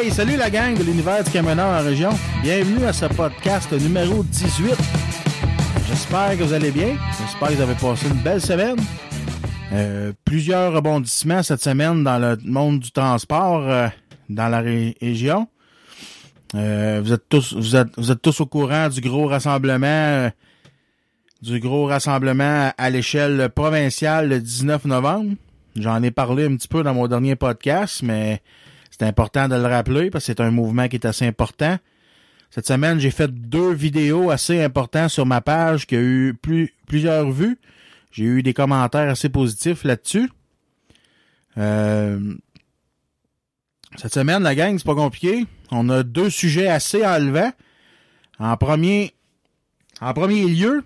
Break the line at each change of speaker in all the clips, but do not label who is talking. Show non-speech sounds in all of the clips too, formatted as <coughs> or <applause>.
Hey, salut la gang de l'univers du camionneur en région. Bienvenue à ce podcast numéro 18. J'espère que vous allez bien. J'espère que vous avez passé une belle semaine. Euh, plusieurs rebondissements cette semaine dans le monde du transport euh, dans la ré- région. Euh, vous êtes tous vous êtes, vous êtes tous au courant du gros rassemblement du gros rassemblement à l'échelle provinciale le 19 novembre. J'en ai parlé un petit peu dans mon dernier podcast, mais c'est important de le rappeler parce que c'est un mouvement qui est assez important. Cette semaine, j'ai fait deux vidéos assez importantes sur ma page qui a eu plus, plusieurs vues. J'ai eu des commentaires assez positifs là-dessus. Euh, cette semaine, la gang, c'est pas compliqué. On a deux sujets assez enlevants. En premier, en premier lieu,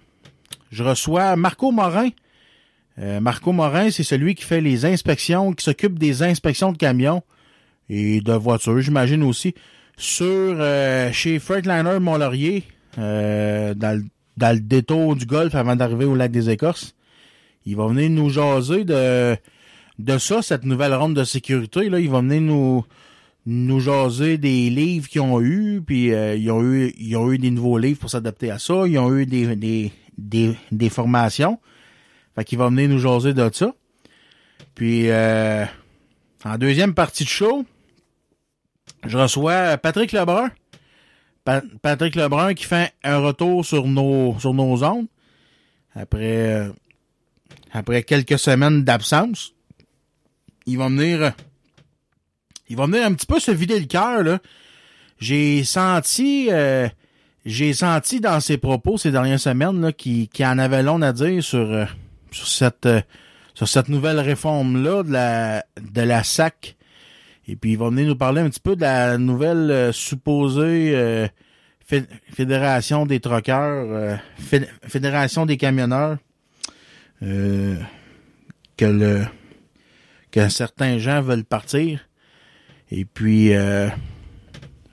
je reçois Marco Morin. Euh, Marco Morin, c'est celui qui fait les inspections, qui s'occupe des inspections de camions et de voitures, j'imagine aussi, sur euh, chez Freightliner Mont-Laurier, euh, dans, le- dans le détour du Golfe avant d'arriver au lac des Écorces. Il va venir nous jaser de, de ça, cette nouvelle ronde de sécurité. Là. Il va venir nous, nous jaser des livres qu'ils ont eu, puis euh, ils, ont eu, ils ont eu des nouveaux livres pour s'adapter à ça. Ils ont eu des, des, des, des formations. Fait qu'il va venir nous jaser de ça. Puis, euh, en deuxième partie de show, je reçois Patrick Lebrun. Pa- Patrick Lebrun qui fait un retour sur nos, sur nos ondes après, euh, après quelques semaines d'absence. Il va venir, euh, il va venir un petit peu se vider le cœur. J'ai senti, euh, j'ai senti dans ses propos ces dernières semaines, qu'il qu'il en avait long à dire sur, euh, sur cette, sur cette nouvelle réforme-là de la, de la SAC. Et puis, il va venir nous parler un petit peu de la nouvelle euh, supposée euh, Fé- Fédération des troqueurs, euh, Fé- Fédération des camionneurs, euh, que le que certains gens veulent partir. Et puis, euh,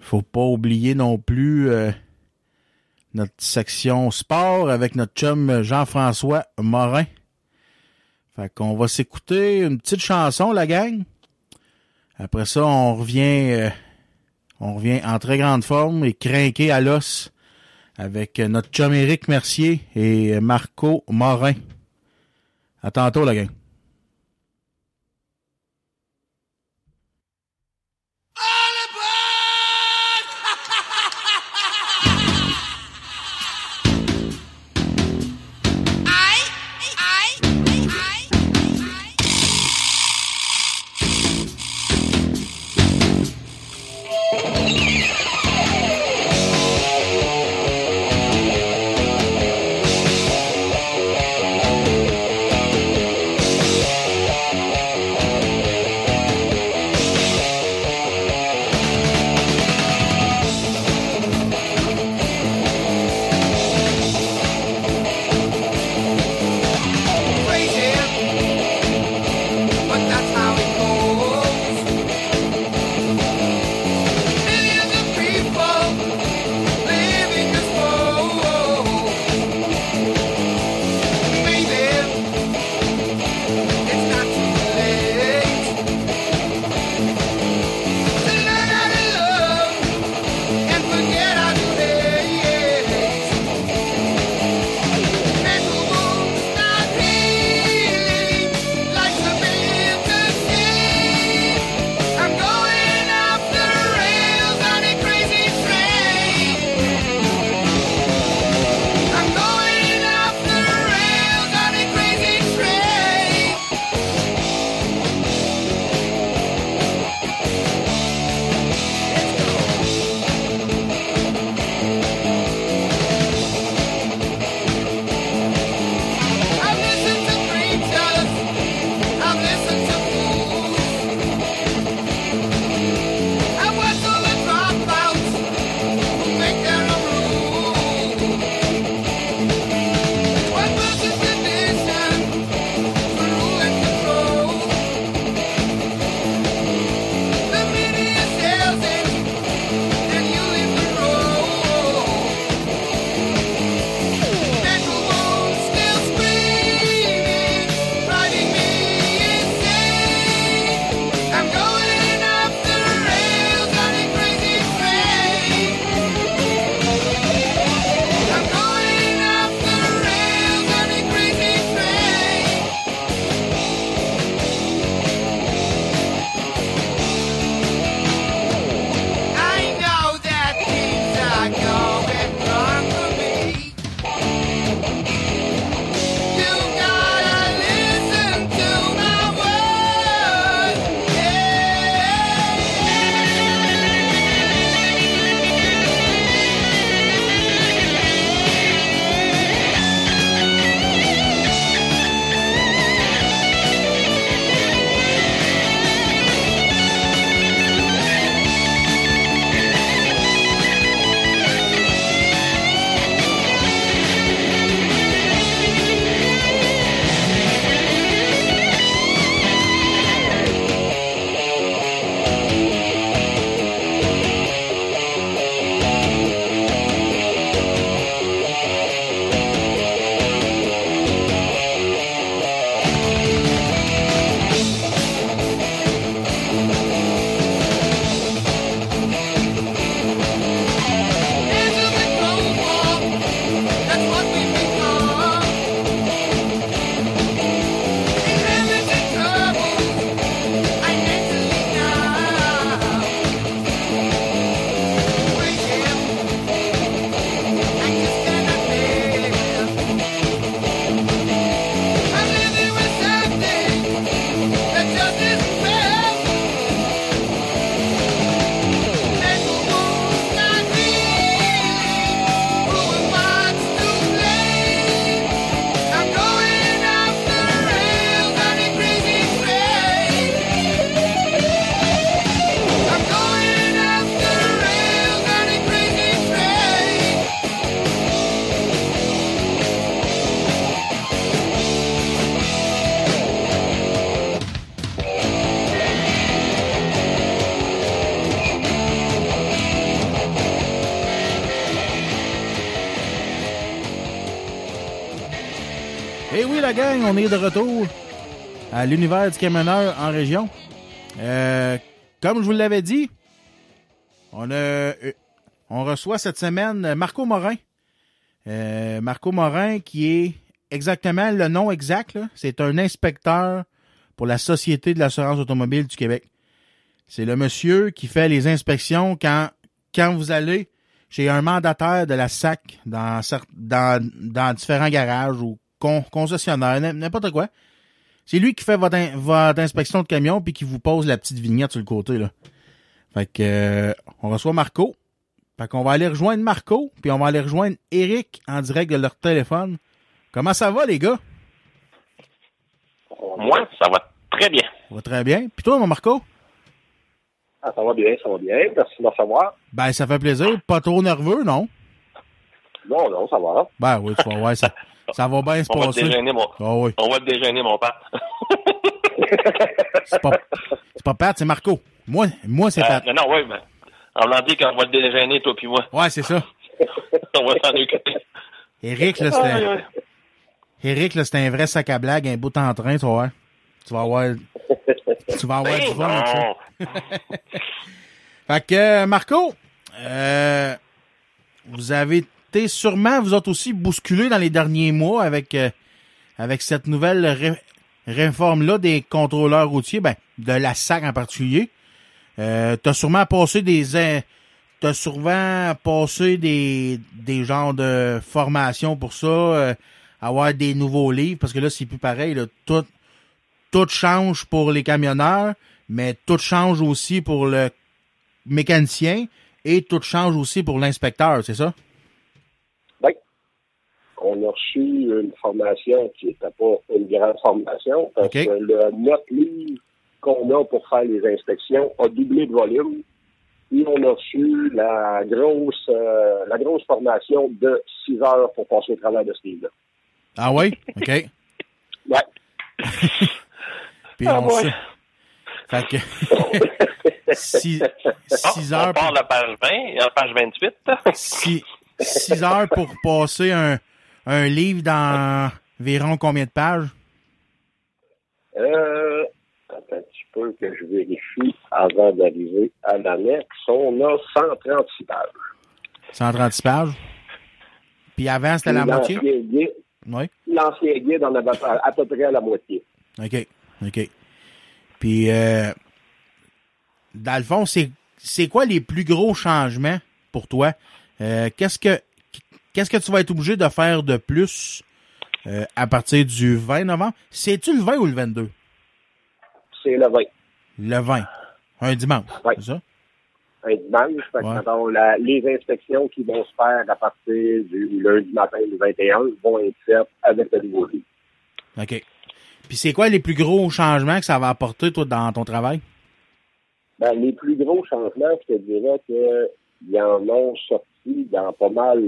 faut pas oublier non plus euh, notre section sport avec notre chum Jean-François Morin. Fait qu'on va s'écouter une petite chanson, la gang. Après ça, on revient, euh, on revient en très grande forme et craqué à l'os avec notre chum Mercier et Marco Morin. À tantôt, la gang. Et oui, la gang, on est de retour à l'univers du camionneur en région. Euh, comme je vous l'avais dit, on a, euh, on reçoit cette semaine Marco Morin. Euh, Marco Morin, qui est exactement le nom exact, c'est un inspecteur pour la Société de l'assurance automobile du Québec. C'est le monsieur qui fait les inspections quand, quand vous allez chez un mandataire de la SAC dans, dans, dans différents garages ou con- concessionnaires, n- n'importe quoi. C'est lui qui fait votre, in- votre inspection de camion puis qui vous pose la petite vignette sur le côté. Là. Fait que euh, on reçoit Marco. Fait qu'on va aller rejoindre Marco, puis on va aller rejoindre Eric en direct de leur téléphone. Comment ça va, les gars?
Moi, ça va très bien.
Ça va très bien. Puis toi, mon Marco?
Ah, ça va bien, ça va bien. Merci de me recevoir.
Ben, ça fait plaisir. Pas trop nerveux, non?
Non, non, ça va.
Ben oui, tu vas voir, ça, ça va bien se
On va
passer.
déjeuner, mon,
Ah oui.
on va te déjeuner, mon père.
C'est pas, c'est pas Pat, c'est Marco. Moi, moi c'est
Euh,
Pat.
non, non, oui, mais on l'a dit qu'on va te déjeuner, toi puis moi.
Ouais, c'est ça. <laughs>
on va s'en occuper.
Eric, là,
Ah, oui,
c'était. Eric, là, c'était un vrai sac à blague, un bout en train, tu vas voir. Tu vas avoir, tu vas avoir du
non. <laughs>
Fait que, euh, Marco, euh, vous avez sûrement, vous autres aussi, bousculé dans les derniers mois avec, euh, avec cette nouvelle ré- réforme-là des contrôleurs routiers, ben, de la SAC en particulier. Euh, t'as sûrement passé des, t'as sûrement passé des, des genres de formations pour ça, euh, avoir des nouveaux livres, parce que là, c'est plus pareil, tout, tout change pour les camionneurs, mais tout change aussi pour le mécanicien et tout change aussi pour l'inspecteur, c'est ça?
On a reçu une formation qui n'était pas une grande formation parce
OK.
que le, notre livre qu'on a pour faire les inspections a doublé de volume. Et on a reçu la grosse euh, la grosse formation de 6 heures pour passer au travers de ce livre-là.
Ah oui? OK. <laughs>
Ouais. <laughs>
Puis
Ah,
on
ouais.
sait- Fait que <laughs> 6
Ah,
heures
on part
pour,
de la page 20, à la page 28.
six- six heures pour passer un, un livre dans environ combien de pages?
Euh, attends un petit peu que je vérifie avant d'arriver à l'annexe. On a 136 pages.
136 pages? Puis avant, c'était la moitié?
L'ancien guide,
Oui.
l'ancien guide en avait à, à peu près à la moitié.
OK. OK. Puis, euh, dans le fond, c'est, c'est quoi les plus gros changements pour toi? Euh, qu'est-ce que, qu'est-ce que tu vas être obligé de faire de plus euh, à partir du 20 novembre? C'est-tu le 20 ou le 22?
C'est le 20.
Le 20. Un dimanche. C'est ça?
un dimanche. Fait que,
Ouais.
mettons, la- les inspections qui vont se faire à partir du lundi matin du 21 vont être faites avec le nouveau livre.
OK. Puis c'est quoi les plus gros changements que ça va apporter, toi, dans ton travail?
Ben, les plus gros changements, je te dirais qu'ils en ont sorti dans pas mal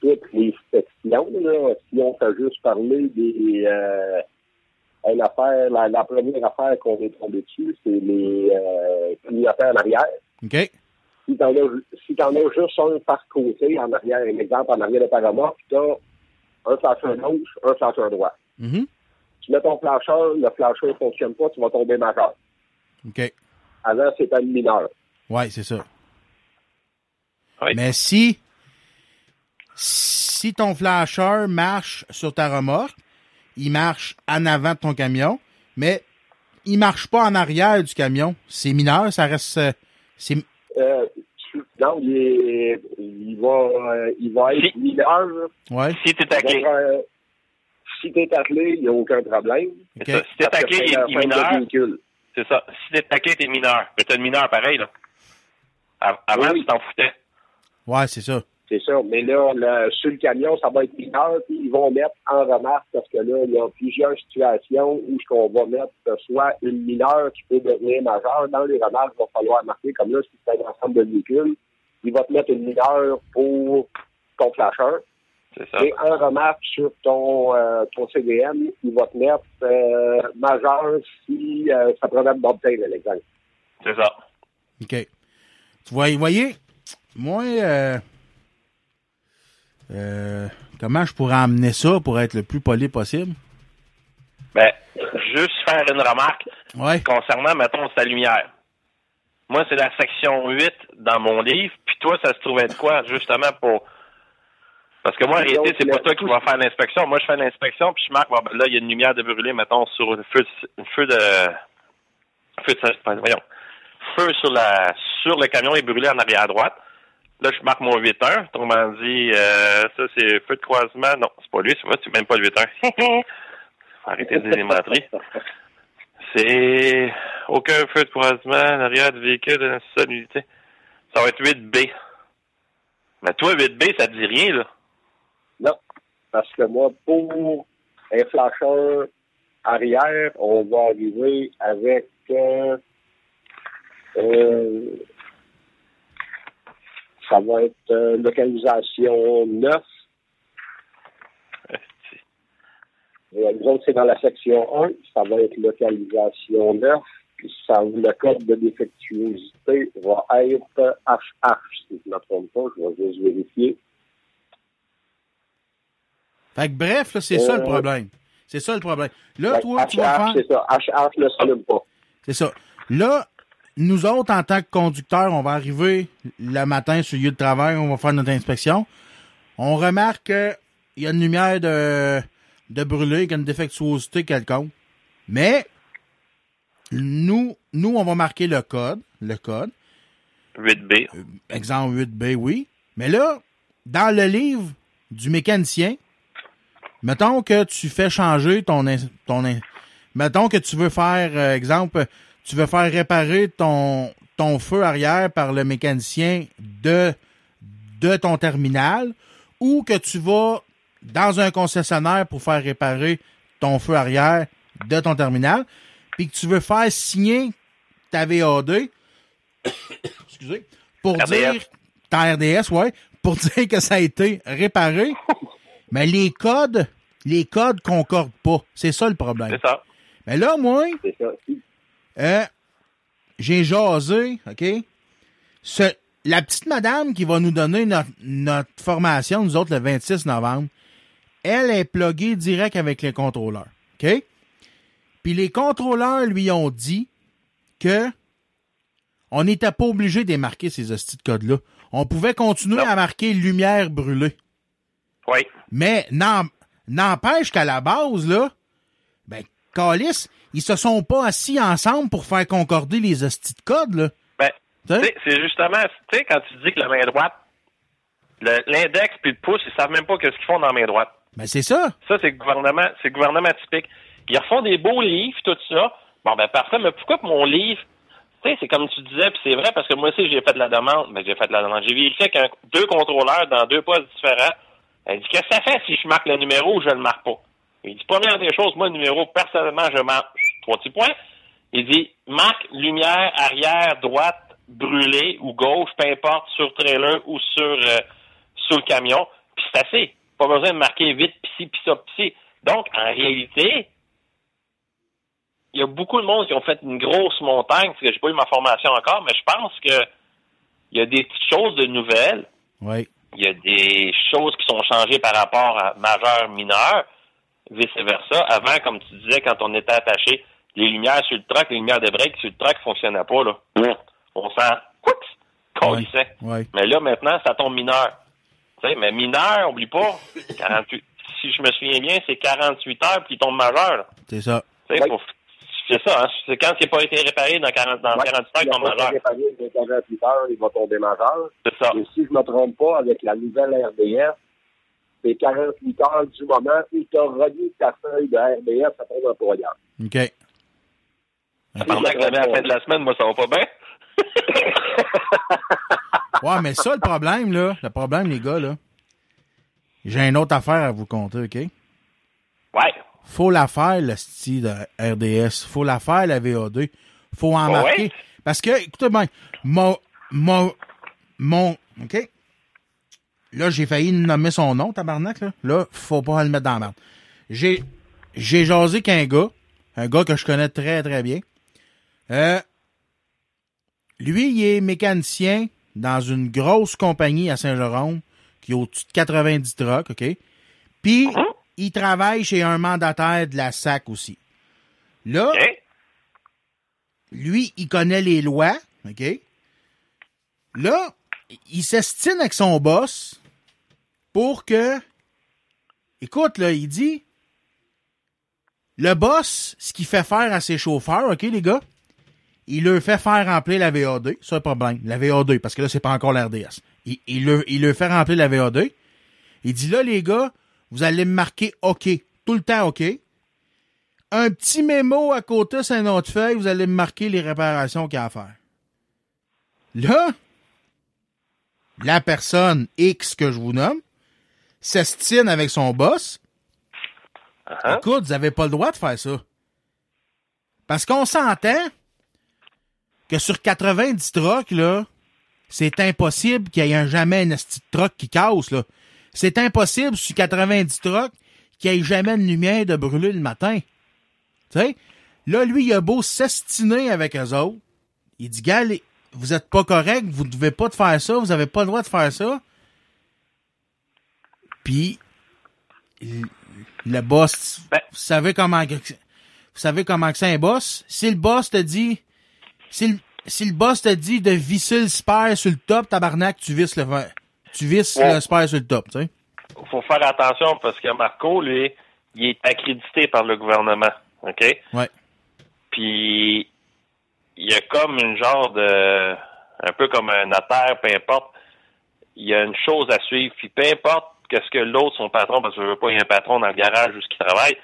toutes les sections. Là. Si on fait juste parler des... Euh, une affaire, la, la première affaire qu'on est tombé dessus, c'est les euh, clignotants en arrière.
OK.
si t'en as, si t'en as juste un par côté en arrière, un exemple en arrière de ta remorque, puis t'as un flasheur gauche, un flasheur droit.
Mhm.
Tu mets ton flasheur, le flasheur ne fonctionne pas, tu vas tomber majeur.
OK.
Avant, c'était le mineur.
Ouais, c'est ça.
Oui.
Mais si, si ton flasheur marche sur ta remorque, il marche en avant de ton camion, mais il marche pas en arrière du camion. C'est mineur, ça reste, euh, c'est,
Euh, tu- non, il, est, il va, euh, il va être
Si.
mineur. là.
ouais,
Si t'es taqué,
Donc, euh, si t'es attelé, il n'y a aucun problème.
Si taqué,
c'est
il est mineur. C'est ça. Si t'es taqué, t'es mineur. Mais le mineur pareil, là. Av- Avant,
Oui.
tu t'en foutais.
Ouais, c'est ça.
C'est ça. Mais là, le- sur le camion, ça va être mineur, puis ils vont mettre en remarque parce que là, il y a plusieurs situations où ce qu'on va mettre euh, soit une mineure qui peut devenir majeure. Dans les remarques, il va falloir marquer, comme là, si c'est un ensemble de véhicules, il va te mettre une mineure pour ton flasheur.
C'est ça.
Et en remarque sur ton, euh, ton CDM, il va te mettre euh, majeur si euh, ça de bobtail, l'exemple.
C'est ça.
OK. Tu vois, vous voyez, moi, euh, comment je pourrais amener ça pour être le plus poli possible?
Ben, juste faire une remarque
Ouais.
concernant, mettons, sa lumière. Moi, c'est la section 8 dans mon livre, puis toi, ça se trouvait de quoi, justement, pour... Parce que moi, en réalité, c'est pas toi qui vas faire l'inspection. Moi, je fais l'inspection, puis je marque, bon, ben, là, il y a une lumière de brûlée, mettons, sur le feu, de- feu de... Feu de... Voyons. Feu sur la sur le camion est brûlé en arrière à droite. Là, je marque mon 8-1. Autrement dit, euh, ça, c'est feu de croisement. Non, c'est pas lui, c'est moi, c'est même pas le 8-1. Arrêtez de démontrer. C'est aucun feu de croisement en arrière du véhicule de la seule unité. Ça va être 8B. Mais toi, 8B, ça te dit rien, là.
Non, parce que moi, pour un flasheur arrière, on va arriver avec euh, euh, ça va être euh, localisation 9. <laughs> Et nous autres, c'est dans la section 1, ça va être localisation 9. Puis ça, le code de défectuosité va être HH, si je ne me trompe pas, je vais juste vérifier.
Fait que bref, là, c'est ça le
Euh,
problème. C'est ça le problème. Là,
Ouais,
toi, tu vas faire.
c'est ça. HH ne s'allume pas.
C'est ça. Là, nous autres, en tant que conducteurs, on va arriver le matin sur le lieu de travail, on va faire notre inspection. On remarque qu'il y a une lumière de, de brûlée, qu'il y a une défectuosité quelconque. Mais, nous, nous, on va marquer le code, le code.
8B.
Exemple 8B, oui. Mais là, dans le livre du mécanicien, mettons que tu fais changer ton... ton mettons que tu veux faire, euh, exemple, tu veux faire réparer ton, ton feu arrière par le mécanicien de, de ton terminal ou que tu vas dans un concessionnaire pour faire réparer ton feu arrière de ton terminal, puis que tu veux faire signer ta VAD, <coughs> excusez, pour dire ta RDS, ouais, pour <laughs> dire que ça a été réparé. Mais les codes, les codes concordent pas. C'est ça le problème.
C'est ça.
Mais là, moi. Euh, j'ai jasé, OK? Ce, la petite madame qui va nous donner notre, notre formation, nous autres, le 26 novembre, elle est pluguée direct avec les contrôleurs, OK? Puis les contrôleurs lui ont dit que on n'était pas obligé de marquer ces hosties de codes-là. On pouvait continuer
Non.
à marquer lumière brûlée.
Oui.
Mais n'empêche qu'à la base, là, ben, Calis, ils se sont pas assis ensemble pour faire concorder les hosties de code, là.
Ben, c'est justement, tu sais, quand tu dis que la main droite, l'index puis le pouce, ils savent même pas qu'est-ce qu'ils font dans la main droite.
Ben, c'est ça.
Ça, c'est le gouvernement, c'est gouvernement typique. Ils refont des beaux livres, tout ça. Bon, ben, parfait, mais pourquoi mon livre, tu sais, c'est comme tu disais, puis c'est vrai, parce que moi aussi, j'ai fait de la demande, mais j'ai fait de la demande. J'ai vérifié qu'un, deux contrôleurs dans deux postes différents. Elle dit, qu'est-ce que ça fait si je marque le numéro ou je le marque pas? Il dit, première des choses, moi, le numéro, personnellement, je marque trois petits points. Il dit, marque lumière arrière, droite, brûlée ou gauche, peu importe, sur trailer ou sur, euh, sur le camion. Puis c'est assez. Pas besoin de marquer vite, pis ci, pis ça, pis ci. Donc, en réalité, il y a beaucoup de monde qui ont fait une grosse montagne, parce que j'ai pas eu ma formation encore, mais je pense que il y a des petites choses de nouvelles.
Oui.
Il y a des choses qui sont changées par rapport à majeur, mineur, vice-versa. Avant, comme tu disais, quand on était attaché, les lumières sur le truck, les lumières de break sur le truck fonctionnaient pas, là. On sent, oups, qu'on
Oui.
sait.
Oui.
Mais là, maintenant, ça tombe mineur. Tu sais, mais mineur, oublie pas, 48, <laughs> si je me souviens bien, c'est 48 heures, puis il tombe majeur.
C'est ça.
Faut- c'est ça, hein. C'est quand il n'a pas été réparé dans, 40, dans
Ouais.
48 heures,
Il
il
a
tombe
pas été
majeur.
réparé dans 48 heures, il va tomber majeur.
C'est ça.
Et si je me trompe pas, avec la nouvelle RDS, c'est 48 heures du moment où tu as relié ta feuille de RDS à ton employeur.
OK.
Pendant que j'avais à la fin de la semaine, moi, ça va pas bien. <laughs>
Ouais, mais ça, le problème, là, le problème, les gars, là, j'ai une autre affaire à vous conter, OK?
Ouais.
Faut la faire, le style de RDS. Faut la faire, la VAD. Faut en
Ouais.
marquer. Parce que, écoutez bien, mon, mon, mon, OK? Là, j'ai failli nommer son nom, tabarnak, là. Là, faut pas le mettre dans la merde. J'ai, j'ai jasé qu'un gars, un gars que je connais très, très bien. Euh, lui, il est mécanicien dans une grosse compagnie à Saint-Jérôme qui a au-dessus de 90 trucks, OK? Puis, il travaille chez un mandataire de la SAC aussi. Là, lui, il connaît les lois, OK? Là, il s'estime avec son boss pour que... Écoute, là, il dit... Le boss, ce qu'il fait faire à ses chauffeurs, OK, les gars? Il leur fait faire remplir la VA2. Ça, pas problème. La VA2, parce que là, c'est pas encore l'RDS. Il, il, leur, il fait remplir la VA2. Il dit, là, les gars, vous allez me marquer OK. Tout le temps OK un petit mémo à côté sur une autre feuille, vous allez me marquer les réparations qu'il y a à faire. Là, la personne X que je vous nomme s'estime avec son boss.
Uh-huh.
Écoute, vous n'avez pas le droit de faire ça. Parce qu'on s'entend que sur 90 trucks, là, c'est impossible qu'il y ait jamais un esti de truck qui casse, là. C'est impossible sur 90 trucks qu'il n'y ait jamais une lumière de brûler le matin. Tu sais, là, lui, il a beau s'estiner avec eux autres. Il dit, gars, vous êtes pas correct, vous devez pas de faire ça, vous avez pas le droit de faire ça. Puis, le boss,
Ben-
vous savez comment, que- vous savez comment c'est un boss? Si le boss te dit, si le, si le boss te dit de visser le spare sur le top, tabarnak, tu visses le, tu visses
Ouais.
le spare sur le top, tu sais.
faut faire attention parce que Marco, lui, il est accrédité par le gouvernement. OK?
Ouais.
Puis, il y a comme une genre de. Un peu comme un notaire, peu importe. Il y a une chose à suivre. Puis, peu importe qu'est-ce que l'autre, son patron, parce que je veux pas, il y a un patron dans le garage où il travaille,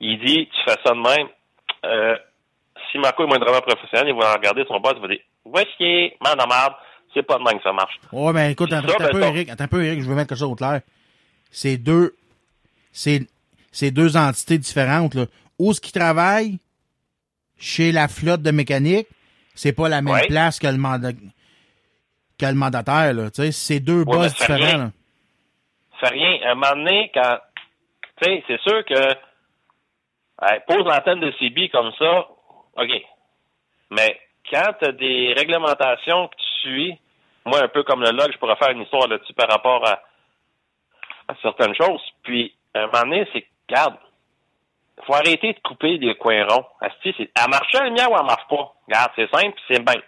il dit tu fais ça de même. Euh, si Marco est moindrement professionnel, il va regarder son boss, il va dire Voici, man de merde, c'est pas de même que ça marche.
Ouais, ben écoute, attends, un peu, Eric. Attends un peu, Eric, je veux mettre quelque chose au clair. C'est deux. C'est. C'est deux entités différentes, là. Où ce qui travaille chez la flotte de mécanique, c'est pas la même
Ouais.
place que le mandat que le mandataire, là. Tu sais, c'est deux
Ouais,
boss
mais
différents, là.
Fait rien. À un moment donné, quand. Tu sais, c'est sûr que. pose l'antenne de CB comme ça, OK. Mais quand tu as des réglementations que tu suis, moi, un peu comme le log, je pourrais faire une histoire là-dessus par rapport à, certaines choses. Puis, à un moment donné, c'est. Regarde, faut arrêter de couper des coins ronds. Elle marche la lumière ou elle marche pas? Regarde, c'est simple, c'est bien.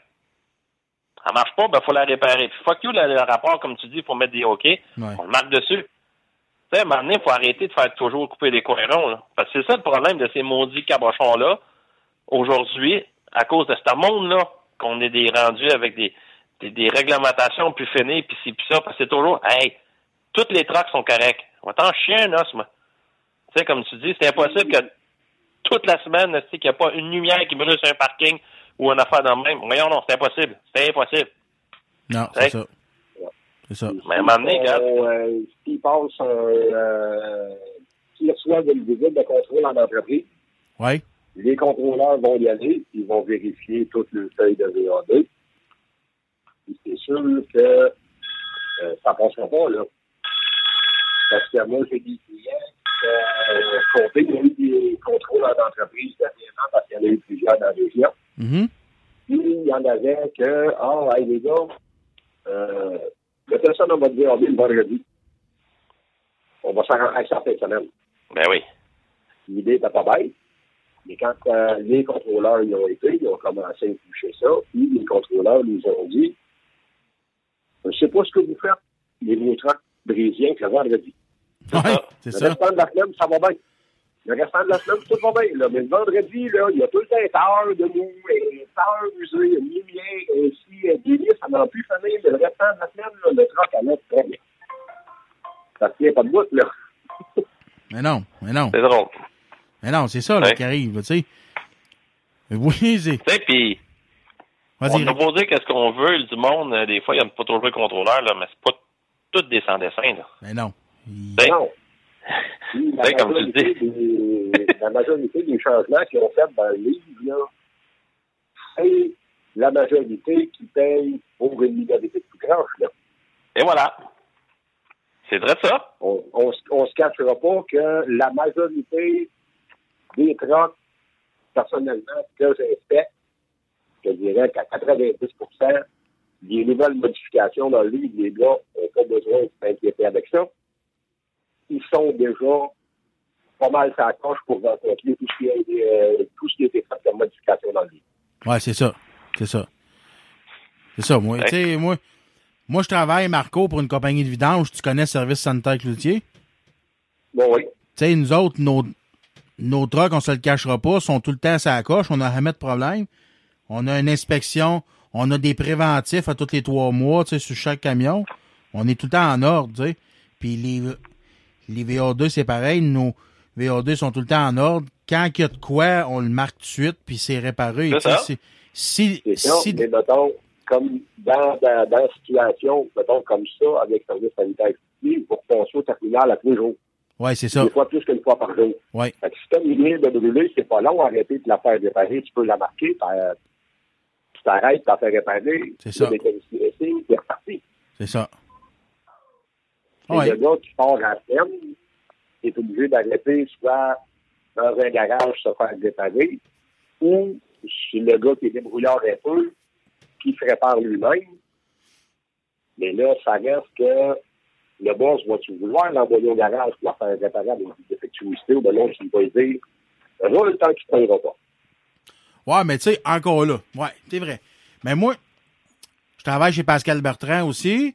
Elle marche pas, ben, faut la réparer. Puis, fuck you, le, le rapport, comme tu dis, pour mettre des OK.
Ouais.
On le marque dessus. Tu sais, à un moment donné, il faut arrêter de faire toujours couper des coins ronds, là. Parce que c'est ça le problème de ces maudits cabochons-là. Aujourd'hui, à cause de ce monde-là, qu'on est des rendus avec des, des, des réglementations plus finies, puis ci, puis ça, parce que c'est toujours, hey, toutes les trucks sont corrects. On va t'en chier un os, moi. Tu sais, comme tu dis, c'est impossible que toute la semaine, tu sais, qu'il n'y a pas une lumière qui brûle sur un parking ou une affaire dans le même. Voyons, non, c'est impossible. C'est impossible.
Non, c'est ça. C'est ça.
Mais à un moment donné, regarde.
Euh, S'ils passent un. Euh, reçoivent une visite de contrôle en entreprise,
Ouais.
les contrôleurs vont y aller, ils vont vérifier toutes les feuilles de VA2. Puis c'est sûr que euh, ça passera pas, là. Parce que moi, j'ai des clients qui euh, y a eu des contrôleurs d'entreprise dernièrement parce qu'il y en a eu plusieurs dans la région.
Mhm.
Puis il y en avait que, ah, hey, les gars, euh, la personne on va te dire, on est le vendredi. On va s'arranger avec ça en fin de semaine.
Ben oui.
L'idée n'était pas bête. Mais quand euh, les contrôleurs y ont été, ils ont commencé à toucher ça, puis les contrôleurs nous ont dit Je ne sais pas ce que vous faites, les trucks brésiliens que le vendredi.
Ouais,
ça.
c'est
Le
ça.
restant de la semaine, ça va bien. Le restant de la semaine, tout va bien. Là. Mais le vendredi, là, il y a tout le temps une heure de mou, une heure usée, une lumière, ainsi, des listes, ça n'en plus finir. Mais le restant de la semaine, là, le truck allait très bien. Ça ne tient pas de bout, là. <laughs>
Mais non, mais non.
C'est drôle.
Mais non, c'est ça, là,
Ouais.
qui arrive, là, tu sais. Oui, c'est.
Tu sais, puis on beau dire qu'est-ce qu'on veut du monde, euh, des fois, il y a pas toujours le contrôleur, là, mais c'est pas tout des sans dessin, là.
Mais non. Il-
Ben,
Non. La,
comme tu
majorité des, la majorité des changements qu'ils ont fait dans le livre, là, c'est la majorité qui paye pour une minorité de tout croche, là.
Et voilà. C'est vrai ça?
On, on, se- on se cachera pas que la majorité des trucks, personnellement, que j'inspecte, je dirais qu'à 90% les nouvelles modifications dans le livre, les gars n'ont pas besoin de s'inquiéter avec ça. Ils sont déjà pas mal sa coche pour rencontrer tout ce qui a, euh, tout ce qui a été fait comme modification dans le livre.
Ouais, c'est ça. C'est ça. C'est ça, moi.
Ouais.
Tu sais, moi, moi, je travaille, Marco, pour une compagnie de vidange. Tu connais Service Sanitaire Cloutier?
Bon, oui.
Tu sais, nous autres, nos, nos trucks, on se le cachera pas, sont tout le temps à sa coche. On n'a jamais de problème. On a une inspection. On a des préventifs à tous les trois mois, tu sais, sur chaque camion. On est tout le temps en ordre, tu sais. Puis les, les VA2, c'est pareil. Nos VA2 sont tout le temps en ordre. Quand il y a de quoi, on le marque tout de suite, puis c'est réparé.
C'est ça.
c'est- Si,
ça,
si,
mais mettons, comme dans, dans, dans la situation, mettons, comme ça, avec le service sanitaire exclusif, vous repensez au terminal à tous les jours.
ouais, c'est ça.
Des fois plus qu'une fois par jour.
Ouais.
Fait que si t'as une ligne de brûler, c'est pas long à arrêter de la faire réparer. Tu peux la marquer, tu t'arrêtes, tu la fais réparer.
C'est
tu
ça.
c'est reparti.
C'est ça. Ouais.
le gars qui part à peine est obligé d'arrêter soit dans un garage se faire réparer ou chez le gars qui est débrouillard un peu, qui se répare lui-même. Mais là, ça reste que le boss va-tu vouloir l'envoyer au garage pour la faire réparer avec des défectuosités ou ben non, tu vas dire roule tant qu'il ne prendra pas.
Ouais, mais tu sais, encore là. Ouais, c'est vrai. Mais moi, je travaille chez Pascal Bertrand aussi.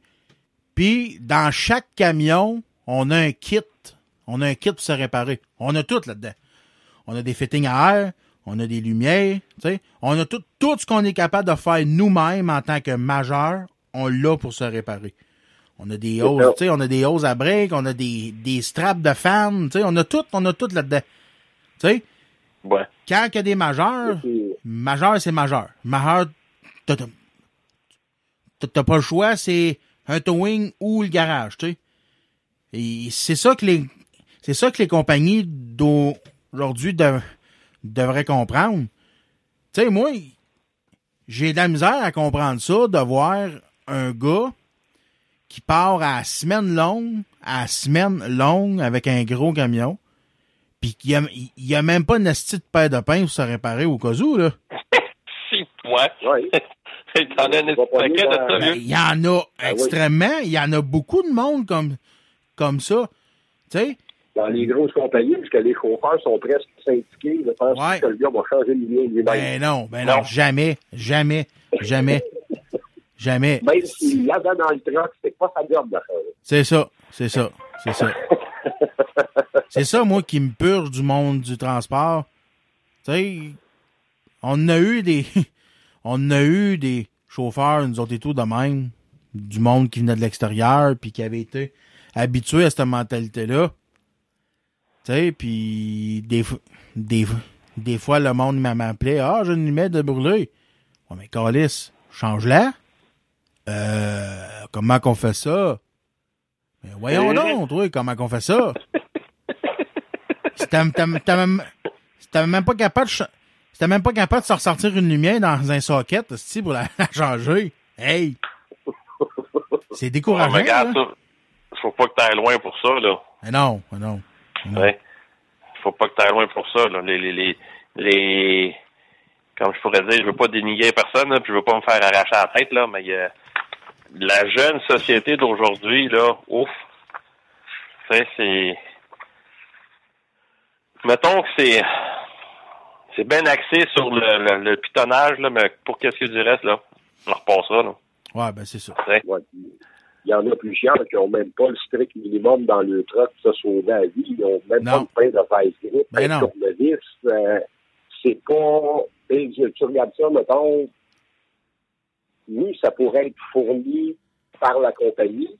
Puis, dans chaque camion, on a un kit. On a un kit pour se réparer. On a tout là-dedans. On a des fittings à air, on a des lumières. On a tout, tout ce qu'on est capable de faire nous-mêmes en tant que majeur, on l'a pour se réparer. On a des
ça.
tu sais, on a des hoses à break, on a des, des straps de fan, tu sais, on a tout, on a tout là-dedans. Tu sais,
Ouais.
quand il y a des majeurs, Majeur, c'est majeur. Majeur, t'as t'as pas le choix, c'est un towing ou le garage, tu sais. Et c'est ça que les, c'est ça que les compagnies d'aujourd'hui dev- devraient comprendre. Tu sais, moi, j'ai de la misère à comprendre ça, de voir un gars qui part à semaine longue, à semaine longue avec un gros camion, puis qu'il a, il a même pas une astuce de paire de pain pour se réparer au cas où, là. <laughs>
Si, ouais. T'en as paquet de ça,
Ben, il y en a
Ah
extrêmement, il y en a beaucoup de monde comme, comme ça. Tu sais?
Dans les grosses compagnies, parce que les chauffeurs sont presque syndiqués, je pense
Ouais.
que le gars va changer de ligne lui-même.
Ben non, ben non,
Non.
jamais, jamais, jamais, <laughs> jamais.
Même s'il l'avait dans le truck, c'est pas sa job de.
C'est ça, c'est ça, c'est ça. <laughs> C'est ça, moi, qui me purge du monde du transport. Tu sais, on a eu des, on a eu des chauffeurs, nous autres et tout, de même, du monde qui venait de l'extérieur, puis qui avait été habitué à cette mentalité-là. Tu sais, puis des, fois- des, des fois, le monde m'a appelé, ah, j'ai une limite de brûler. Ouais, mais Calis, change-la. Euh, comment qu'on fait ça? Mais voyons
Euh.
donc, toi, comment qu'on fait ça? <laughs> Si t'as même pas capable de, si t'as même pas capable de se ressortir une lumière dans un socket, esti, pour la, <laughs> la changer. Hey! C'est décourageant.
mais regarde,
là.
ça. Faut pas que t'ailles loin pour ça, là.
Mais non, mais non.
Ouais. Faut pas que t'ailles loin pour ça, là. Les, les, les, les, comme je pourrais dire, je veux pas dénigrer personne, là, puis je veux pas me faire arracher la tête, là, mais euh, la jeune société d'aujourd'hui, là, ouf. Tu sais, c'est, mettons que c'est, c'est bien axé sur le, le, le pitonnage, là, mais pour qu'est-ce que du reste, là, on repassera, là.
Ouais, ben c'est ça.
Ouais, Il y en a plusieurs qui n'ont même pas le strict minimum dans le truck pour se sauver la vie. Ils n'ont même
Non.
pas de pain de vice grip,
Ben
de tournevis. Euh, c'est pas... et tu regardes ça, mettons, oui, ça pourrait être fourni par la compagnie,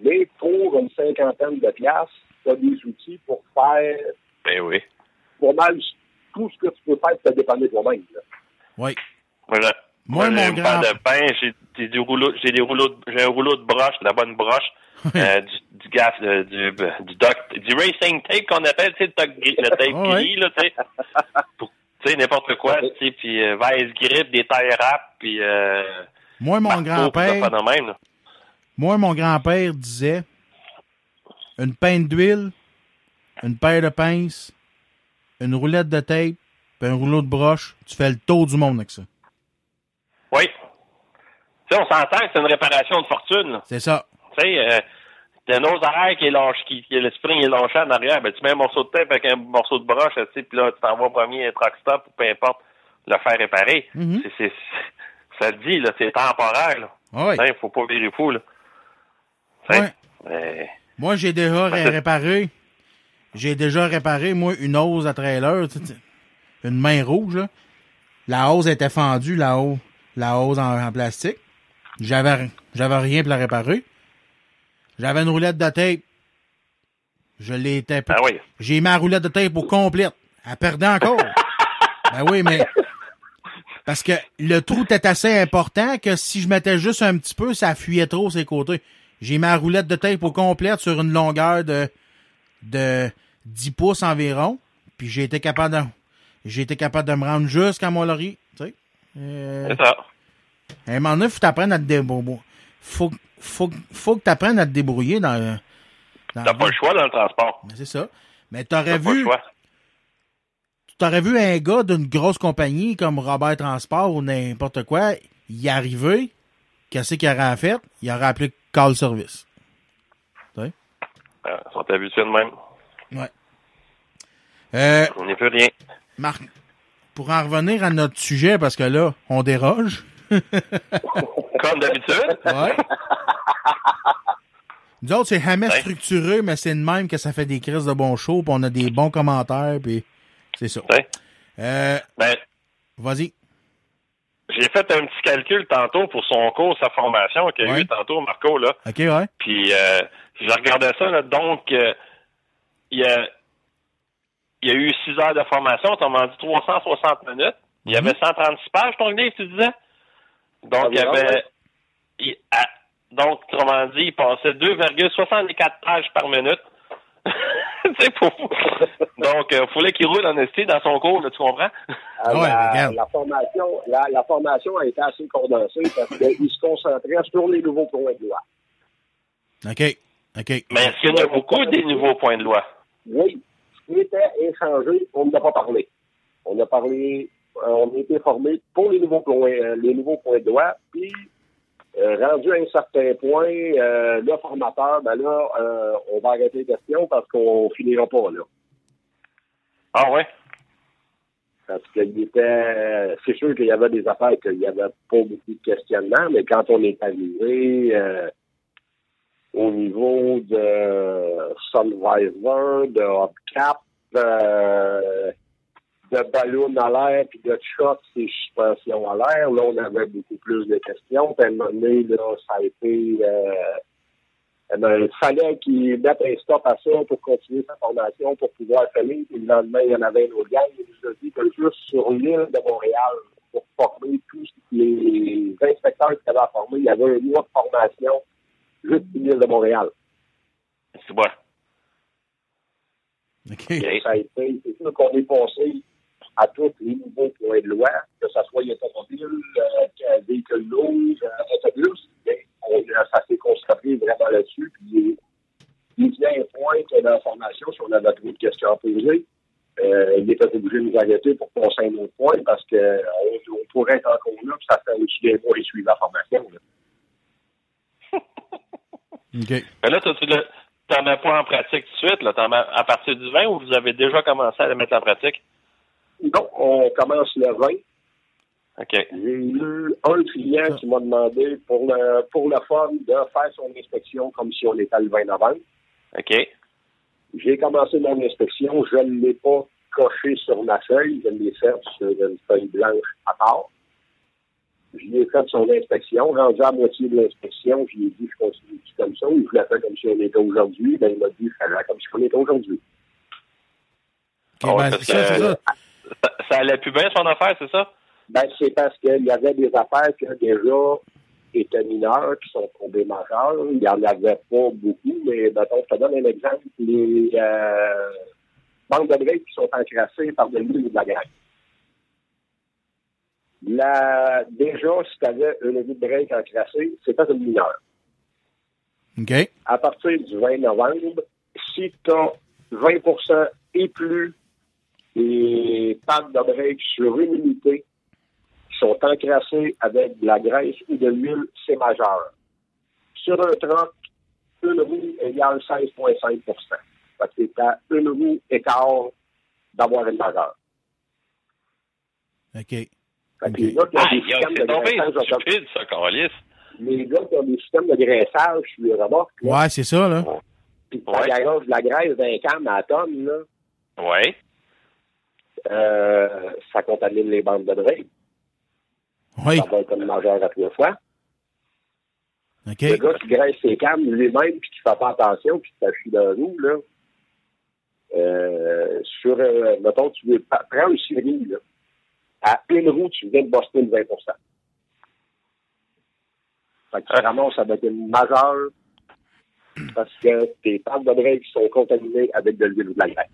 mais pour une cinquantaine de piastres, tu as des outils pour faire
Ben oui.
pas mal tout ce que tu peux faire pour te dépanner toi-même. là.
Oui.
Voilà.
Moi,
j'ai
mon
un
grand.
pan de pain, j'ai j'ai des rouleaux, j'ai des rouleaux, de- j'ai un rouleau de broche, de la bonne broche, euh, du, du gaz, euh, du, du doc, du racing tape qu'on appelle, tu sais, le, le tape <laughs> gris, là, tu sais, pour, tu sais, n'importe quoi, tu sais, puis euh, vice grip, des tailles rap, puis euh,
Moi, mon grand-père, moi, mon grand-père disait une peinte d'huile, une paire de pinces, une roulette de tape, puis un rouleau de broche, tu fais le tour du monde avec ça.
Oui. Tu sais, on s'entend que c'est une réparation de fortune.
C'est ça.
Tu sais, euh, le nose arrière qui est lâché, qui, qui le spring est lâché en arrière, ben, tu mets un morceau de tape avec un morceau de broche, tu sais, puis là, tu t'envoies premier un truck stop ou peu importe, le faire réparer.
Mhm.
c'est, ça te dit, là, c'est temporaire, là.
Ah ouais.
Hein, faut pas virer fou, là.
Ouais.
euh,
Moi, j'ai déjà réparé. J'ai déjà réparé, moi, une hose à trailer. Une main rouge, là. La hose était fendue, la hose, la hose en, en plastique. J'avais, j'avais rien pour la réparer. J'avais une roulette de tape. Je l'ai tapé.
ah oui.
J'ai mis ma roulette de tape au complète. Elle perdait encore. <laughs> ben oui, mais. Parce que le trou était assez important que si je mettais juste un petit peu, ça fuyait trop ses côtés. J'ai mis ma roulette de tape au complète sur une longueur de, de 10 pouces environ. Puis j'ai été capable de, j'ai été capable de me rendre jusqu'à mon laurier. Tu sais. Euh,
C'est ça.
à un moment donné, faut t'apprendre à te débrouiller. Faut, faut, faut que t'apprennes à te débrouiller dans, dans
T'as pas le choix dans le transport.
Mais C'est ça. Mais t'aurais
pas le
vu,
choix.
t'aurais vu un gars d'une grosse compagnie comme Robert Transport ou n'importe quoi, y arriver, qu'est-ce qu'il aurait fait? Il aurait appelé Call Service.
Euh, Ils sont habitués de même.
Ouais. Euh,
On n'est plus rien.
Marc, pour en revenir à notre sujet, parce que là, on déroge. <laughs>
Comme d'habitude.
Ouais. Nous autres, c'est jamais
Ouais.
structuré, mais c'est de même que ça fait des crises de bons shows, puis on a des bons commentaires, puis c'est ça.
Ouais.
Euh,
Ben,
vas-y.
j'ai fait un petit calcul tantôt pour son cours, sa formation qu'il a
Ouais.
eu tantôt, Marco, là.
OK, ouais.
Puis, euh, je regardais ça, là. Donc, euh, il y a, il y a eu six heures de formation, autrement dit 360 minutes. Il y
Mhm.
avait 136 pages, ton livre, tu disais? Donc, il y
Environ,
avait...
ouais.
il- à- donc, autrement dit, il passait 2,64 pages par minute. <laughs> c'est pour... Donc, il fallait qu'il roule en ST dans son cours, là, tu comprends?
Ah ouais,
la,
regarde.
la formation, la, la formation a été assez condensée parce qu'il se concentrait sur les nouveaux points de loi.
OK. OK.
Mais est-ce qu'il y en a beaucoup des nouveaux points de loi?
Oui, ce qui était échangé, on n'a pas parlé. On a parlé, euh, on a été formé pour les nouveaux points, euh, les nouveaux points de loi, puis euh, rendu à un certain point, euh, le formateur, ben là, euh, on va arrêter les questions parce qu'on finira pas là.
Ah ouais?
Parce qu'il était, c'est sûr qu'il y avait des affaires qu'il n'y avait pas beaucoup de questionnements, mais quand on est arrivé au niveau de Sunvisor, de Hubcap, euh, de ballon à l'air, puis de shot et suspension à l'air, là, on avait beaucoup plus de questions. Puis à un moment donné, là, ça a été... Euh, eh ben, il fallait qu'il mette un stop à ça pour continuer sa formation, pour pouvoir finir. Puis le lendemain, il y en avait une autre gang. Il nous a dit que juste sur l'île de Montréal, pour former tous les inspecteurs qui avaient à former, il y avait un mois de formation juste l'île de Montréal.
C'est bon.
OK.
OK.
Ça a été, c'est sûr qu'on est passé à tous les nouveaux points de loi, que ce soit automobile, euh, véhicule lourd, euh, autobus. On, ça s'est concentré vraiment là-dessus. Puis il vient un point que dans la formation, si on avait trop de questions à poser, euh, il était obligé de nous arrêter pour passer à un autre point parce que euh, on pourrait être encore là, puis ça fait aussi des mois et suivre la formation. là. <laughs>
OK.
Mais là, tu t'en mets pas en pratique tout de suite, là. T'en mets à partir du 20 ou vous avez déjà commencé à le mettre en pratique?
Donc, on commence le 20.
OK.
J'ai eu un client qui m'a demandé pour le, pour le fun de faire son inspection comme si on était le 20 novembre.
OK.
J'ai commencé mon inspection, je ne l'ai pas coché sur ma feuille, je l'ai fait sur une feuille blanche à part. Je lui ai fait son inspection, rendu à moitié de l'inspection, je lui ai dit je continue comme ça, ou je fait comme si on était aujourd'hui, ben il m'a dit je ferais comme si on était aujourd'hui.
Ah
ben, c'est ça,
que-
ça.
Ça, ça allait plus bien, son affaire, c'est ça?
Ben, c'est parce qu'il y avait des affaires qui déjà étaient mineures, qui sont tombées majeures. Il n'y en avait pas beaucoup, mais mettons, je te donne un exemple. Les euh, bandes de qui sont encrassées par le milieu de la graisse. La, déjà, si tu avais une roue de break encrassée, c'était une mineure.
OK.
À partir du 20 novembre, si tu as 20% et plus des pattes de break sur une unité qui sont encrassées avec de la graisse ou de l'huile, c'est majeur. Sur un truck, une roue égale 16,5% Fait que c'est à une roue écart d'avoir une majeure.
OK.
Fait que
Ok.
les gars qui ont des
Aïe, aïe,
systèmes de
tombé
graissage
stupide, ça, Carlis.
les gars qui ont des systèmes de graissage sur les remorques, là,
Ouais, c'est ça, là.
puis
Ouais.
garagent de la graisse d'un cam à la tonne, là,
Oui.
euh, ça contamine les bandes de break.
Oui.
Ça va être une majeure à trois fois.
OK.
Le gars qui graisse ses cams lui-même puis qui fait pas attention puis qui s'achie dans la roue, là, euh, sur, euh, mettons, tu veux, prends une série, là. À une roue, tu viens de bosser le 20 Fait que tu
Ah.
ramasses avec une majeure parce que tes de break sont contaminées avec de l'huile ou de la graisse.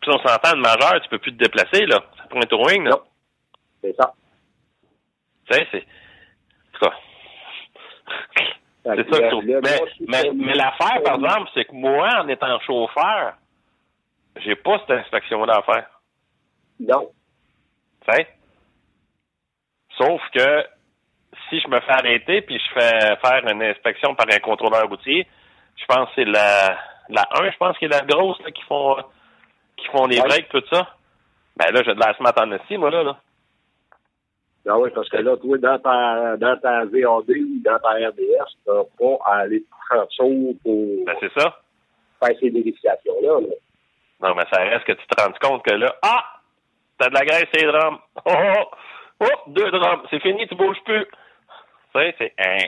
Puis on s'entend, une majeure, tu peux plus te déplacer, là. Ça prend un touring, là.
Non. C'est ça.
Tu sais, c'est. Cas.
Fait
C'est ça que je trouve. Mais, mais,
c'est-
mais l'affaire, par exemple, c'est que moi, en étant chauffeur, j'ai pas cette inspection-là à faire.
Non.
Sauf que si je me fais arrêter puis je fais faire une inspection par un contrôleur routier, je pense que c'est la la 1, je pense, qui est la grosse là, qui font qui font les
Ouais.
breaks, tout ça. Ben là, j'ai de la smart en esti, moi là. là.
Ah oui, parce que là, toi, dans ta, dans ta VAD ou dans ta RDS, t'as pas à aller prendre ça pour
Ben c'est ça.
faire ces vérifications-là. là.
Non, mais ça reste que tu te rends compte que là, ah! T'as de la graisse des drums. <laughs> Oh, oh, oh, deux drums. C'est fini, tu bouges plus. Tu sais, c'est hein,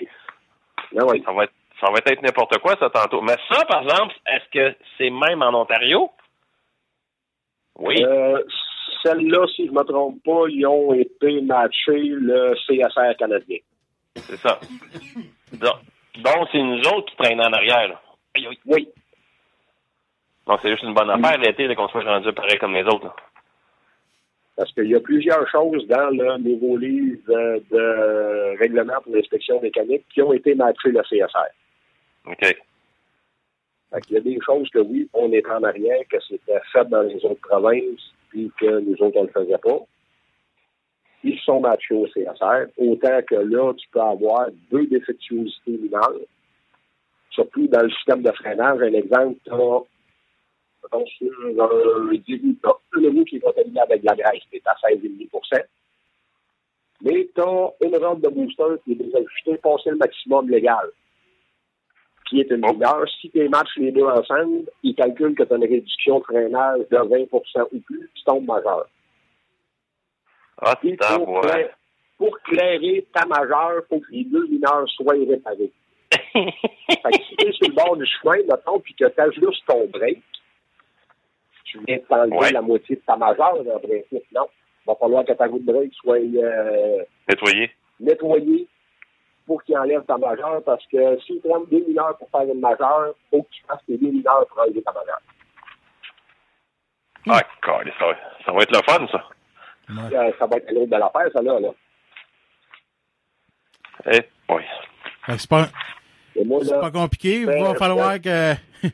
Ah oui.
ça va être ça va être n'importe quoi ça tantôt. Mais ça, par exemple, est-ce que c'est même en Ontario? Oui.
Euh, Celle-là, si je ne me trompe pas, ils ont été matchés le CSR canadien.
C'est ça. Donc, c'est nous autres qui traînent en arrière. Là.
Oui.
Donc, c'est juste une bonne affaire l'été là, qu'on soit rendu pareil comme les autres. là.
Parce qu'il y a plusieurs choses dans le nouveau livre euh, de règlement pour l'inspection mécanique qui ont été matchés le CSR.
OK.
Fait qu'il y a des choses que oui, on est en arrière, que c'était fait dans les autres provinces, puis que nous autres, on ne le faisait pas. Ils sont matchés au CSR, autant que là, tu peux avoir deux défectuosités mineures. Surtout dans le système de freinage, un exemple, tu as, mettons, sur un début, tu as une roue qui est contaminée avec la graisse, qui est à 16,5 Mais tu as une rampe de booster qui est désajustée, passé le maximum légal qui est une mineure. Si tu matchs les deux ensemble, ils calculent que tu as une réduction de freinage de 20% ou plus, tu tombes majeur.
Ah,
pour, cla- pour clairer ta majeure, il faut que les deux mineurs soient réparés. fait que si tu es sur le bord du chemin, mettons, puis que tu ajustes ton break, tu viens de t'enlever
Ouais.
la moitié de ta majeure, en principe, non? Il va falloir que ta roue de break soit euh,
Nettoyé.
nettoyée pour qu'il enlève ta majeure, parce que s'il prend deux mineurs pour faire une majeure, il faut que tu fasses tes deux mineurs pour enlever ta majeure.
Ah, calé, ça, va- ça va être le fun, ça.
Euh, ça va être l'autre de l'affaire, ça, là. là.
Eh, oui.
C'est pas,
moi, là,
pas compliqué. Il
Ben,
va falloir que, <laughs>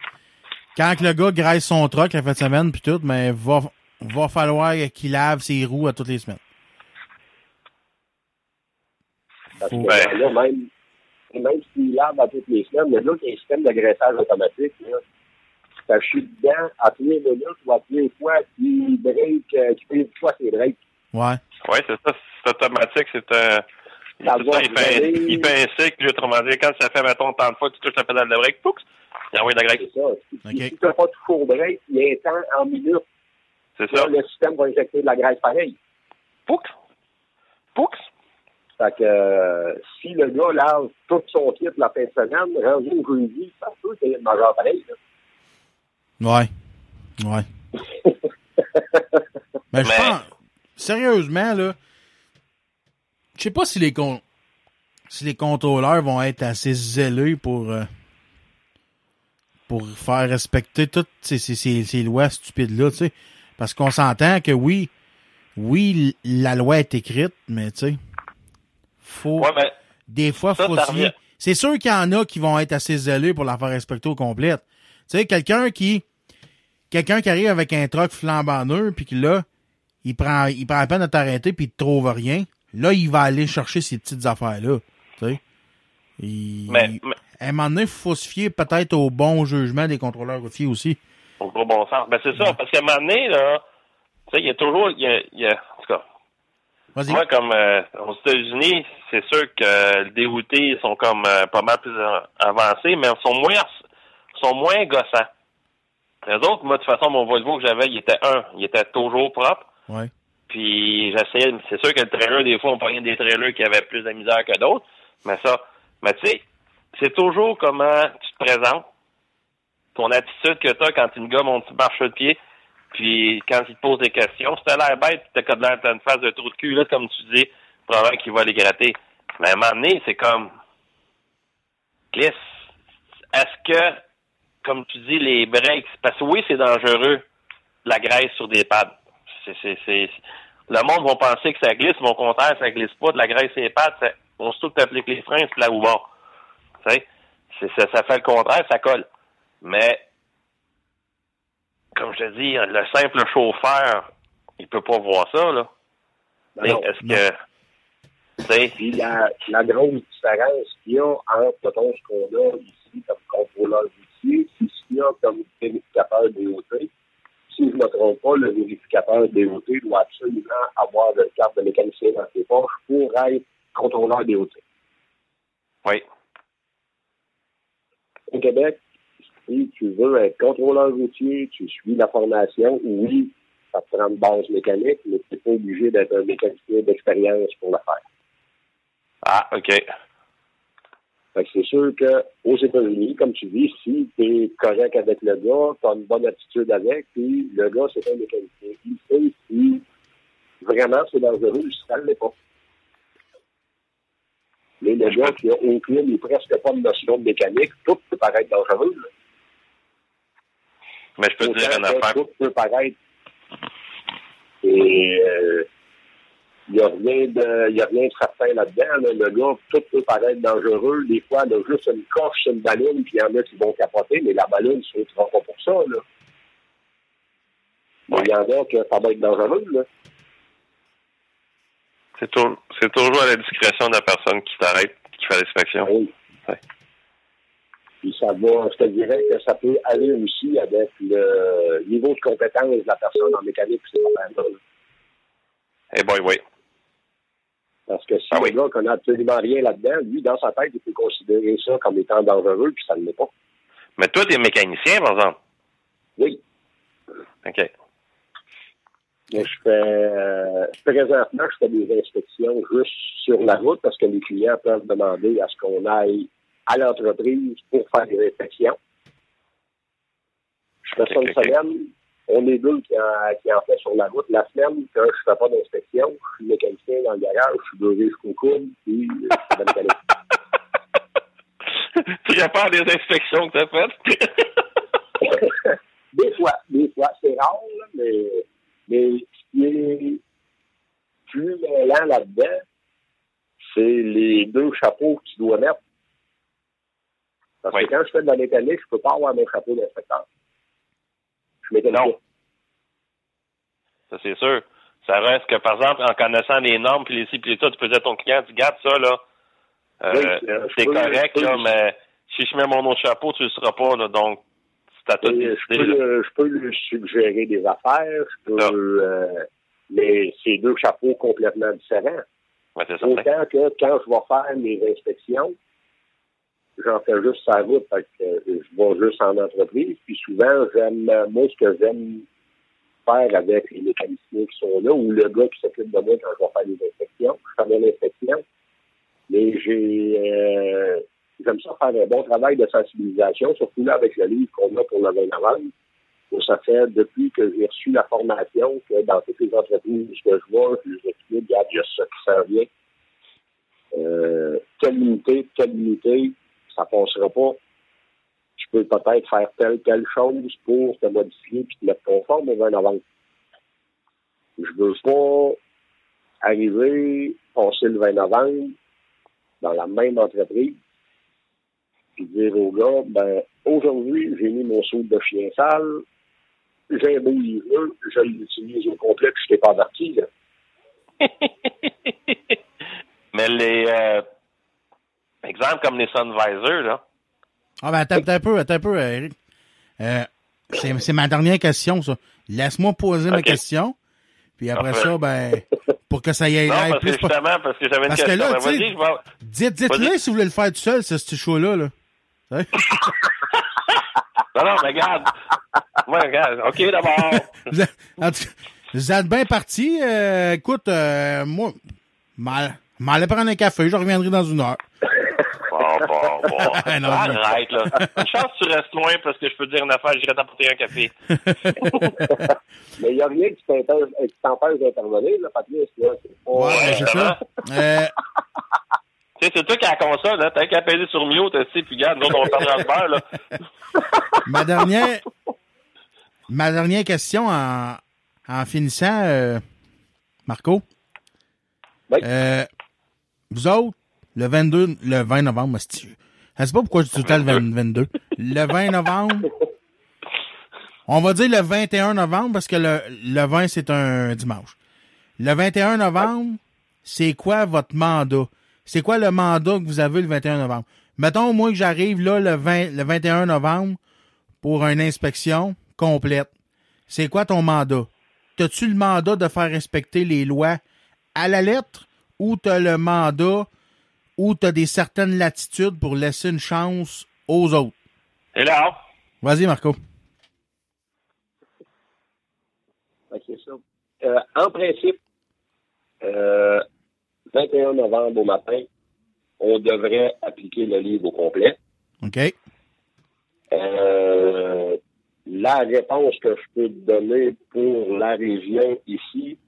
quand que le gars graisse son truck la fin de semaine puis tout, mais va, va falloir qu'il lave ses roues à toutes les semaines.
parce que
Ben.
là, même, même s'il lave à toutes les semaines, mais là, il y a un système de graissage automatique, là. Ça chute dedans à tous les minutes ou à tous les fois qu'il break, euh, qu'il fait une fois ses breaks.
Ouais.
Oui, c'est ça. C'est automatique. C'est un. c'est
Ça,
il, fait,
allez-
il fait un cycle, autrement dit, quand ça fait, mettons, tant de fois que tu touches la pédale de break, poux, il envoie de la graisse.
C'est ça. Si,
Ok.
si tu n'as pas de four break, il y a un temps en minutes.
C'est ça.
le système va injecter de la graisse pareil.
Poux. Poux.
Fait que euh, si le gars lave tout son kit la fin de semaine, rendu au jeudi, ça peut qu'il y ait une majeure pareille. là.
Ouais. Ouais. <laughs> Mais je pense, sérieusement, là, je sais pas si les con, si les contrôleurs vont être assez zélés pour, euh, pour faire respecter toutes ces, ces, ces, ces lois stupides-là, tu sais. Parce qu'on s'entend que oui, oui, la loi est écrite, mais tu sais, faut,
Ouais, mais
des fois,
Ça,
faut. C'est sûr qu'il y en a qui vont être assez zélés pour la faire respecter au complet. Tu sais, quelqu'un qui, quelqu'un qui arrive avec un truck flambant neuf, puis que là, il prend, il prend la peine de t'arrêter, puis il te trouve rien. Là, il va aller chercher ces petites affaires-là. Tu sais. Il-
Mais- mais-
à un moment donné, il faut se fier peut-être au bon jugement des contrôleurs routiers aussi.
Au gros bon sens. Ben, c'est ça, parce qu'à un moment donné, là, tu sais, il y a toujours, y a, il y a, en tout cas, moi, comme euh, aux États-Unis, c'est sûr que les déroutés sont comme euh, pas mal plus avancés, mais ils sont moins, sont moins gossants. Les autres, moi, de toute façon, mon Volvo que j'avais, il était un, il était toujours propre.
Ouais.
Puis j'essayais, c'est sûr que le trailer, des fois, on prenait des trailers qui avaient plus de misère que d'autres, mais ça, mais tu sais, c'est toujours comment tu te présentes, ton attitude que tu quand une gars monte marche de pied, puis quand il te pose des questions. Si t'as l'air bête, t'as comme l'air t'as une face de trou de cul, là, comme tu dis, probablement qu'il va les gratter. Mais à un moment donné, c'est comme, est-ce que, comme tu dis, les breaks, parce que oui, c'est dangereux, la graisse sur des pads. C'est, c'est, c'est, le monde va penser que ça glisse, mais au contraire, ça glisse pas. De la graisse sur les ça, on se trouve t'appliques les freins, c'est là où bon. C'est, ça, ça fait le contraire, ça colle. Mais, comme je te dis, le simple chauffeur, il peut pas voir ça, là.
Ben
Est-ce que,
Puis la, la grosse différence qu'il y a entre, mettons, ce qu'on a ici comme contrôleur routier, c'est ce qu'il y a comme vérificateur DOT. Si je ne me trompe pas, le vérificateur DOT doit absolument avoir une carte de mécanicien dans ses poches pour être contrôleur DOT.
oui.
Au Québec, si tu veux être contrôleur routier, tu suis la formation, oui, ça te prend une base mécanique, mais tu n'es pas obligé d'être un mécanicien d'expérience pour le faire.
Ah, OK.
Fait que c'est sûr qu'aux États-Unis, comme tu dis, si tu es correct avec le gars, tu as une bonne attitude avec, puis le gars, c'est un mécanicien. Il sait si vraiment c'est dangereux ça ne l'est pas. Mais le gars qui a aucune et presque pas de notion de mécanique, tout peut paraître dangereux. là.
Mais je peux te dire une affaire.
Tout peut paraître. Et euh, il n'y a rien de il y a rien de certain là-dedans. là. Le gars, tout peut paraître dangereux. Des fois, il a juste une coche sur une ballonne, puis il y en a qui vont capoter, mais la ballonne ne se retrouvera pas pour ça. Là. Il y en a que ça va être dangereux. Là.
C'est tou- c'est toujours à la discrétion de la personne qui t'arrête, qui fait l'inspection.
Oui.
Ouais.
Puis ça va, je te dirais que ça peut aller aussi avec le niveau de compétence de la personne en mécanique, c'est pas mal.
Eh boy, oui.
Parce que si
Ah
le
oui.
gars connaît absolument rien là-dedans, lui, dans sa tête, il peut considérer ça comme étant dangereux, puis ça ne l'est pas.
Mais toi, t'es mécanicien, par exemple?
Oui.
OK.
Mais je fais euh, présentement, je fais des inspections juste sur la route parce que les clients peuvent demander à ce qu'on aille à l'entreprise pour faire des inspections. Je fais ça une semaine. On est deux qui en, qui en fait sur la route. La semaine que je fais pas d'inspection, je suis mécanicien dans le garage, je suis levé jusqu'au coude, puis je fais de la mécanique.
tu répares des inspections que t'as faites? <laughs>
des fois, des fois, c'est rare, là, mais, mais ce qui est plus mêlant là-dedans, c'est les deux chapeaux que tu dois mettre. Parce
Oui.
que quand je fais de la mécanique, je peux pas avoir mon chapeau d'inspecteur. Mécanicien.
Non. Ça, c'est sûr. Ça reste que, par exemple, en connaissant les normes puis les ci puis les ça, tu peux dire à ton client, tu gardes ça, là. Euh,
Oui, euh,
c'est
peux-
correct, là, mais si je mets mon autre chapeau, tu le seras pas, là. Donc, c'est à toi de
Et je, peux,
décider,
le- je peux lui suggérer des affaires, je peux, euh, mais c'est deux chapeaux complètement différents.
Ouais, c'est.
Autant que quand je vais faire mes inspections, j'en fais juste sa route, fait que euh, je vais juste en entreprise. Puis souvent, j'aime euh, moi ce que j'aime faire avec les mécaniciens qui sont là ou le gars qui s'occupe de moi quand je vais faire les inspections. Je fais bien l'inspection. Mais j'ai euh, j'aime ça faire un bon travail de sensibilisation, surtout là avec le livre qu'on a pour le 20 novembre. Ça fait depuis que j'ai reçu la formation que dans toutes les entreprises que je vois, je les explique, il y a ça qui s'en vient. Euh, telle unité, telle unité, ça passera pas. Tu peux peut-être faire telle, telle chose pour te modifier puis te mettre conforme au 20 novembre. Je veux pas arriver, passer le 20 novembre dans la même entreprise puis dire au gars, ben, aujourd'hui, j'ai mis mon saut de chien sale, j'ai un beau livre, je l'utilise au complet, puis je t'ai pas averti, là. <laughs>
mais les, euh, exemple comme les Sunvisors, là,
Ah, ben, attends, attends un peu, attends un peu, Eric. Euh, c'est ma dernière question, ça. Laisse-moi poser ma question. Puis après ça, ben, pour que ça y aille
Non, parce que
plus. pas-
justement, parce que j'avais une
Parce que là,
Ben.
Dites, dites-le
Vas-y.
si vous voulez le faire tout seul, ce petit show-là, là. Hein? <laughs>
Non, non, mais regarde. Ouais, regarde. OK, d'abord.
Vous êtes- en tout cas, vous êtes bien parti. Euh, écoute, euh, moi, mal, m'allais prendre un café, je reviendrai dans une heure.
Bon, bon, bon. <laughs>
Non,
Arrête, là. Une chance que tu restes loin parce que je peux te dire une affaire, j'irai t'apporter un café. <laughs>
Mais il n'y a rien qui t'empêche d'intervenir, là, Patrice. Là. C'est pas-
Ouais, c'est ça. Euh,
Tu sais, c'est toi qui as la console, là. T'as qu'à peser sur mute, tu sais, puis regarde, nous autres, on parle dans le beurre, là.
ma dernière, ma dernière question en, en finissant, euh, Marco.
Oui.
Euh, vous autres, le 22, le 20 novembre, hostie, je sais pas pourquoi je dis tout le temps le 20 22. Le 20 novembre, on va dire le 21 novembre parce que le, le 20 c'est un dimanche. Le 21 novembre, c'est quoi votre mandat? C'est quoi le mandat que vous avez le 21 novembre? Mettons, moi, que j'arrive là le 20, le 21 novembre pour une inspection complète. C'est quoi ton mandat? T'as-tu le mandat de faire respecter les lois à la lettre ou t'as le mandat ou t'as des certaines latitudes pour laisser une chance aux autres?
Et là,
Vas-y, Marco.
C'est ça. Euh, en principe, euh, 21 novembre au matin, on devrait appliquer le livre au complet.
OK?
Euh, la réponse que je peux te donner pour la région ici,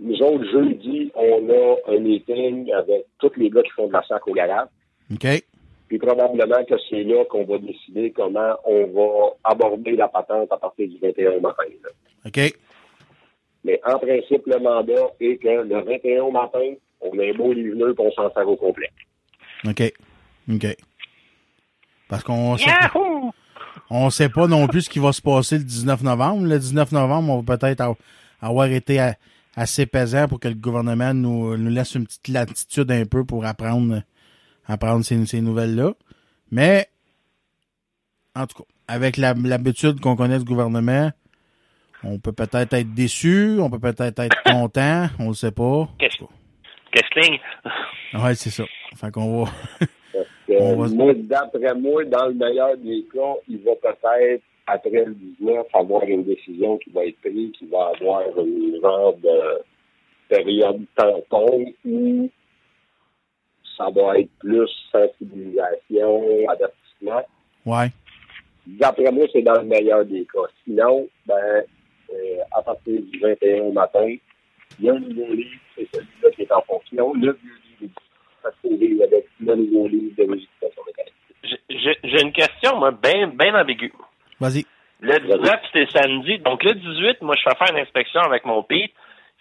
nous autres, jeudi, on a un meeting avec tous les gars qui font de la sac au garage.
OK?
Puis probablement que c'est là qu'on va décider comment on va aborder la patente à partir du 21 matin. là.
OK?
Mais en principe, le mandat est que le 21 matin, on a un beau livre neuf et on s'en sert au complet.
OK. OK. Parce qu'on sait,
Yahoo!
on sait pas non plus ce qui va se passer le 19 novembre. Le 19 novembre, on va peut-être av- avoir été a- assez pesant pour que le gouvernement nous, nous laisse une petite latitude un peu pour apprendre, apprendre ces, ces nouvelles-là. Mais, en tout cas, avec l'habitude qu'on connaît du gouvernement, on peut peut-être être déçu, on peut peut-être être <laughs> content, on le sait pas.
Qu'est-ce Kessling.
Ouais, c'est ça. Fait qu'on va... <laughs> On va-
moi, d'après moi, dans le meilleur des cas, il va peut-être, après le 19, avoir une décision qui va être prise, qui va avoir une genre de période tampon où ça va être plus sensibilisation, avertissement.
Ouais.
D'après moi, c'est dans le meilleur des cas. Sinon, ben, euh, à partir du 21 au matin, il y a un nouveau livre, c'est celui-là qui est en fonction. Le vieux livre est disponible avec le nouveau livre de législation mécanique.
J'ai une question, moi, bien ben ambiguë.
Vas-y.
Le 19, c'est samedi. Donc, le 18, moi, je fais faire une inspection avec mon Pete.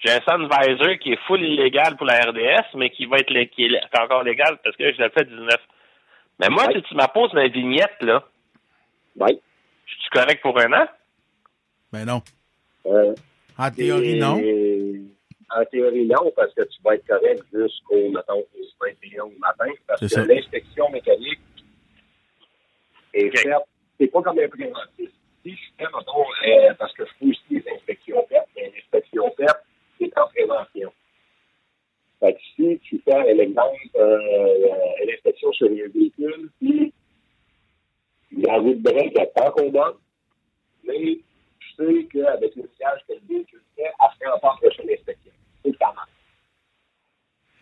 J'ai un Sunvisor qui est full illégal pour la RDS, mais qui va être qui est encore légal parce que je l'ai fait 19. Mais moi,
Ouais.
si tu m'apposes ma vignette, là,
Oui.
je suis correct pour un an?
Ben non.
Euh,
En théorie, non.
En théorie, non, parce que tu vas être correct jusqu'au, mettons, au 21 au matin. Parce que l'inspection mécanique est faite, c'est pas comme un préventif. Si je fais, mettons, euh, parce que je fais aussi des inspections faites, mais l'inspection faite, c'est en prévention. Fait que si tu fais, un exemple, euh, une inspection sur un véhicule, puis la route de break est pas qu'on donne, mais je sais qu'avec le siège que le véhicule fait, elle ferait encore la prochaine inspection. C'est ça.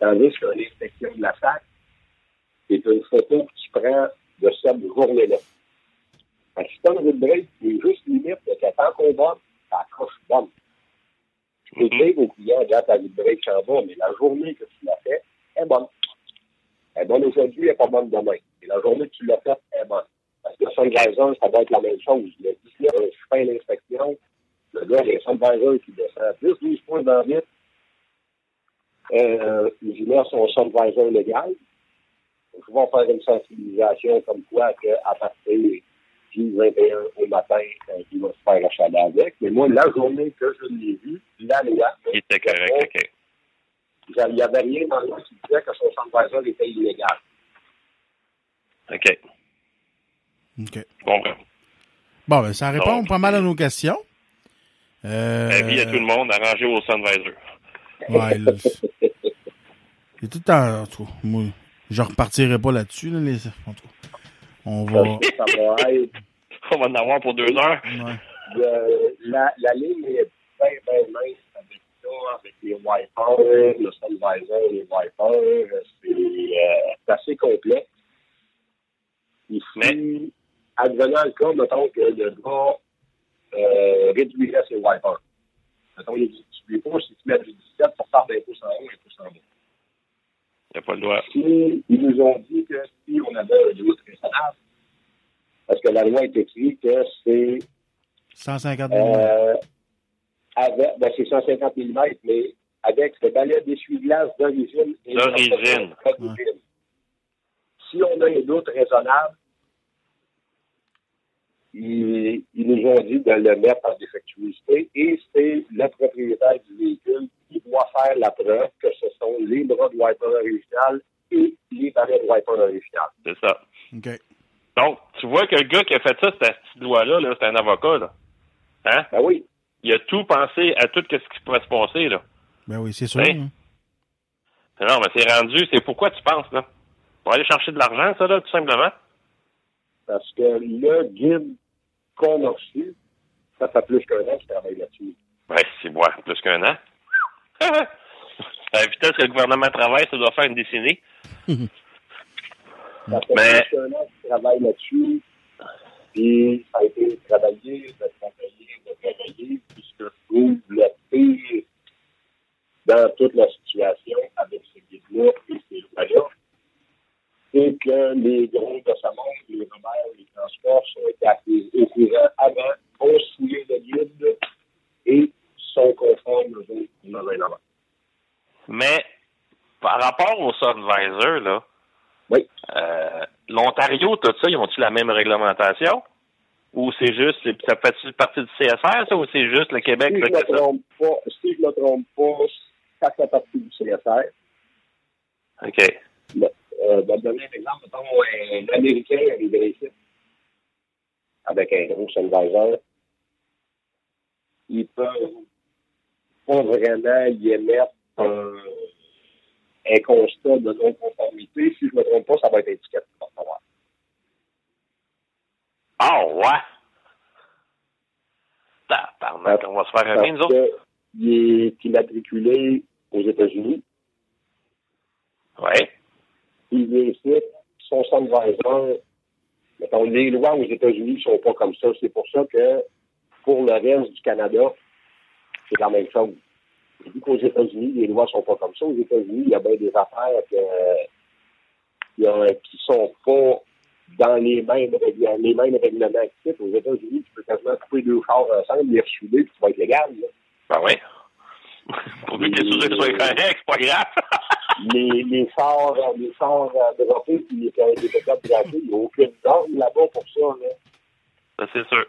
Tandis que l'inspection de la SAC, c'est une photo que tu prends de cette journée-là. Fait que si tu as une route de break qui est juste limite de que tant qu'on donne, ça accroche bonne. Tu peux dire au client, regarde ta route de break s'en va, mais la journée que tu l'as fait, est bonne. Elle est bonne aujourd'hui, elle n'est pas bonne demain. Et la journée que tu l'as faite, elle est bonne. Parce que le sunvisor, ça va être la même chose. Le 19, je fais l'inspection, le gars, il y a qui descend 10-12 points dans le. Euh, il met son sunvisor légal. Je vais faire une sensibilisation comme quoi qu'à partir du 21 au matin, euh, il va se faire achaler avec. Mais moi, la journée que je l'ai vu, la loi,
Il était correct, OK.
il n'y avait rien dans le qui disait que son sunvisor était illégal.
OK.
OK.
Tu comprends?
Bon, ben, ça répond
Donc,
pas mal à nos questions. Euh,
Avis à tout le monde, arrangé au Sunvisor.
Ouais, là, c'est c'est tout. En tout cas, moi, je repartirai pas là-dessus. Là, les... En tout cas, on va.
Ça va être <laughs>
On va en avoir pour deux heures.
Ouais.
euh, la, la ligne est bien, bien mince avec ça, avec les wipers, le sunvisor, les wipers. C'est euh, assez complexe. Ici,
Mais-
advenant le cas, mettons que le gars euh, réduirait ses wipers. Mettons, il dit, tu lui pouces, si tu mets du 17 pour faire d'un pouce en haut, un pouce en bas.
Il n'y a pas le droit.
Si, ils nous ont dit que si on avait un limite raisonnable, parce que la loi est écrite que c'est
150 mm.
euh, avec, ben c'est 150 mm, mais avec ce balai d'essuie-glace d'origine. et
D'origine.
d'origine. Si on a un doute raisonnable, ils, ils nous ont dit de le mettre en défectuosité et c'est le propriétaire du véhicule qui doit faire la preuve que ce sont les bras de wiper original et les balais de wiper original.
C'est ça.
OK.
Donc, tu vois que le gars qui a fait ça, cette petite loi-là, -là, c'est un avocat, là. Hein?
Ben oui,
Il a tout pensé à tout ce qui pourrait se passer, là.
Ben oui, c'est sûr.
Hey.
hein.
Non, mais c'est rendu, c'est pourquoi tu penses, là? Pour aller chercher de l'argent, ça, là, tout simplement.
parce que le guide qu'on a reçu, ça fait plus qu'un an qu'il travaille là-dessus.
Ouais, c'est moi, plus qu'un an. À la vitesse que le gouvernement travaille, ça doit faire une décennie. <laughs> Mais-
an qu'il travaille là-dessus. Puis ça a été travaillé, de travailler, de travailler. Puis ce que je trouve le pire dans toute la situation avec ce guide-là et ces lois-là, c'est que les gros de sa monde, les remères, les transports sont été au courant avant, ont signé le guide et sont conformes aux autres gouvernements.
Mais, par rapport au Sunvisor, là,
Oui.
euh, l'Ontario, tout ça, ils ont-ils la même réglementation? Ou c'est juste, ça fait partie du CSR, ça, ou c'est juste le Québec,
Si
là,
je me
ça?
trompe pas, si je me trompe pas, ça fait partie du CSR.
OK.
Le- Euh, je vais te donner un exemple. Mettons, un Américain ici avec un gros Sunvisor. Ils peuvent pas vraiment y émettre un, un constat de non-conformité. Si je ne me trompe pas, ça va être étiquette recevoir.
Ah, ouais. Tabarnak, on va se faire aimer, nous autres.
qu'il est immatriculé aux États-Unis.
Ouais.
il vient ici, son Sunvisor, mettons, les lois aux États-Unis ne sont pas comme ça. C'est pour ça que pour le reste du Canada, c'est la même chose. Vu qu'aux États-Unis, les lois sont pas comme ça. Aux États-Unis, il y a bien des affaires que, qui sont pas dans les mêmes, les mêmes règlements que Aux États-Unis, tu peux quasiment couper deux chars ensemble, les rechouler, puis tu vas être légal. là.
Ben oui. <laughs> Pourvu que les sujets soient corrects, c'est pas grave. <laughs>
les, les euh, les euh, droppés, puis les, les pick-up droppés, il n'y a aucune norme là-bas pour ça. Là.
Ça, c'est sûr.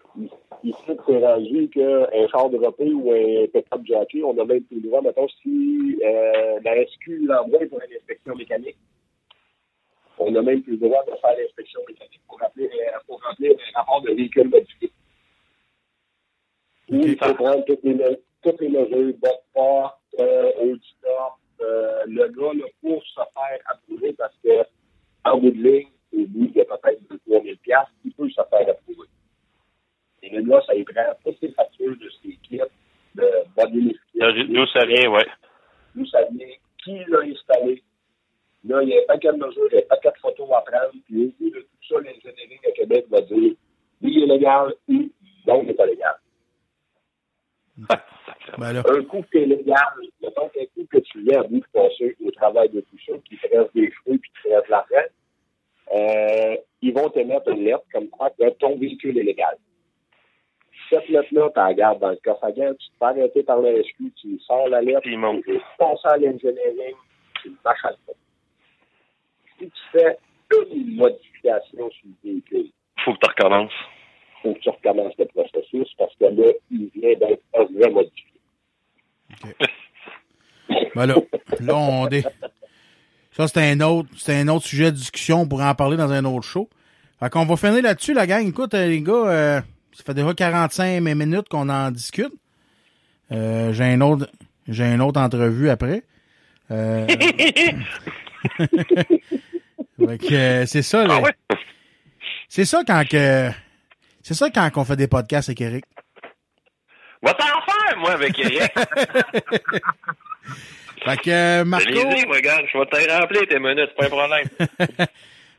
Ici, c'est rendu qu'un char droppé ou un pick-up jockey, on a même plus le droit, mettons, si euh, la SQ l'envoie pour une inspection mécanique. On n'a même plus le droit de faire l'inspection mécanique pour, rappeler, pour remplir un rapport de véhicule modifié. Ou il faut prendre toutes les, toutes les mesures, de porte, euh, euh, le gars, là, pour se faire approuver, parce que en bout de ligne, au bout de peut-être 2 000 piastres, il peut se faire approuver. Et le gars, ça y prend toutes les factures de ses kits, de
Là,
modélification.
D'où ça vient, ouais.
D'où ça vient, qui l'a installé. Là, il y a un paquet de mesures, il y a un paquet de photos à prendre, puis au bout de tout ça, l'ingénierie à Québec va dire oui, il est légal, ou non, il n'est pas légal.
Ben là,
Un coup que tu es légal, mettons qu'un coup que tu viens à bout de passer au travail de tout ça, qui te reste des cheveux puis qui te reste de l'argent, euh, ils vont te mettre une lettre comme quoi que ton véhicule est légal cette lettre-là, tu la gardes dans le coffre à gants, tu te fais arrêter par le SQ, tu sors la lettre,
puis il
tu fonces à l'engineering, tu marches à le Si tu fais une modification sur le véhicule,
faut que tu recommences.
faut que tu recommences le processus parce que là, il vient d'être remodifié. OK.
ben là, on est. Ça, c'est un autre, c'est un autre sujet de discussion. On pourrait en parler dans un autre show.
Fait qu'on va finir là-dessus, la gang. Écoute, euh, les gars, euh, ça fait déjà 45 minutes qu'on en discute. Euh, j'ai un autre j'ai une autre entrevue après. Euh, <laughs> euh, c'est ça
ah là.
C'est ça quand que c'est ça quand on fait des podcasts avec Eric.
Va t'en faire, moi, avec Eric. <laughs>
fait que Marco.
Je vais te tes minutes, pas problème. <laughs>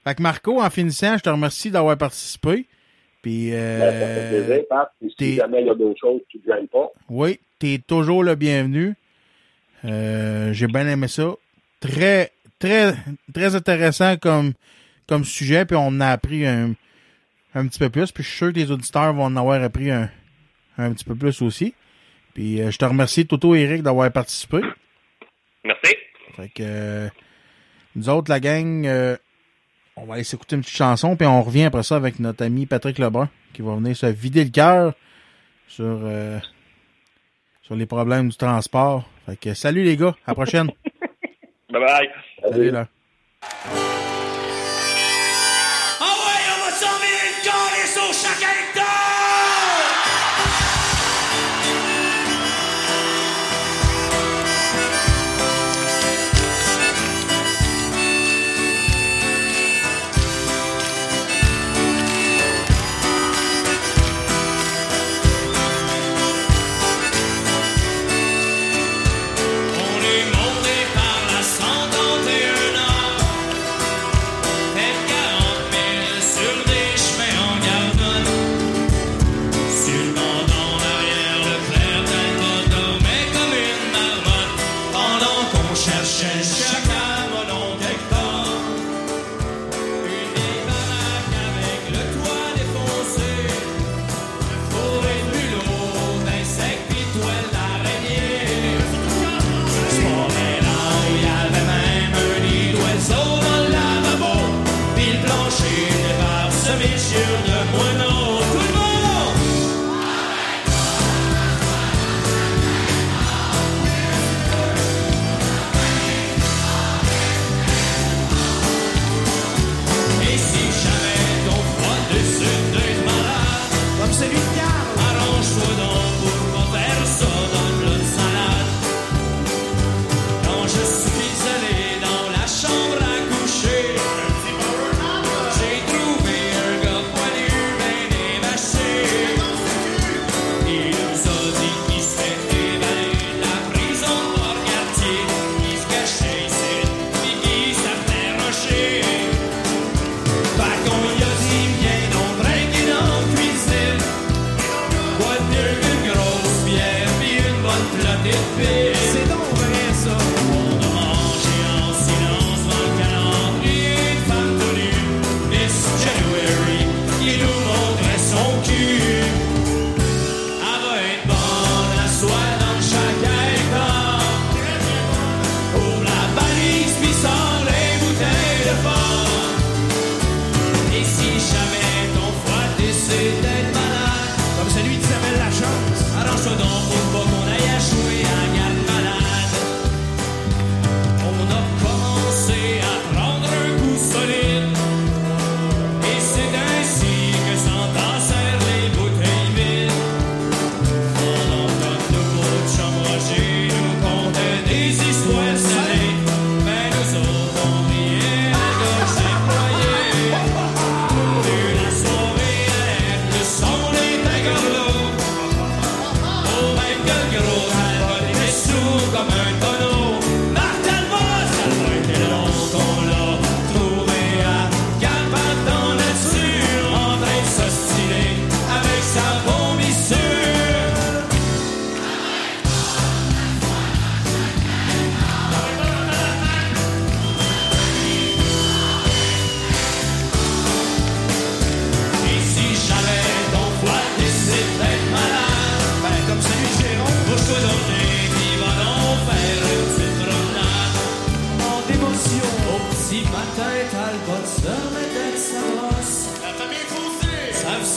fait que Marco, en finissant, je te remercie d'avoir participé. Euh,
puis, si jamais il y a d'autres choses qui ne viennent pas.
Oui, tu es toujours le bienvenu. Euh, j'ai bien aimé ça. Très, très, très intéressant comme, comme sujet. Puis on a appris un, un petit peu plus. Puis je suis sûr que les auditeurs vont en avoir appris un, un petit peu plus aussi. Puis euh, je te remercie, Toto et Eric, d'avoir participé.
Merci.
Fait que, nous autres, la gang, on va aller s'écouter une petite chanson, puis on revient après ça avec notre ami Patrick Lebrun, qui va venir se vider le cœur euh, sur, les problèmes du transport. Fait que salut les gars, à la prochaine. <laughs>
bye bye.
Salut là.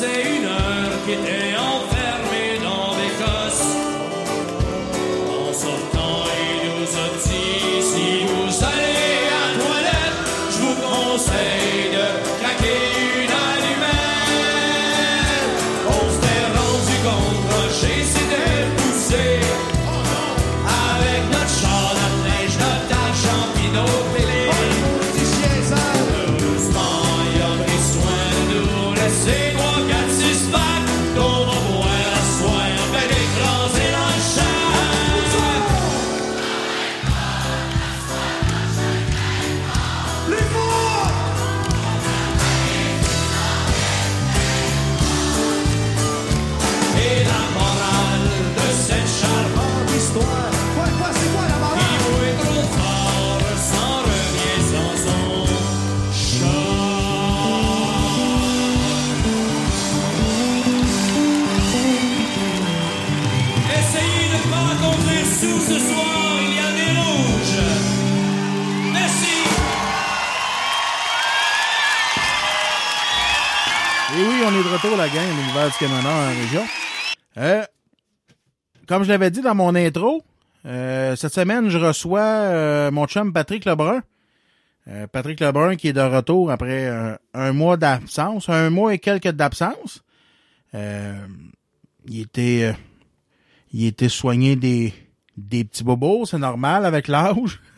c'est une heure qui était la
région. Euh, comme je l'avais dit dans mon intro, euh, cette semaine, je reçois euh, mon chum Patrick Lebrun. Patrick Lebrun qui est de retour après un, un mois d'absence, un mois et quelques d'absence. Il était il était soigné des, des petits bobos, c'est normal avec l'âge. <laughs>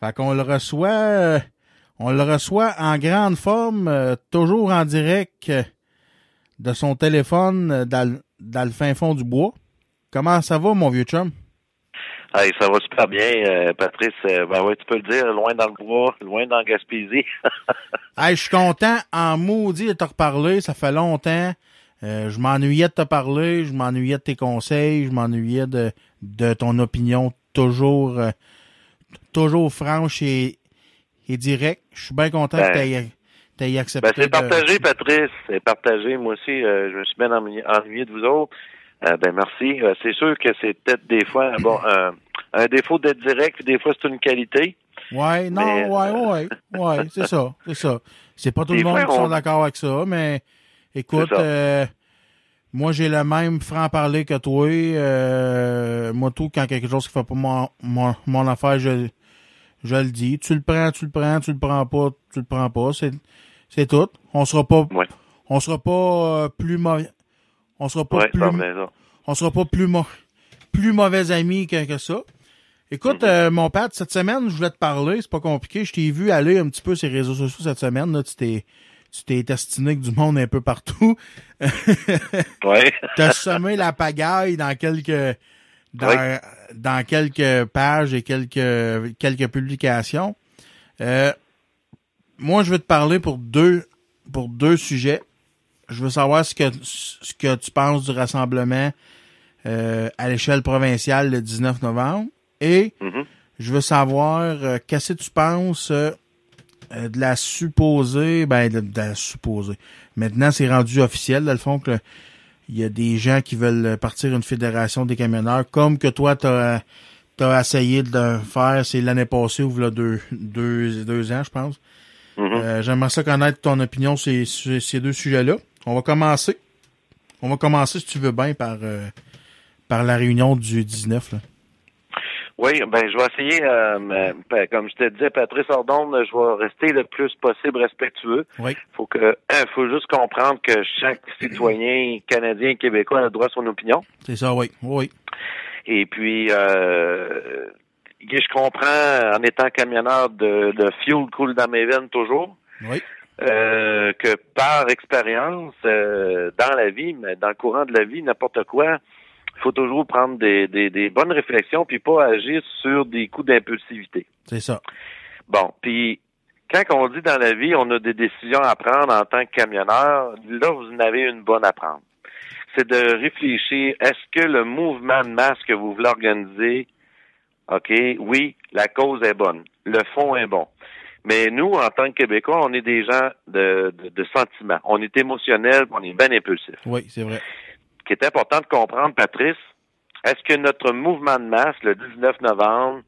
fait qu'on le reçoit on le reçoit en grande forme, euh, toujours en direct euh, de son téléphone euh, dans, le- dans le fin fond du bois. Comment ça va, mon vieux chum?
Hey, ça va super bien, euh, Patrice. Euh, ben oui, tu peux le dire, loin dans le bois, loin dans Gaspésie. <laughs>
Hey, je suis content en maudit de te reparler. Ça fait longtemps. Euh, je m'ennuyais de te parler, je m'ennuyais de tes conseils, je m'ennuyais de, de ton opinion toujours, euh, toujours franche et, et directe. Je suis bien content
Ben,
que tu aies, accepté.
ben, c'est
de-
partagé, Patrice. C'est partagé. Moi aussi, euh, je me suis bien ennuyé, de vous autres. Euh, ben merci. Euh, c'est sûr que c'est peut-être des fois bon un, défaut d'être direct, puis des fois c'est une qualité.
Ouais, non,
Mais,
ouais, ouais, ouais, c'est ça, c'est ça. C'est pas tout
Des
le monde qui sont
on-
d'accord avec ça, mais écoute, moi j'ai le même franc-parler que toi. Euh, moi tout, quand quelque chose qui fait pas mon, mon, mon affaire, je, je le dis. Tu le prends, tu le prends, tu le prends pas, tu le prends pas. C'est, c'est tout. On sera pas,
Ouais.
on sera pas euh, plus mauvais. On sera pas
Ouais,
plus, on sera pas plus, mau- plus mauvais amis que, que ça. Écoute,
Mhm.
euh, mon père, cette semaine, je voulais te parler, c'est pas compliqué. Je t'ai vu aller un petit peu sur les réseaux sociaux cette semaine. Là, tu t'es tu t'es destiné du monde un peu partout.
Ouais. <laughs>
T'as semé la pagaille dans quelques dans. Dans quelques pages et quelques quelques publications. Euh, moi, je veux te parler pour deux pour deux sujets. Je veux savoir ce que ce que tu penses du rassemblement euh, à l'échelle provinciale le 19 novembre et
Mhm.
je veux savoir euh, qu'est-ce que tu penses euh, euh, de la supposée, ben de, de la supposée. Maintenant, c'est rendu officiel, dans le fond, que il y a des gens qui veulent partir une fédération des camionneurs, comme que toi, t'as as essayé de faire, c'est l'année passée ou là deux, deux, deux ans, je pense.
Mhm.
Euh, J'aimerais ça connaître ton opinion sur, sur ces deux sujets-là. On va commencer. On va commencer, si tu veux bien, par, euh, par la réunion du 19. Là.
Oui, ben je vais essayer, euh, euh, ben, comme je te disais, Patrice Ordon, je vais rester le plus possible respectueux.
Oui.
Faut que, faut juste comprendre que chaque citoyen canadien et québécois a le droit à son opinion.
C'est ça, oui. Oui.
Et puis, euh, je comprends, en étant camionneur, de, de fuel coule dans mes veines toujours,
Oui.
euh, que par expérience, euh, dans la vie, mais dans le courant de la vie, n'importe quoi, il faut toujours prendre des, des, des bonnes réflexions puis pas agir sur des coups d'impulsivité.
C'est ça.
Bon, puis quand on dit dans la vie, on a des décisions à prendre en tant que camionneur, là, vous en avez une bonne à prendre. C'est de réfléchir, est-ce que le mouvement de masse que vous voulez organiser, OK, oui, la cause est bonne, le fond est bon. Mais nous, en tant que Québécois, on est des gens de, de, de sentiments. On est émotionnel, on est bien impulsif.
Oui, c'est vrai.
Qui est important de comprendre, Patrice, est-ce que notre mouvement de masse, le 19 novembre,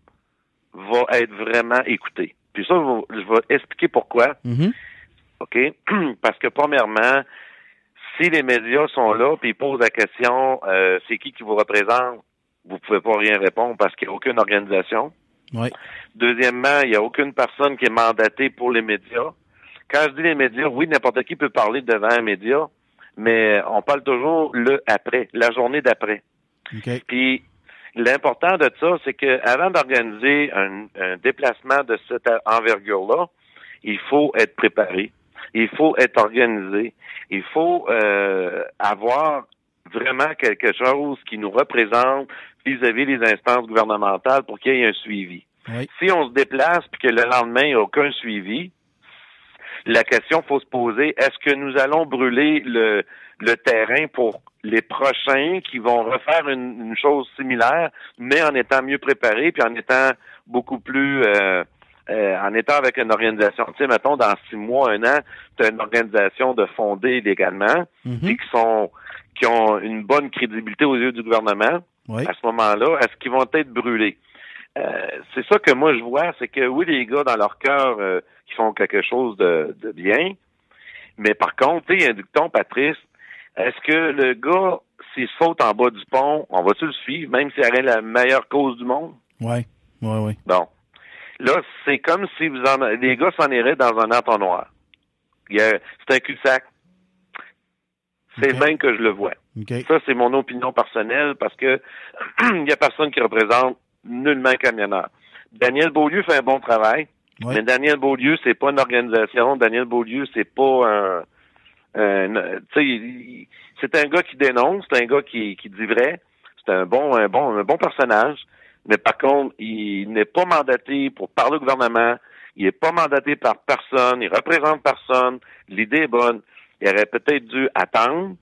va être vraiment écouté? Puis ça, je vais- je vais expliquer pourquoi.
Mhm.
OK? <clears throat> Parce que premièrement, si les médias sont là puis ils posent la question euh, c'est qui qui vous représente, vous pouvez pas rien répondre parce qu'il n'y a aucune organisation.
Oui.
Deuxièmement, il n'y a aucune personne qui est mandatée pour les médias. Quand je dis les médias, oui, n'importe qui peut parler devant un média, mais on parle toujours le après, la journée d'après.
OK.
Puis l'important de ça, c'est que avant d'organiser un, un déplacement de cette envergure-là, il faut être préparé, il faut être organisé, il faut euh, avoir vraiment quelque chose qui nous représente vis-à-vis des instances gouvernementales pour qu'il y ait un suivi.
Oui.
Si on se déplace puis que le lendemain, il n'y a aucun suivi, la question faut se poser, est-ce que nous allons brûler le, le terrain pour les prochains qui vont refaire une, une chose similaire, mais en étant mieux préparés, puis en étant beaucoup plus euh, euh, en étant avec une organisation. Tu sais, mettons, dans six mois, un an, tu as une organisation de fondée légalement,
Mhm.
qui sont qui ont une bonne crédibilité aux yeux du gouvernement.
Oui.
à ce moment-là, est-ce qu'ils vont être brûlés? Euh, c'est ça que moi je vois, c'est que oui, les gars, dans leur cœur, euh, qui font quelque chose de, de bien, mais par contre, il y a un dicton, Patrice, est-ce que le gars, s'il saute en bas du pont, on va-tu le suivre, même s'il aurait la meilleure cause du monde?
Oui, oui, oui.
Bon. Là, c'est comme si vous en, les gars s'en iraient dans un entonnoir. Il y a- C'est un cul-de-sac. C'est
Ok.
le même que je le vois. Ça, c'est mon opinion personnelle parce que <clears throat> il y a personne qui représente nullement camionneur. Daniel Beaulieu fait un bon travail,
Oui.
mais Daniel Beaulieu, c'est pas une organisation. Daniel Beaulieu, c'est pas un, un- tu sais, il- c'est un gars qui dénonce, c'est un gars qui, qui dit vrai. C'est un bon, un bon, un bon personnage. Mais par contre, il n'est pas mandaté pour parler au gouvernement. Il n'est pas mandaté par personne. Il représente personne. L'idée est bonne. Il aurait peut-être dû attendre,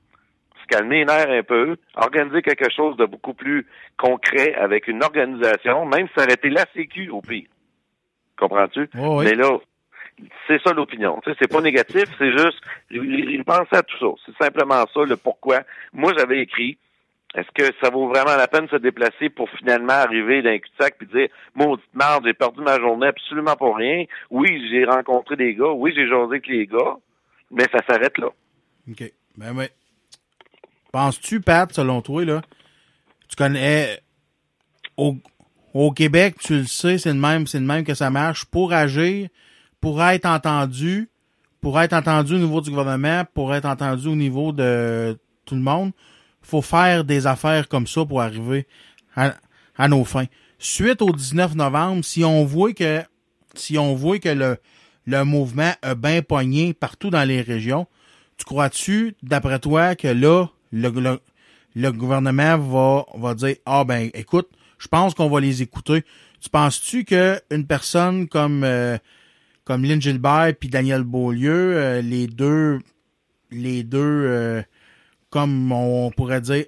calmer les nerfs un peu, organiser quelque chose de beaucoup plus concret avec une organisation, même si ça aurait été la Sécu au pire. Comprends-tu?
Oui, oui.
Mais là, c'est ça l'opinion. Tu sais, c'est pas négatif, c'est juste, il, pensait à tout ça. C'est simplement ça le pourquoi. Moi, j'avais écrit, est-ce que ça vaut vraiment la peine de se déplacer pour finalement arriver dans un cul-de-sac puis dire, maudite merde, j'ai perdu ma journée absolument pour rien. Oui, j'ai rencontré des gars. Oui, j'ai jasé avec les gars. Mais ça s'arrête là.
OK. Ben oui. Penses-tu, Pat, selon toi, là, tu connais au, au Québec, tu le sais, c'est le même, c'est le même que ça marche. Pour agir, pour être entendu, pour être entendu au niveau du gouvernement, pour être entendu au niveau de tout le monde, faut faire des affaires comme ça pour arriver à, à nos fins. Suite au 19 novembre, si on voit que si on voit que le, le mouvement a bien pogné partout dans les régions, tu crois-tu, d'après toi, que là, le, le, le gouvernement va, va dire Ah ben écoute, je pense qu'on va les écouter. Tu penses-tu que une personne comme euh, comme Lynn Gilbert puis Daniel Beaulieu, euh, les deux les deux euh, comme on pourrait dire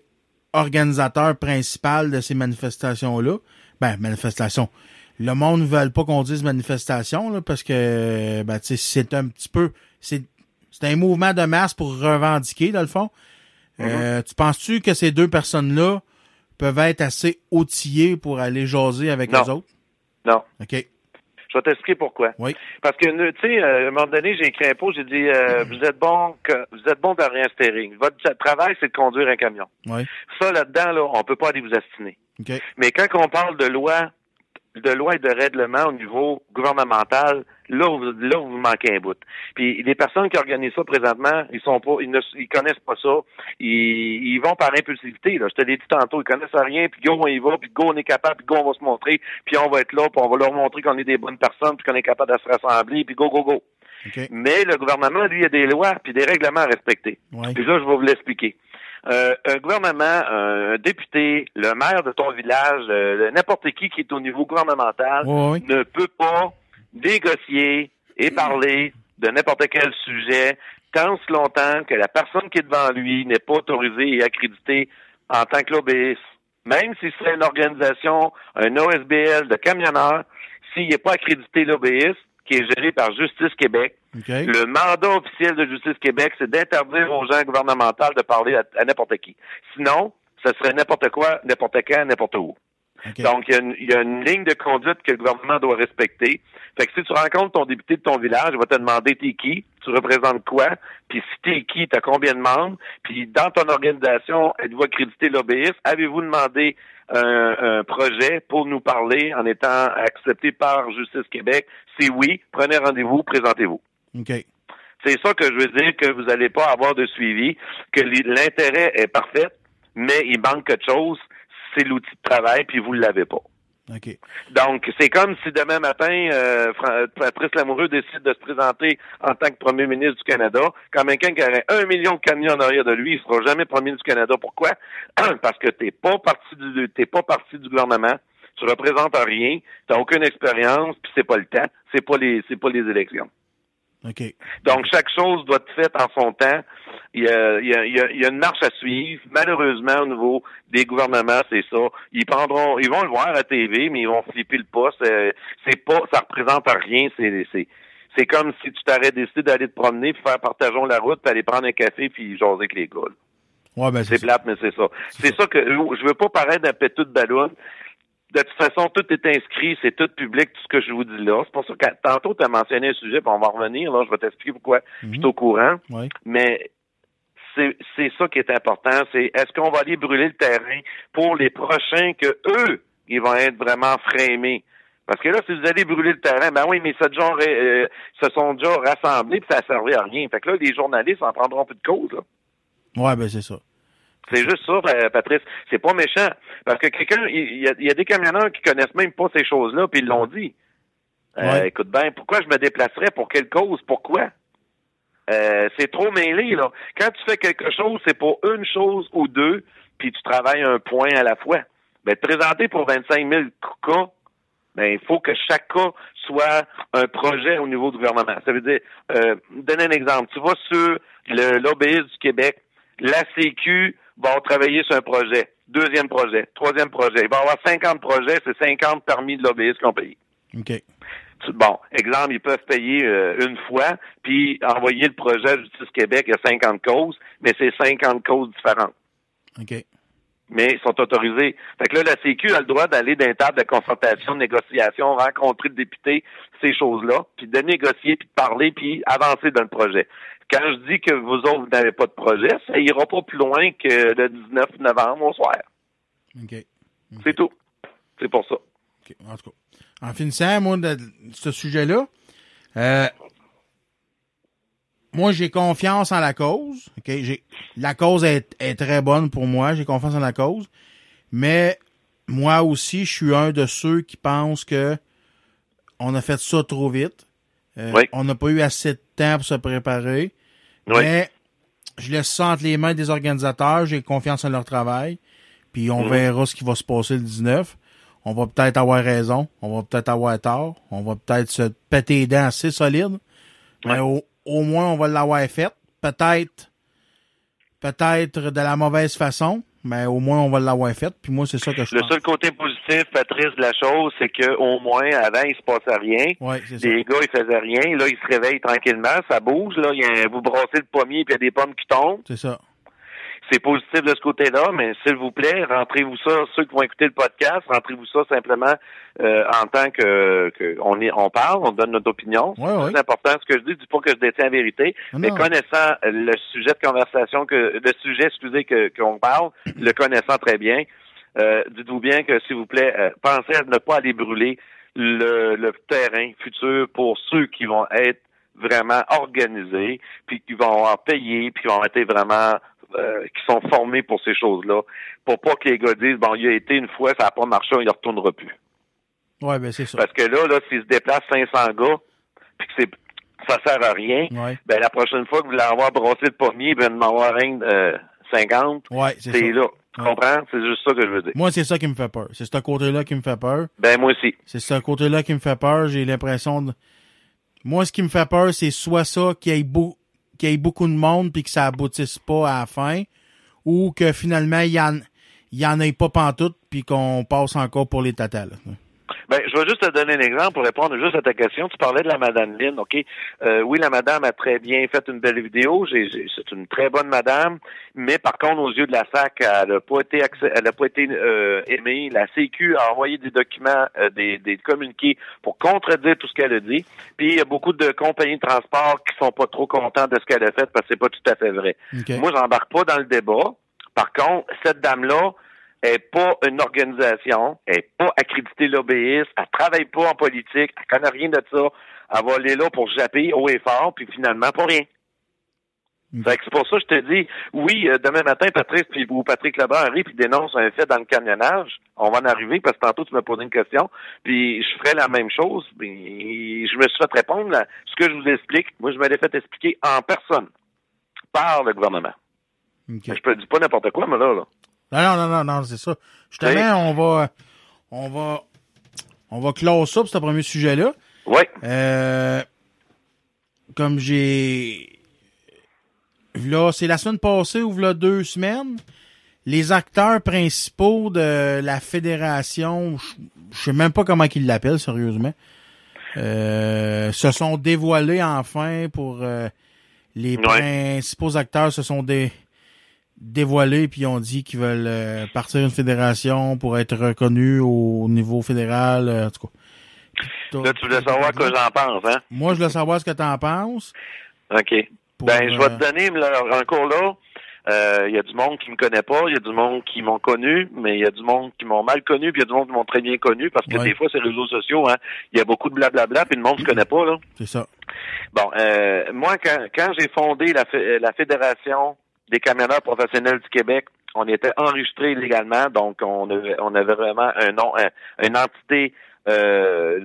organisateurs principaux de ces manifestations-là, ben manifestations. Le monde ne veut pas qu'on dise manifestation là, parce que ben, c'est un petit peu c'est c'est un mouvement de masse pour revendiquer, dans le fond. Euh, tu penses-tu que ces deux personnes-là peuvent être assez outillées pour aller jaser avec
Non.
les autres?
Non.
OK.
Je vais t'expliquer pourquoi.
Oui.
Parce que, tu sais, euh, à un moment donné, j'ai écrit un post, j'ai dit, euh, <clears throat> vous êtes bon que, vous êtes bon de rien steering. Votre travail, c'est de conduire un camion.
Oui.
Ça, là-dedans, là, on peut pas aller vous astiner.
OK.
Mais quand on parle de loi, de loi et de règlement au niveau gouvernemental, là, vous, là, vous manquez un bout. Puis les personnes qui organisent ça présentement, ils sont pas, ils ne, ils connaissent pas ça. Ils, ils vont par impulsivité. Là. Je te l'ai dit tantôt, ils connaissent rien. Puis go, on y va. Puis go, on est capable. Puis go, on va se montrer. Puis on va être là. Puis on va leur montrer qu'on est des bonnes personnes. Puis qu'on est capable de se rassembler. Puis go, go, go.
OK.
Mais le gouvernement, lui, il y a des lois puis des règlements à respecter.
Ouais.
Puis là, je vais vous l'expliquer. Euh, un gouvernement, un député, le maire de ton village, euh, n'importe qui qui est au niveau gouvernemental
oui.
ne peut pas négocier et parler de n'importe quel sujet tant si longtemps que la personne qui est devant lui n'est pas autorisée et accréditée en tant que lobbyiste. Même si c'est une organisation, un OSBL de camionneurs, s'il n'est pas accrédité lobbyiste, qui est géré par Justice Québec, le mandat officiel de Justice Québec, c'est d'interdire aux gens gouvernementaux de parler à, à n'importe qui. Sinon, ce serait n'importe quoi, n'importe quand, n'importe où. Donc, il y, a une, il y a une ligne de conduite que le gouvernement doit respecter. Fait que si tu rencontres ton député de ton village, il va te demander t'es qui, tu représentes quoi, puis si t'es qui, t'as combien de membres, puis dans ton organisation, êtes-vous accrédité lobbyiste, avez-vous demandé un, un projet pour nous parler en étant accepté par Justice Québec? Si oui, prenez rendez-vous, présentez-vous.
OK.
C'est ça que je veux dire que vous n'allez pas avoir de suivi, que li- l'intérêt est parfait, mais il manque quelque chose, c'est l'outil de travail, puis vous ne l'avez pas.
OK.
Donc, c'est comme si demain matin, euh, Patrice Lamoureux décide de se présenter en tant que premier ministre du Canada, comme quelqu'un qui aurait un million de camions en arrière de lui, il sera jamais premier ministre du Canada. Pourquoi? <clears throat> Parce que t'es pas parti du t'es pas parti du gouvernement, tu représentes rien, t'as aucune expérience, puis c'est pas le temps, c'est pas les c'est pas les élections.
OK.
Donc, chaque chose doit être faite en son temps. Il y a, il y a- il y a- une marche à suivre. Malheureusement, au niveau des gouvernements, c'est ça. Ils prendront, ils vont le voir à TV, mais ils vont flipper le poste. Euh, C'est pas, ça représente rien. C'est, c'est, c'est comme si tu t'aurais décidé d'aller te promener, puis faire partageons la route, puis aller prendre un café, puis jaser avec les gars.
Ouais, ben, c'est
plate, mais c'est ça. C'est ça que je veux pas paraître d'un pétou de ballon. De toute façon, tout est inscrit, c'est tout public, tout ce que je vous dis là. C'est pour ça que tantôt, tu as mentionné un sujet, puis on va revenir, là, je vais t'expliquer pourquoi je suis au courant.
Ouais.
Mais c'est c'est ça qui est important, c'est est-ce qu'on va aller brûler le terrain pour les prochains que eux, ils vont être vraiment frémés? Parce que là, si vous allez brûler le terrain, ben oui, mais ce genre euh, se sont déjà rassemblés puis ça a servi à rien. Fait que là, les journalistes en prendront plus de cause. Là.
Ouais, ben, c'est ça.
C'est juste ça, euh, Patrice. C'est pas méchant. Parce que quelqu'un, il y, a, il y a des camionneurs qui connaissent même pas ces choses-là, puis ils l'ont dit. Euh,
Ouais.
Écoute bien, pourquoi je me déplacerais? Pour quelle cause? Pourquoi? Euh, c'est trop mêlé, là. Quand tu fais quelque chose, c'est pour une chose ou deux, puis tu travailles un point à la fois. Ben, te présenter pour 25 000 cas, ben, il faut que chaque cas soit un projet au niveau du gouvernement. Ça veut dire, euh, donner un exemple. Tu vas sur le lobbyiste du Québec, la CQ va travailler sur un projet. Deuxième projet, troisième projet. Il va y avoir 50 projets, c'est 50 parmi de lobbyistes qui ont payé.
OK.
Bon, exemple, ils peuvent payer euh, une fois, puis envoyer le projet à Justice Québec, il y a 50 causes, mais c'est 50 causes différentes.
OK.
Mais ils sont autorisés. Fait que là, la CQ a le droit d'aller une table de confrontation, de négociation, rencontrer le député, ces choses-là, puis de négocier, puis de parler, puis avancer dans le projet. Quand je dis que vous autres, vous n'avez pas de projet, ça ira pas plus loin que le 19 novembre au soir.
OK.
C'est tout. C'est pour ça.
OK. En tout cas. En finissant, moi, de, ce sujet-là, euh, moi, j'ai confiance en la cause. OK? J'ai, la cause est, est très bonne pour moi. J'ai confiance en la cause. Mais moi aussi, je suis un de ceux qui pensent que on a fait ça trop vite. Euh,
Oui.
On n'a pas eu assez de temps pour se préparer.
Oui.
Mais je laisse ça entre les mains des organisateurs. J'ai confiance en leur travail. Puis on
Mhm.
verra ce qui va se passer le 19. On va peut-être avoir raison. On va peut-être avoir tort. On va peut-être se péter les dents assez solide. Mais au, au moins, on va l'avoir fait. Peut-être, peut-être de la mauvaise façon. Mais au moins, on va l'avoir fait. Puis moi, c'est ça que je
Le
pense.
seul côté positif, Patrice, de la chose, c'est que au moins, avant, il se passait rien.
Ouais, c'est ça.
Les gars, ils faisaient rien. Là, ils se réveillent tranquillement. Ça bouge. Là, il y a, vous brassez le pommier, puis il y a des pommes qui tombent.
C'est ça.
C'est positif de ce côté-là, mais s'il vous plaît, rentrez-vous ça, ceux qui vont écouter le podcast, rentrez-vous ça simplement euh, en tant que, que on, est, on parle, on donne notre opinion.
Ouais.
C'est important ce que je dis, dis pas que je détiens la vérité,
Non,
mais
non.
connaissant le sujet de conversation, que le sujet, excusez, que qu'on parle, <clears throat> le connaissant très bien, euh, dites-vous bien que, s'il vous plaît, euh, pensez à ne pas aller brûler le, le terrain futur pour ceux qui vont être vraiment organisés, puis qui vont avoir payé, puis qui vont être vraiment euh, qui sont formés pour ces choses-là, pour pas que les gars disent bon, il a été une fois, ça n'a pas marché, il ne retournera plus.
Ouais, ben c'est ça.
Parce que là, là, s'ils se déplacent 500 gars, puis que c'est ça sert à rien,
Ouais.
ben la prochaine fois que vous voulez avoir brossé le pommier, ben de m'avoir un euh, 50,
Ouais, c'est
là. Tu
Ouais.
comprends? C'est juste ça que je veux dire.
Moi, c'est ça qui me fait peur. C'est ce côté-là qui me fait peur.
Ben moi aussi.
C'est ce côté-là qui me fait peur. J'ai l'impression de... Moi, ce qui me fait peur, c'est soit ça, qu'il y ait, beau... qu'il y ait beaucoup de monde puis que ça aboutisse pas à la fin, ou que finalement, il y en, y en ait pas pantoute puis qu'on passe encore pour les tatas, là.
Ben, je vais juste te donner un exemple pour répondre juste à ta question. Tu parlais de la madame Lynn, OK? Euh, oui, la madame a très bien fait une belle vidéo. C'est une très bonne madame, mais par contre, aux yeux de la SAC, elle n'a pas été accès- elle a pas été euh, aimée. La CQ a envoyé des documents, euh, des, des communiqués pour contredire tout ce qu'elle a dit. Puis il y a beaucoup de compagnies de transport qui sont pas trop contents de ce qu'elle a fait parce que c'est pas tout à fait vrai. Moi, j'embarque pas dans le débat. Par contre, cette dame-là est pas une organisation, elle est pas accréditée lobbyiste, elle travaille pas en politique, elle connaît rien de ça. Elle va aller là pour japper haut et fort, puis finalement, pas rien.
Ok.
Fait que c'est pour ça que je te dis, oui, euh, demain matin, Patrice puis, ou Patrick Lebrun arrive puis dénonce un fait dans le camionnage. On va en arriver parce que tantôt tu m'as posé une question. Puis je ferai la même chose. Puis je me suis fait répondre là, ce que je vous explique. Moi, je me l'ai fait expliquer en personne par le gouvernement.
OK.
Je peux dis pas n'importe quoi, mais là, là.
Non, non, non, non, non, c'est ça. Justement, on va, on va, on va clore ça pour ce premier sujet-là.
Oui.
Euh, comme j'ai, là, c'est la semaine passée ou là deux semaines, les acteurs principaux de la fédération, je- sais même pas comment qu'ils l'appellent sérieusement, euh, se sont dévoilés enfin pour euh, les
Ouais.
principaux acteurs se sont dé- dévoilé puis ils ont dit qu'ils veulent euh, partir une fédération pour être reconnus au niveau fédéral. euh, en tout cas.
Là, tu voulais savoir quoi j'en pense, hein?
Moi, je voulais savoir ce que tu en penses.
OK.
pour,
ben, je vais
euh,
te donner là, encore là. euh, Il y a du monde qui me connaît pas, il y a du monde qui m'ont connu, mais il y a du monde qui m'ont mal connu, puis il y a du monde qui m'ont très bien connu, parce que
Ouais.
des fois, ces réseaux sociaux, hein, il y a beaucoup de blablabla, puis le monde se connaît pas, là.
C'est ça.
Bon, euh, moi, quand, quand j'ai fondé la, la Fédération des camionneurs professionnels du Québec, on était enregistré légalement, donc on avait, on avait vraiment un nom, un- une entité, euh,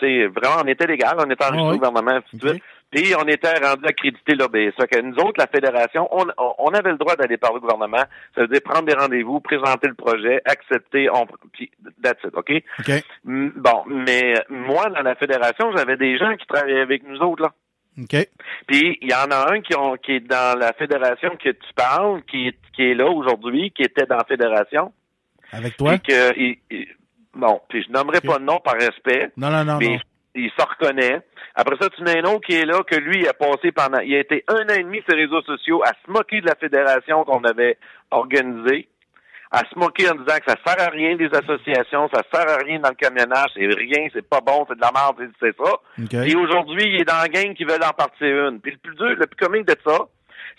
vraiment, on était légal, on était enregistré
Ah oui.
au gouvernement, ainsi de
Ok.
suite. Puis on était rendu accrédité l'OBS. Que nous autres, la fédération, on, on- avait le droit d'aller parler au gouvernement. Ça veut dire prendre des rendez-vous, présenter le projet, accepter, on, puis that's it, OK?
OK.
Mm, Bon, mais moi, dans la fédération, j'avais des gens qui travaillaient avec nous autres, là.
OK.
Puis il y en a un qui, ont, qui est dans la fédération que tu parles, qui est, qui est là aujourd'hui, qui était dans la fédération.
Avec toi?
Puis que, il- il- bon, puis je nommerai pas de nom par respect,
Non, non, non,
mais
non.
il se reconnaît. Après ça, tu en as un autre qui est là, que lui, il a passé pendant, il a été un an et demi sur les réseaux sociaux à se moquer de la fédération qu'on avait organisée, à se moquer en disant que ça sert à rien des associations, ça sert à rien dans le camionnage, c'est rien, c'est pas bon, c'est de la merde, c'est ça.
OK.
Et aujourd'hui, il est dans la gang qui veulent en partir une. Puis le plus dur, le plus comique de ça,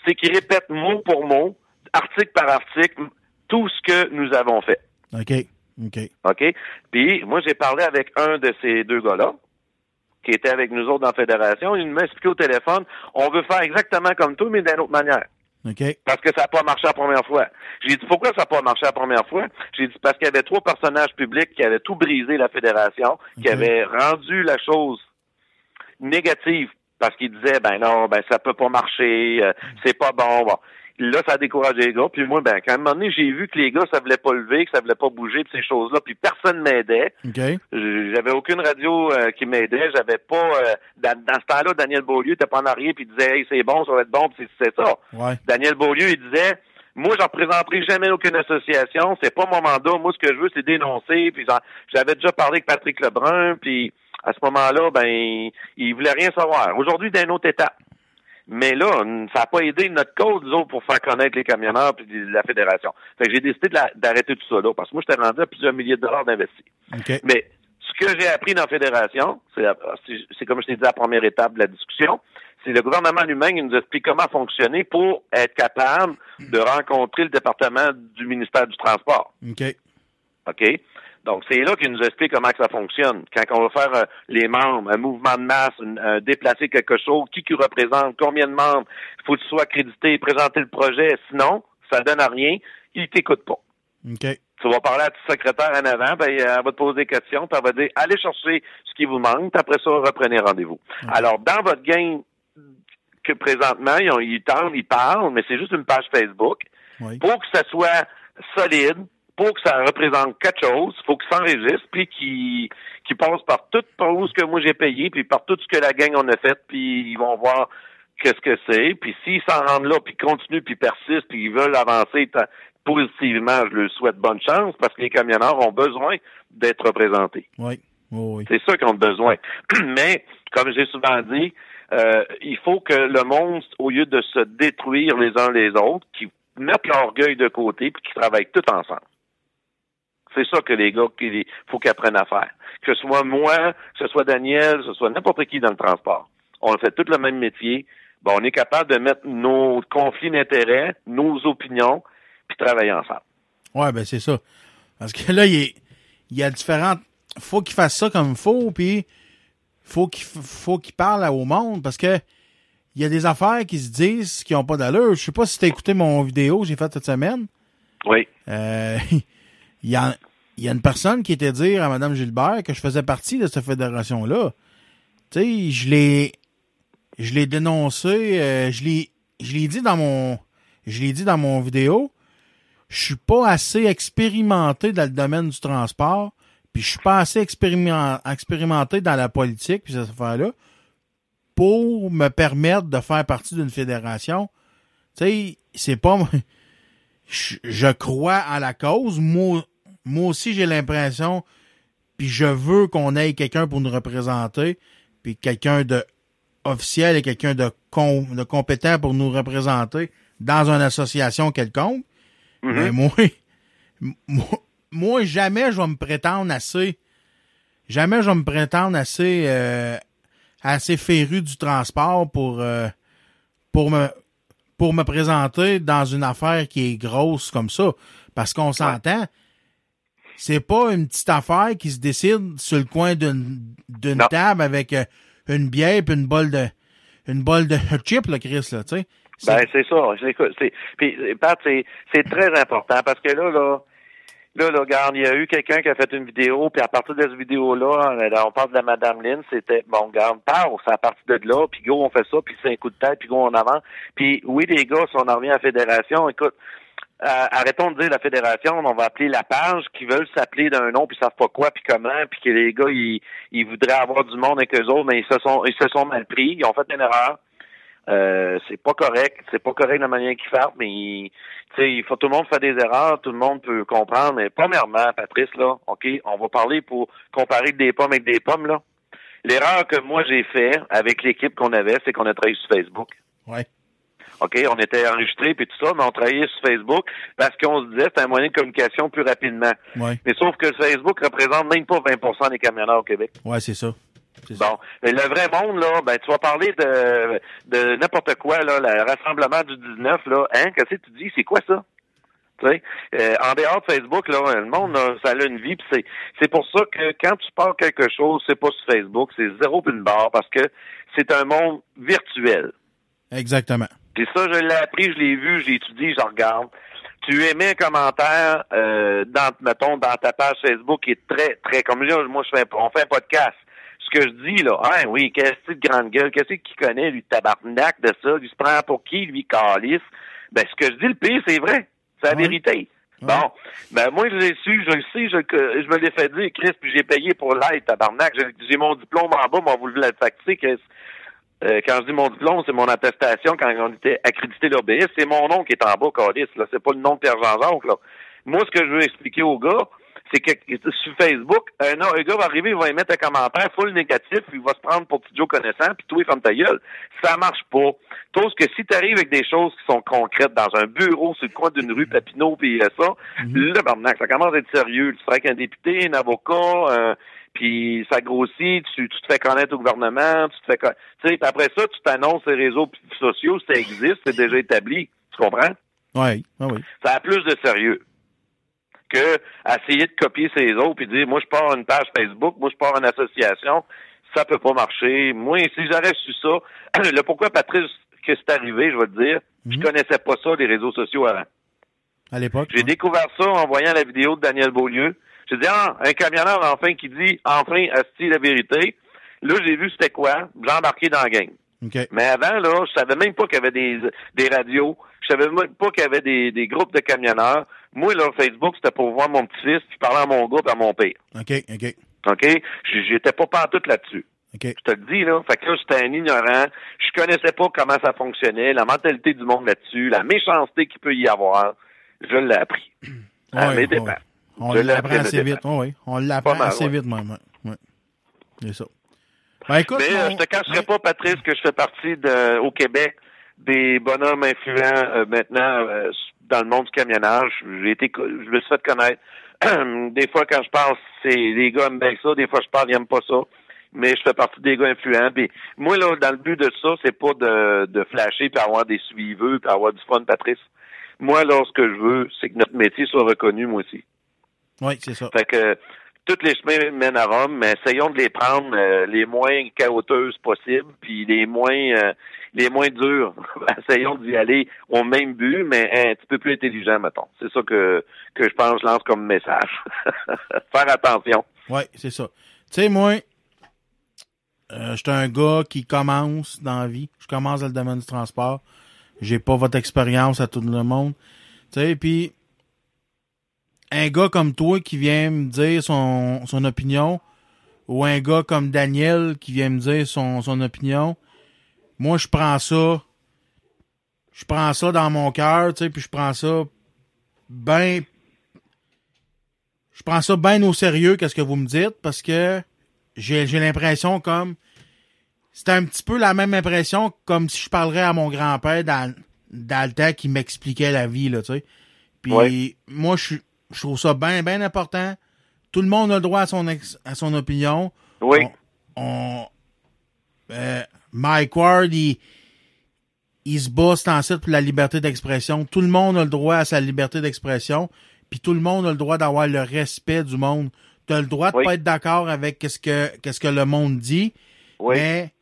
c'est qu'il répète mot pour mot, article par article, tout ce que nous avons fait.
OK. OK.
OK? Puis moi, j'ai parlé avec un de ces deux gars-là, qui était avec nous autres dans la fédération. Il m'a expliqué au téléphone, on veut faire exactement comme tout, mais d'une autre manière.
OK.
Parce que ça n'a pas marché la première fois. J'ai dit pourquoi ça n'a pas marché la première fois? J'ai dit parce qu'il y avait trois personnages publics qui avaient tout brisé la fédération, qui avaient rendu la chose négative parce qu'ils disaient ben non, ben ça peut pas marcher, euh, c'est pas bon. bon. Là, ça a découragé les gars. Puis moi, ben, quand à un moment donné, j'ai vu que les gars, ça voulait pas lever, que ça voulait pas bouger, puis ces choses-là, puis personne m'aidait.
OK.
J'avais aucune radio euh, qui m'aidait. J'avais pas euh, dans, dans ce temps-là, Daniel Beaulieu était pas en arrière puis il disait Hey, c'est bon, ça va être bon, puis c'est ça.
Ouais.
Daniel Beaulieu, il disait Moi, j'en représenterai jamais aucune association, c'est pas mon mandat, moi ce que je veux, c'est dénoncer. Puis j'avais déjà parlé avec Patrick Lebrun, puis à ce moment-là, ben il, il voulait rien savoir. Aujourd'hui, d'une autre étape. Mais là, ça n'a pas aidé notre cause, nous autres, pour faire connaître les camionneurs puis la fédération. Fait que j'ai décidé d'arrêter tout ça là, parce que moi, j'étais rendu à plusieurs milliers de dollars d'investis.
OK.
Mais ce que j'ai appris dans la fédération, c'est comme je t'ai dit à la première étape de la discussion, c'est le gouvernement lui-même qui nous explique comment fonctionner pour être capable de rencontrer le département du ministère du Transport.
OK.
OK? Donc, c'est là qu'il nous explique comment que ça fonctionne. Quand on va faire euh, les membres, un mouvement de masse, une- déplacer quelque chose, qui qui représente, combien de membres, il faut que tu sois accrédité, présenter le projet. Sinon, ça donne à rien, il t'écoute pas.
OK.
Tu vas parler à ton secrétaire en avant, ben, elle va te poser des questions, puis elle va dire allez chercher ce qui vous manque, puis après ça, reprenez rendez-vous. Alors, dans votre game que présentement, ils, ont- ils tendent, ils parlent, mais c'est juste une page Facebook.
Oui.
Pour que ça soit solide, pour que ça représente quelque chose, il faut qu'ils s'enregistrent, puis qu'ils qu'ils passent par tout par où ce que moi j'ai payé, puis par tout ce que la gang on a fait, puis ils vont voir qu'est-ce que c'est. Puis s'ils s'en rendent là, puis continuent, puis persistent, puis ils veulent avancer positivement, je leur souhaite bonne chance, parce que les camionneurs ont besoin d'être représentés.
Oui. Oui. oui.
C'est ça qu'ils ont besoin. <clears throat> Mais, comme j'ai souvent dit, euh, il faut que le monde, au lieu de se détruire les uns les autres, qu'ils mettent l'orgueil de côté puis qu'ils travaillent tous ensemble. C'est ça que les gars, il faut qu'ils apprennent à faire. Que ce soit moi, que ce soit Daniel, que ce soit n'importe qui dans le transport. On fait tout le même métier. Bon, on est capable de mettre nos conflits d'intérêts, nos opinions, puis travailler ensemble.
Ouais, ben c'est ça. Parce que là, il, est- il y a différentes. Faut qu'il fasse ça comme il faut, puis faut qu'il faut qu'il parle au monde parce que il y a des affaires qui se disent qui ont pas d'allure. Je sais pas si t'as écouté mon vidéo que j'ai faite cette semaine.
Oui.
Euh, <laughs> il y a y a une personne qui était dire à Mme Gilbert que je faisais partie de cette fédération-là. Tu sais, je l'ai je l'ai dénoncé, euh, je l'ai je l'ai dit dans mon je l'ai dit dans mon vidéo. Je suis pas assez expérimenté dans le domaine du transport, puis je suis pas assez expériment- expérimenté dans la politique puis cette affaire-là pour me permettre de faire partie d'une fédération. Tu sais, c'est pas <laughs> je, je crois à la cause. Moi, moi aussi, j'ai l'impression, puis je veux qu'on ait quelqu'un pour nous représenter, puis quelqu'un de officiel et quelqu'un de, com- de compétent pour nous représenter dans une association quelconque.
Mhm.
Mais moi, <laughs> moi, moi, jamais je vais me prétendre assez, jamais je vais me prétendre assez, euh, assez féru du transport pour, euh, pour me, pour me présenter dans une affaire qui est grosse comme ça. Parce qu'on s'entend, c'est pas une petite affaire qui se décide sur le coin d'une, table avec euh, une bière et une bol de, une bol de <laughs> chip, là, Chris, là, tu sais.
Ben, c'est ça. J'écoute, c'est, puis, Pat, c'est, c'est très important parce que là, là, là, là, regarde, il y a eu quelqu'un qui a fait une vidéo, puis à partir de cette vidéo-là, euh, là, on parle de la Madame Lynn, c'était, bon, regarde, part, c'est à partir de là, puis go, on fait ça, puis c'est un coup de tête, puis go, on avance. Puis oui, les gars, si on en revient à la fédération, écoute, euh, arrêtons de dire la fédération, on va appeler la page, qui veulent s'appeler d'un nom, puis ils savent pas quoi, puis comment, puis que les gars, ils, ils voudraient avoir du monde avec eux autres, mais ils se sont, ils se sont mal pris, ils ont fait une erreur. Euh, c'est pas correct, c'est pas correct la manière qu'ils font, mais il- tu sais, il faut tout le monde fait des erreurs, tout le monde peut comprendre. Mais premièrement, Patrice, là, ok, on va parler pour comparer des pommes avec des pommes là. L'erreur que moi j'ai fait avec l'équipe qu'on avait, c'est qu'on a travaillé sur Facebook.
Ouais.
OK, on était enregistrés puis tout ça, mais on travaillait sur Facebook parce qu'on se disait que c'était un moyen de communication plus rapidement.
Ouais.
Mais sauf que Facebook représente même pas 20% des camionneurs au Québec.
Ouais, c'est ça.
Bon, le vrai monde, là, ben, tu vas parler de, de n'importe quoi, là, le rassemblement du 19, là, hein, qu'est-ce que tu dis, c'est quoi ça? Tu sais, euh, en dehors de Facebook, là, le monde, là, ça a une vie, puis c'est, c'est pour ça que quand tu parles quelque chose, c'est pas sur Facebook, c'est zéro puis une barre, parce que c'est un monde virtuel.
Exactement.
Puis ça, je l'ai appris, je l'ai vu, je l'ai étudié, je regarde. Tu émets un commentaire euh, dans, mettons, dans ta page Facebook qui est très, très comme là, moi je fais un- on fait un podcast. Ce que je dis là, hein, oui, qu'est-ce que c'est de grande gueule, qu'est-ce qu'il connaît, lui, tabarnak de ça, lui se prend pour qui, lui, calice. Ben, ce que je dis, le pire, c'est vrai. C'est la
Ouais.
vérité. Bon, ben moi je l'ai su, je le sais, je, je me l'ai fait dire, Chris, puis j'ai payé pour l'aide, tabarnak. J'ai- mon diplôme en bas, mais on vous le facturer, Chris. Euh, quand je dis mon diplôme, c'est mon attestation quand on était accrédité l'OBS. C'est mon nom qui est en bas, Calis. Là, c'est pas le nom de Pierre Jean-Jacques. Là. Moi, ce que je veux expliquer aux gars, c'est que sur Facebook, un, un gars va arriver, il va émettre un commentaire full négatif, il va se prendre pour petit Joe connaissant, puis toi, il ferme ta gueule. Ça marche pas. Chose que si tu arrives avec des choses qui sont concrètes dans un bureau sur le coin d'une rue Papineau, puis ça, là, barnac, ça commence à être sérieux. Tu seras avec un député, un avocat, euh, puis ça grossit, tu, tu te fais connaître au gouvernement, tu te fais tu sais, après ça, tu t'annonces les réseaux sociaux, ça existe, c'est déjà établi. Tu comprends?
Ouais. Ah oui.
Ça a plus de sérieux que essayer de copier ses autres puis dire moi je pars une page Facebook, moi je pars une association, ça peut pas marcher. Moi, si j'aurais su ça, <clears throat> le pourquoi Patrice que c'est arrivé, je vais te dire, je
Mhm.
connaissais pas ça les réseaux sociaux avant.
À l'époque.
J'ai découvert ça en voyant la vidéo de Daniel Beaulieu. J'ai dit, ah, un camionneur enfin qui dit, enfin, asti la vérité. Là, j'ai vu c'était quoi? J'ai embarqué dans la gang.
OK.
Mais avant, là, je savais même pas qu'il y avait des, des radios. Je savais même pas qu'il y avait des, des groupes de camionneurs. Moi, là, Facebook, c'était pour voir mon petit-fils, puis parler à mon puis à mon père.
OK. OK.
OK? J'étais pas pantoute là-dessus.
OK.
Je te le dis, là. Fait que là, j'étais un ignorant. Je connaissais pas comment ça fonctionnait, la mentalité du monde là-dessus, la méchanceté qu'il peut y avoir. Je l'ai appris. À
Ouais,
mes
ouais. On l'apprend assez vite. Oui. On l'apprend assez
ouais.
vite, même. Ouais. Ouais. C'est ça. Ben, écoute,
Mais euh,
mon-
je te cacherai
Ouais.
pas, Patrice, que je fais partie de, au Québec des bonhommes influents euh, maintenant euh, dans le monde du camionnage. J'ai été, je me suis fait connaître. <clears throat> des fois, quand je parle, c'est les gars aiment bien ça. Des fois, je parle, ils aiment pas ça. Mais je fais partie des gars influents. Puis moi, là, dans le but de ça, c'est pas de, de flasher puis avoir des suiveux puis avoir du fun, Patrice. Moi, là, ce que je veux, c'est que notre métier soit reconnu, moi aussi.
Oui, c'est ça.
Fait que toutes les chemins mènent à Rome, mais essayons de les prendre euh, les moins chaotieuses possibles, puis les moins euh, les moins durs. <laughs> essayons d'y aller au même but, mais un petit peu plus intelligent, mettons. C'est ça que que je pense je lance comme message. <laughs> Faire attention.
Oui, c'est ça. Tu sais, moi, euh, j'étais un gars qui commence dans la vie. Je commence dans le domaine du transport. J'ai pas votre expérience à tout le monde. Tu sais, puis un gars comme toi qui vient me dire son, son opinion, ou un gars comme Daniel qui vient me dire son, son opinion, moi, je prends ça, je prends ça dans mon cœur, tu sais, puis je prends ça ben je prends ça bien au sérieux qu'est-ce que vous me dites parce que j'ai j'ai l'impression comme c'est un petit peu la même impression comme si je parlerais à mon grand-père dans dans le temps qui m'expliquait la vie, là, tu sais. Puis
Ouais.
moi, je suis- je trouve ça bien, bien important. Tout le monde a le droit à son, ex- à son opinion.
Oui.
On, euh, Mike Ward, il, il se bat c'est pour la liberté d'expression. Tout le monde a le droit à sa liberté d'expression. Puis tout le monde a le droit d'avoir le respect du monde. Tu as le droit de
Oui.
pas être d'accord avec qu'est-ce que, qu'est-ce que le monde dit.
Oui.
Mais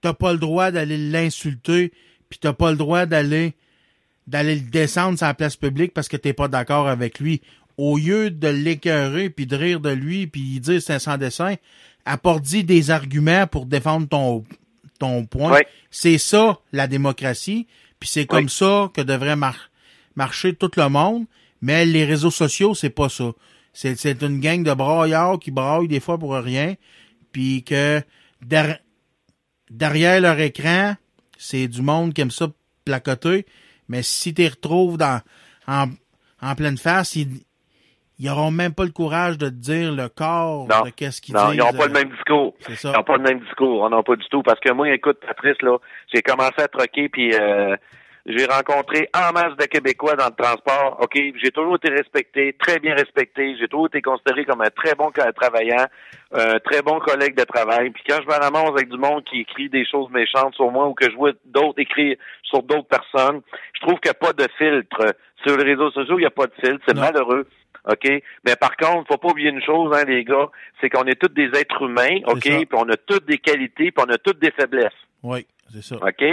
t'as pas le droit d'aller l'insulter, puis t'as pas le droit d'aller d'aller le descendre sur la place publique parce que t'es pas d'accord avec lui. Au lieu de l'écœurer, puis de rire de lui, puis dire c'est sans dessin, apporte-y des arguments pour défendre ton, ton point.
Oui.
C'est ça, la démocratie, puis c'est comme
Oui.
ça que devrait mar- marcher tout le monde. Mais les réseaux sociaux, c'est pas ça. C'est, une gang de braillards qui braillent des fois pour rien, puis que der- derrière leur écran, c'est du monde qui aime ça placoter, mais si tu les retrouves dans, en, en pleine face, ils, ils auront même pas le courage de te dire le corps
Non.
de qu'est-ce qu'ils
Non,
disent.
ils n'ont pas
euh,
le même discours.
C'est
Ils
ça.
n'ont pas le même discours. On n'a pas du tout. Parce que moi, écoute, Patrice, là, j'ai commencé à troquer, puis euh, j'ai rencontré en masse de Québécois dans le transport. OK, j'ai toujours été respecté, très bien respecté. J'ai toujours été considéré comme un très bon travaillant, un très bon collègue de travail. Puis quand je me ramasse avec du monde qui écrit des choses méchantes sur moi ou que je vois d'autres écrire sur d'autres personnes, je trouve qu'il n'y a pas de filtre. Sur les réseaux sociaux, il n'y a pas de filtre. C'est malheureux. OK? Mais par contre, faut pas oublier une chose, hein, les gars, c'est qu'on est tous des êtres humains, OK? Puis on a toutes des qualités, puis on a toutes des faiblesses.
Oui, c'est ça.
OK?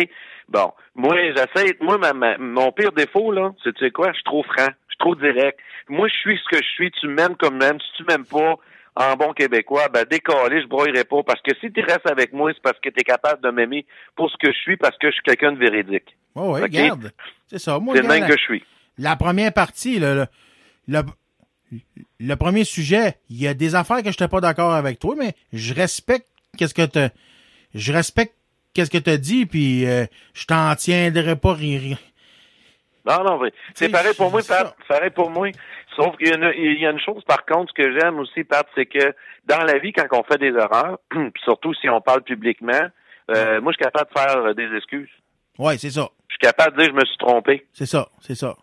Bon. Moi, j'essaie. Moi, ma- ma- mon pire défaut, là, c'est tu sais quoi? Je suis trop franc. Je suis trop direct. Moi, je suis ce que je suis. Tu m'aimes comme m'aimes. Si tu m'aimes pas, en bon québécois, ben décoller, je broyerai pas. Parce que si tu restes avec moi, c'est parce que tu es capable de m'aimer pour ce que je suis, parce que je suis quelqu'un de véridique.
Oui, oui, regarde. C'est ça. Moi,
C'est le même
la,
que je suis.
la première partie, le, le, le premier sujet, il y a des affaires que je n'étais pas d'accord avec toi, mais je respecte qu'est-ce que tu je respecte qu'est-ce que tu dit, puis euh, je t'en tiendrai pas rire.
Non, non, c'est pareil pour moi. Pat. Pareil pour moi. Sauf qu'il y, a une- il y a une chose, par contre, que j'aime aussi, Pat, c'est que dans la vie, quand on fait des erreurs, <clears throat> puis surtout si on parle publiquement, euh, moi, je suis capable de faire euh, des excuses.
Ouais, c'est ça.
Je suis capable de dire je me suis trompé.
C'est ça, c'est ça.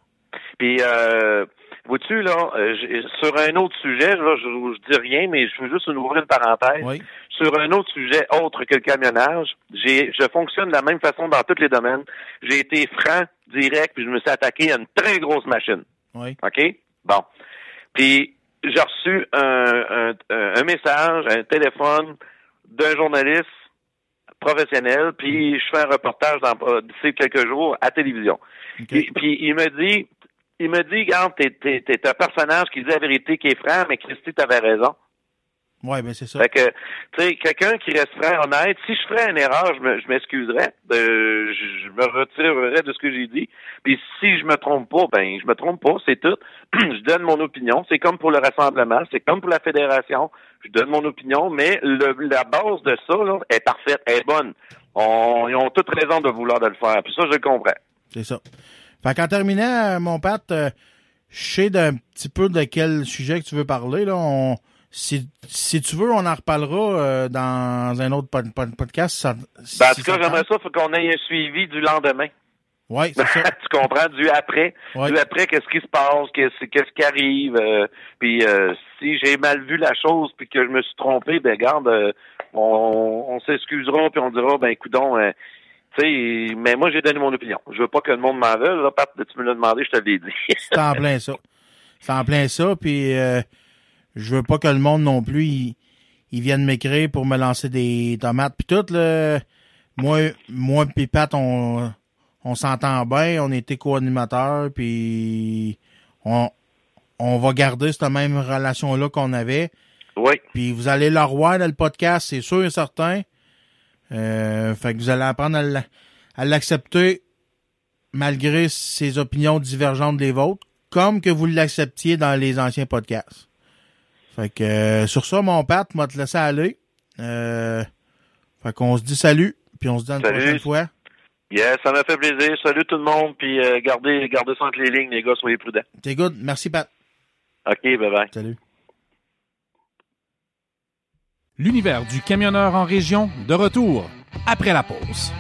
Puis, euh, vois-tu, là, euh, sur un autre sujet, là, je, je dis rien, mais je veux juste ouvrir une parenthèse.
Oui.
Sur un autre sujet autre que le camionnage, j'ai, je fonctionne de la même façon dans tous les domaines. J'ai été franc, direct, puis je me suis attaqué à une très grosse machine.
Oui.
OK? Bon. Puis, j'ai reçu un, un, un message, un téléphone d'un journaliste professionnel, puis je fais un reportage dans, euh, d'ici quelques jours à télévision.
OK.
Puis, puis il me dit, il me dit, regarde, t'es, t'es, t'es un personnage qui dit la vérité, qui est franc, mais Christy, t'avais raison.
Ouais, ben c'est ça.
Fait que, tu sais, quelqu'un qui reste franc, honnête, si je ferais une erreur, je, me, je m'excuserais, euh, je, je me retirerais de ce que j'ai dit. Puis si je me trompe pas, ben je me trompe pas, c'est tout. <clears throat> je donne mon opinion. C'est comme pour le rassemblement, c'est comme pour la fédération. Je donne mon opinion, mais le, la base de ça là, est parfaite, est bonne. On, ils ont toute raison de vouloir de le faire. Puis ça, je le comprends.
C'est ça. Fait qu'en terminant, euh, mon Pat, euh, je sais d'un petit peu de quel sujet que tu veux parler. Là. On, si, si tu veux, on en reparlera euh, dans un autre pod- pod- podcast. Ça,
Ben, en tout cas,
ça
j'aimerais ça, faut qu'on ait un suivi du lendemain.
Oui, c'est ça. <laughs>
tu comprends? Du après
Ouais.
du après qu'est-ce qui se passe? Qu'est-ce qu'est-ce qui arrive? Euh, puis euh, si j'ai mal vu la chose puis que je me suis trompé ben garde on, on s'excusera puis on dira ben coudon euh, tu sais mais moi j'ai donné mon opinion je veux pas que le monde m'en veuille là Pat, tu me l'as demandé je te l'ai dit <laughs>
C'est en plein ça. C'est en plein ça. Puis euh, je veux pas que le monde non plus il, il vienne m'écrire pour me lancer des tomates puis tout. Là. Moi, moi puis Pat, on, on s'entend bien. On était co-animateurs. Puis on, on va garder cette même relation-là qu'on avait.
oui
Puis vous allez le revoir dans le podcast, c'est sûr et certain. Euh, fait que vous allez apprendre à l'a- à l'accepter malgré ses opinions divergentes des vôtres, comme que vous l'acceptiez dans les anciens podcasts. Fait que euh, sur ça, mon Pat, moi te laisser aller. Euh, fait qu'on se dit salut, puis on se dit à une
Salut.
prochaine fois.
yes ça m'a fait plaisir salut tout le monde puis euh, gardez gardez ça entre les lignes les gars soyez prudents
T'es good. Merci, Pat.
ok bye bye
Salut.
L'univers du camionneur en région, de retour après la pause.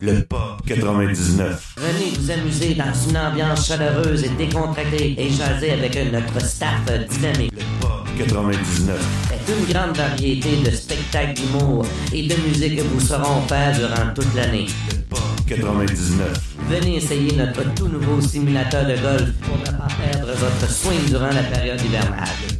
Le Pop 99.
Venez vous amuser dans une ambiance chaleureuse et décontractée et jaser avec notre staff dynamique.
Le Pop 99.
C'est une grande variété de spectacles d'humour et de musique que vous sauront faire durant toute l'année.
Le Pop 99.
Venez essayer notre tout nouveau simulateur de golf pour ne pas perdre votre swing durant la période hivernale.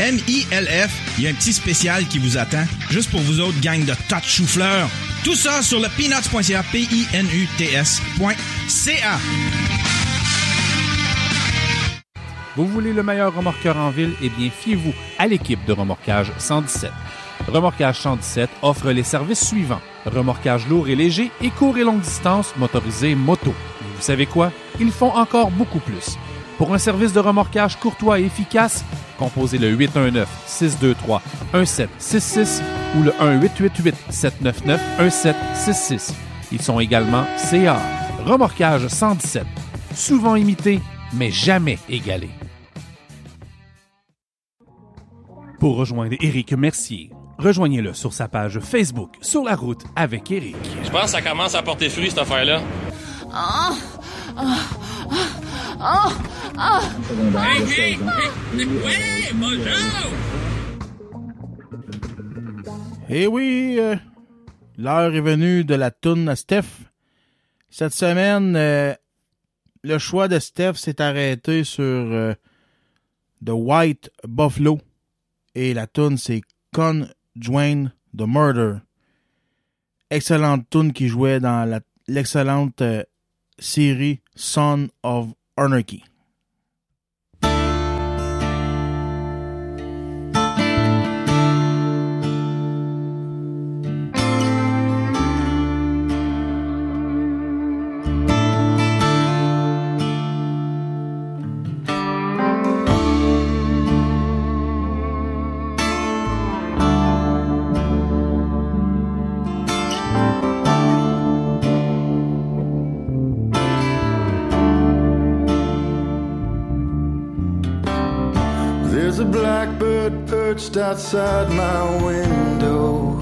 M-I-L-F. Il y a un petit spécial qui vous attend, juste pour vous autres, gang de tas de. Tout ça sur le peanuts.ca, P-I-N-U-T-S.ca.
Vous voulez le meilleur remorqueur en ville? Eh bien, fiez-vous à l'équipe de Remorquage 117. Remorquage 117 offre les services suivants. Remorquage lourd et léger et court et longue distance motorisé moto. Vous savez quoi? Ils font encore beaucoup plus. Pour un service de remorquage courtois et efficace, composez le 819-623-1766 ou le 1-888-799-1766. Ils sont également CA. Remorquage 117. Souvent imité, mais jamais égalé. Pour rejoindre Éric Mercier, rejoignez-le sur sa page Facebook Sur la route avec Éric.
Je pense que ça commence à porter fruit, cette affaire-là.
Oh, oh, oh,
Hey!
Eh oui, euh, l'heure est venue de la tourne à Steph. Cette semaine, euh, le choix de Steph s'est arrêté sur euh, The White Buffalo. Et la tune c'est Conjoin the Murder. Excellente tune qui jouait dans l'excellente série Son of Anarchy.
Perched outside my window.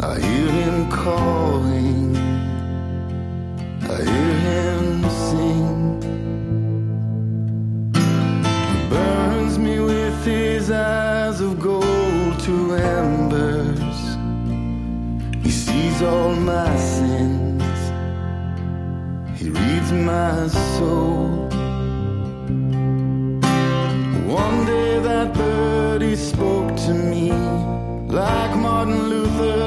I hear him calling. I hear him sing. He burns me with his eyes of gold to embers. He sees all my sins. He reads my soul. That birdie spoke to me like Martin Luther,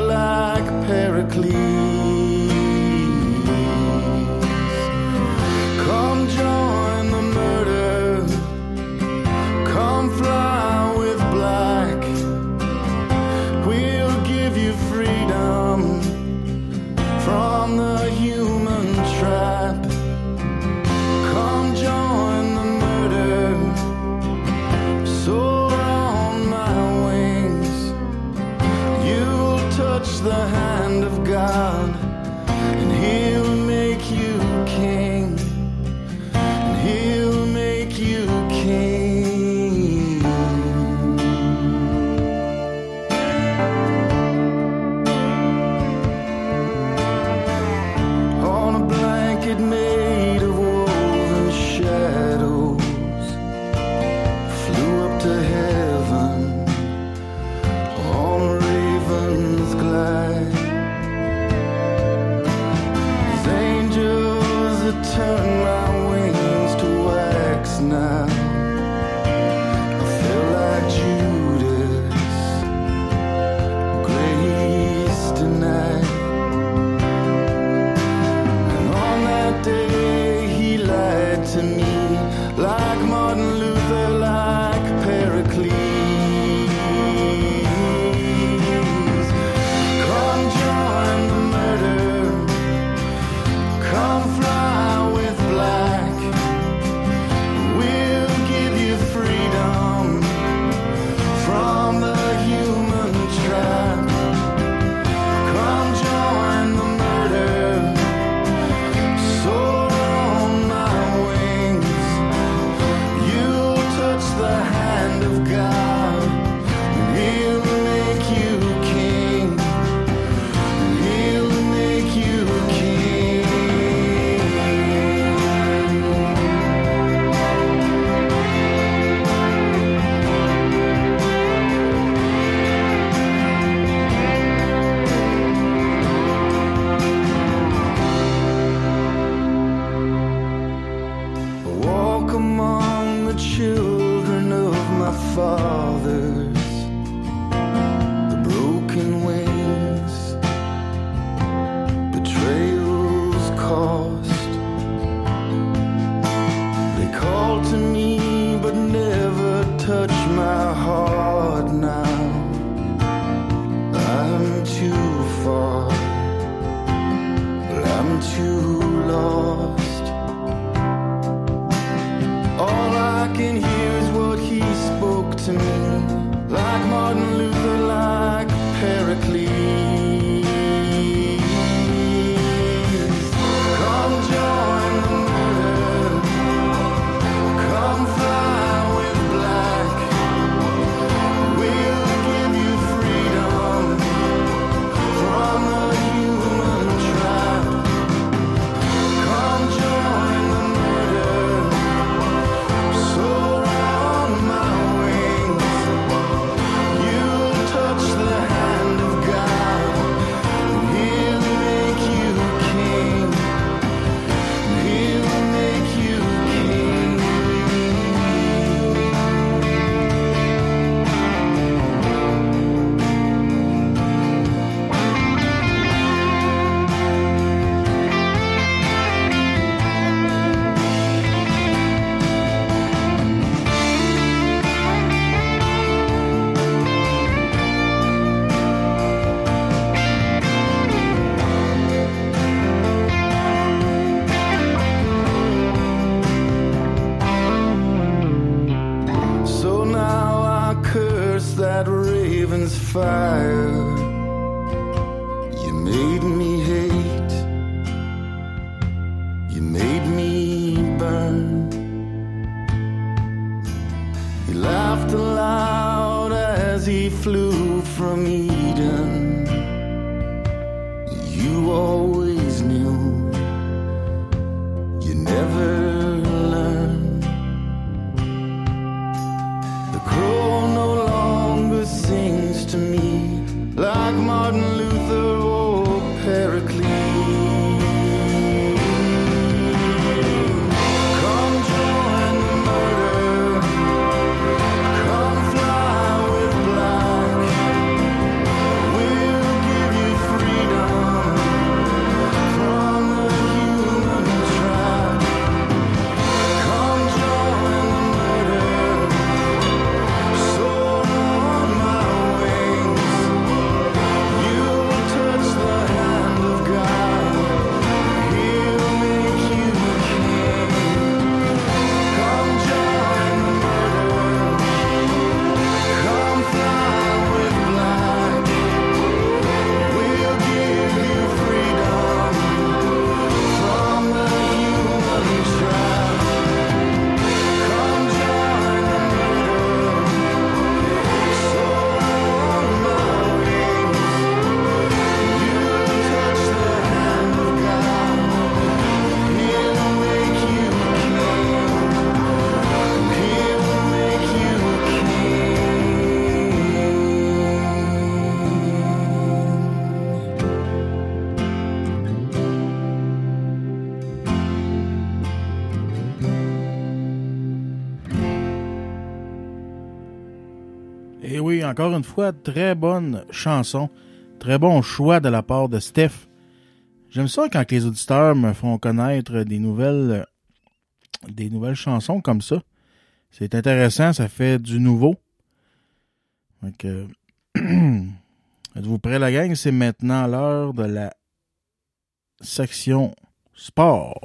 encore une fois, très bonne chanson. Très bon choix de la part de Steph. J'aime ça quand les auditeurs me font connaître des nouvelles des nouvelles chansons comme ça. C'est intéressant, ça fait du nouveau. Donc, euh, <clears throat> êtes-vous prêts, la gang? C'est maintenant l'heure de la section sport.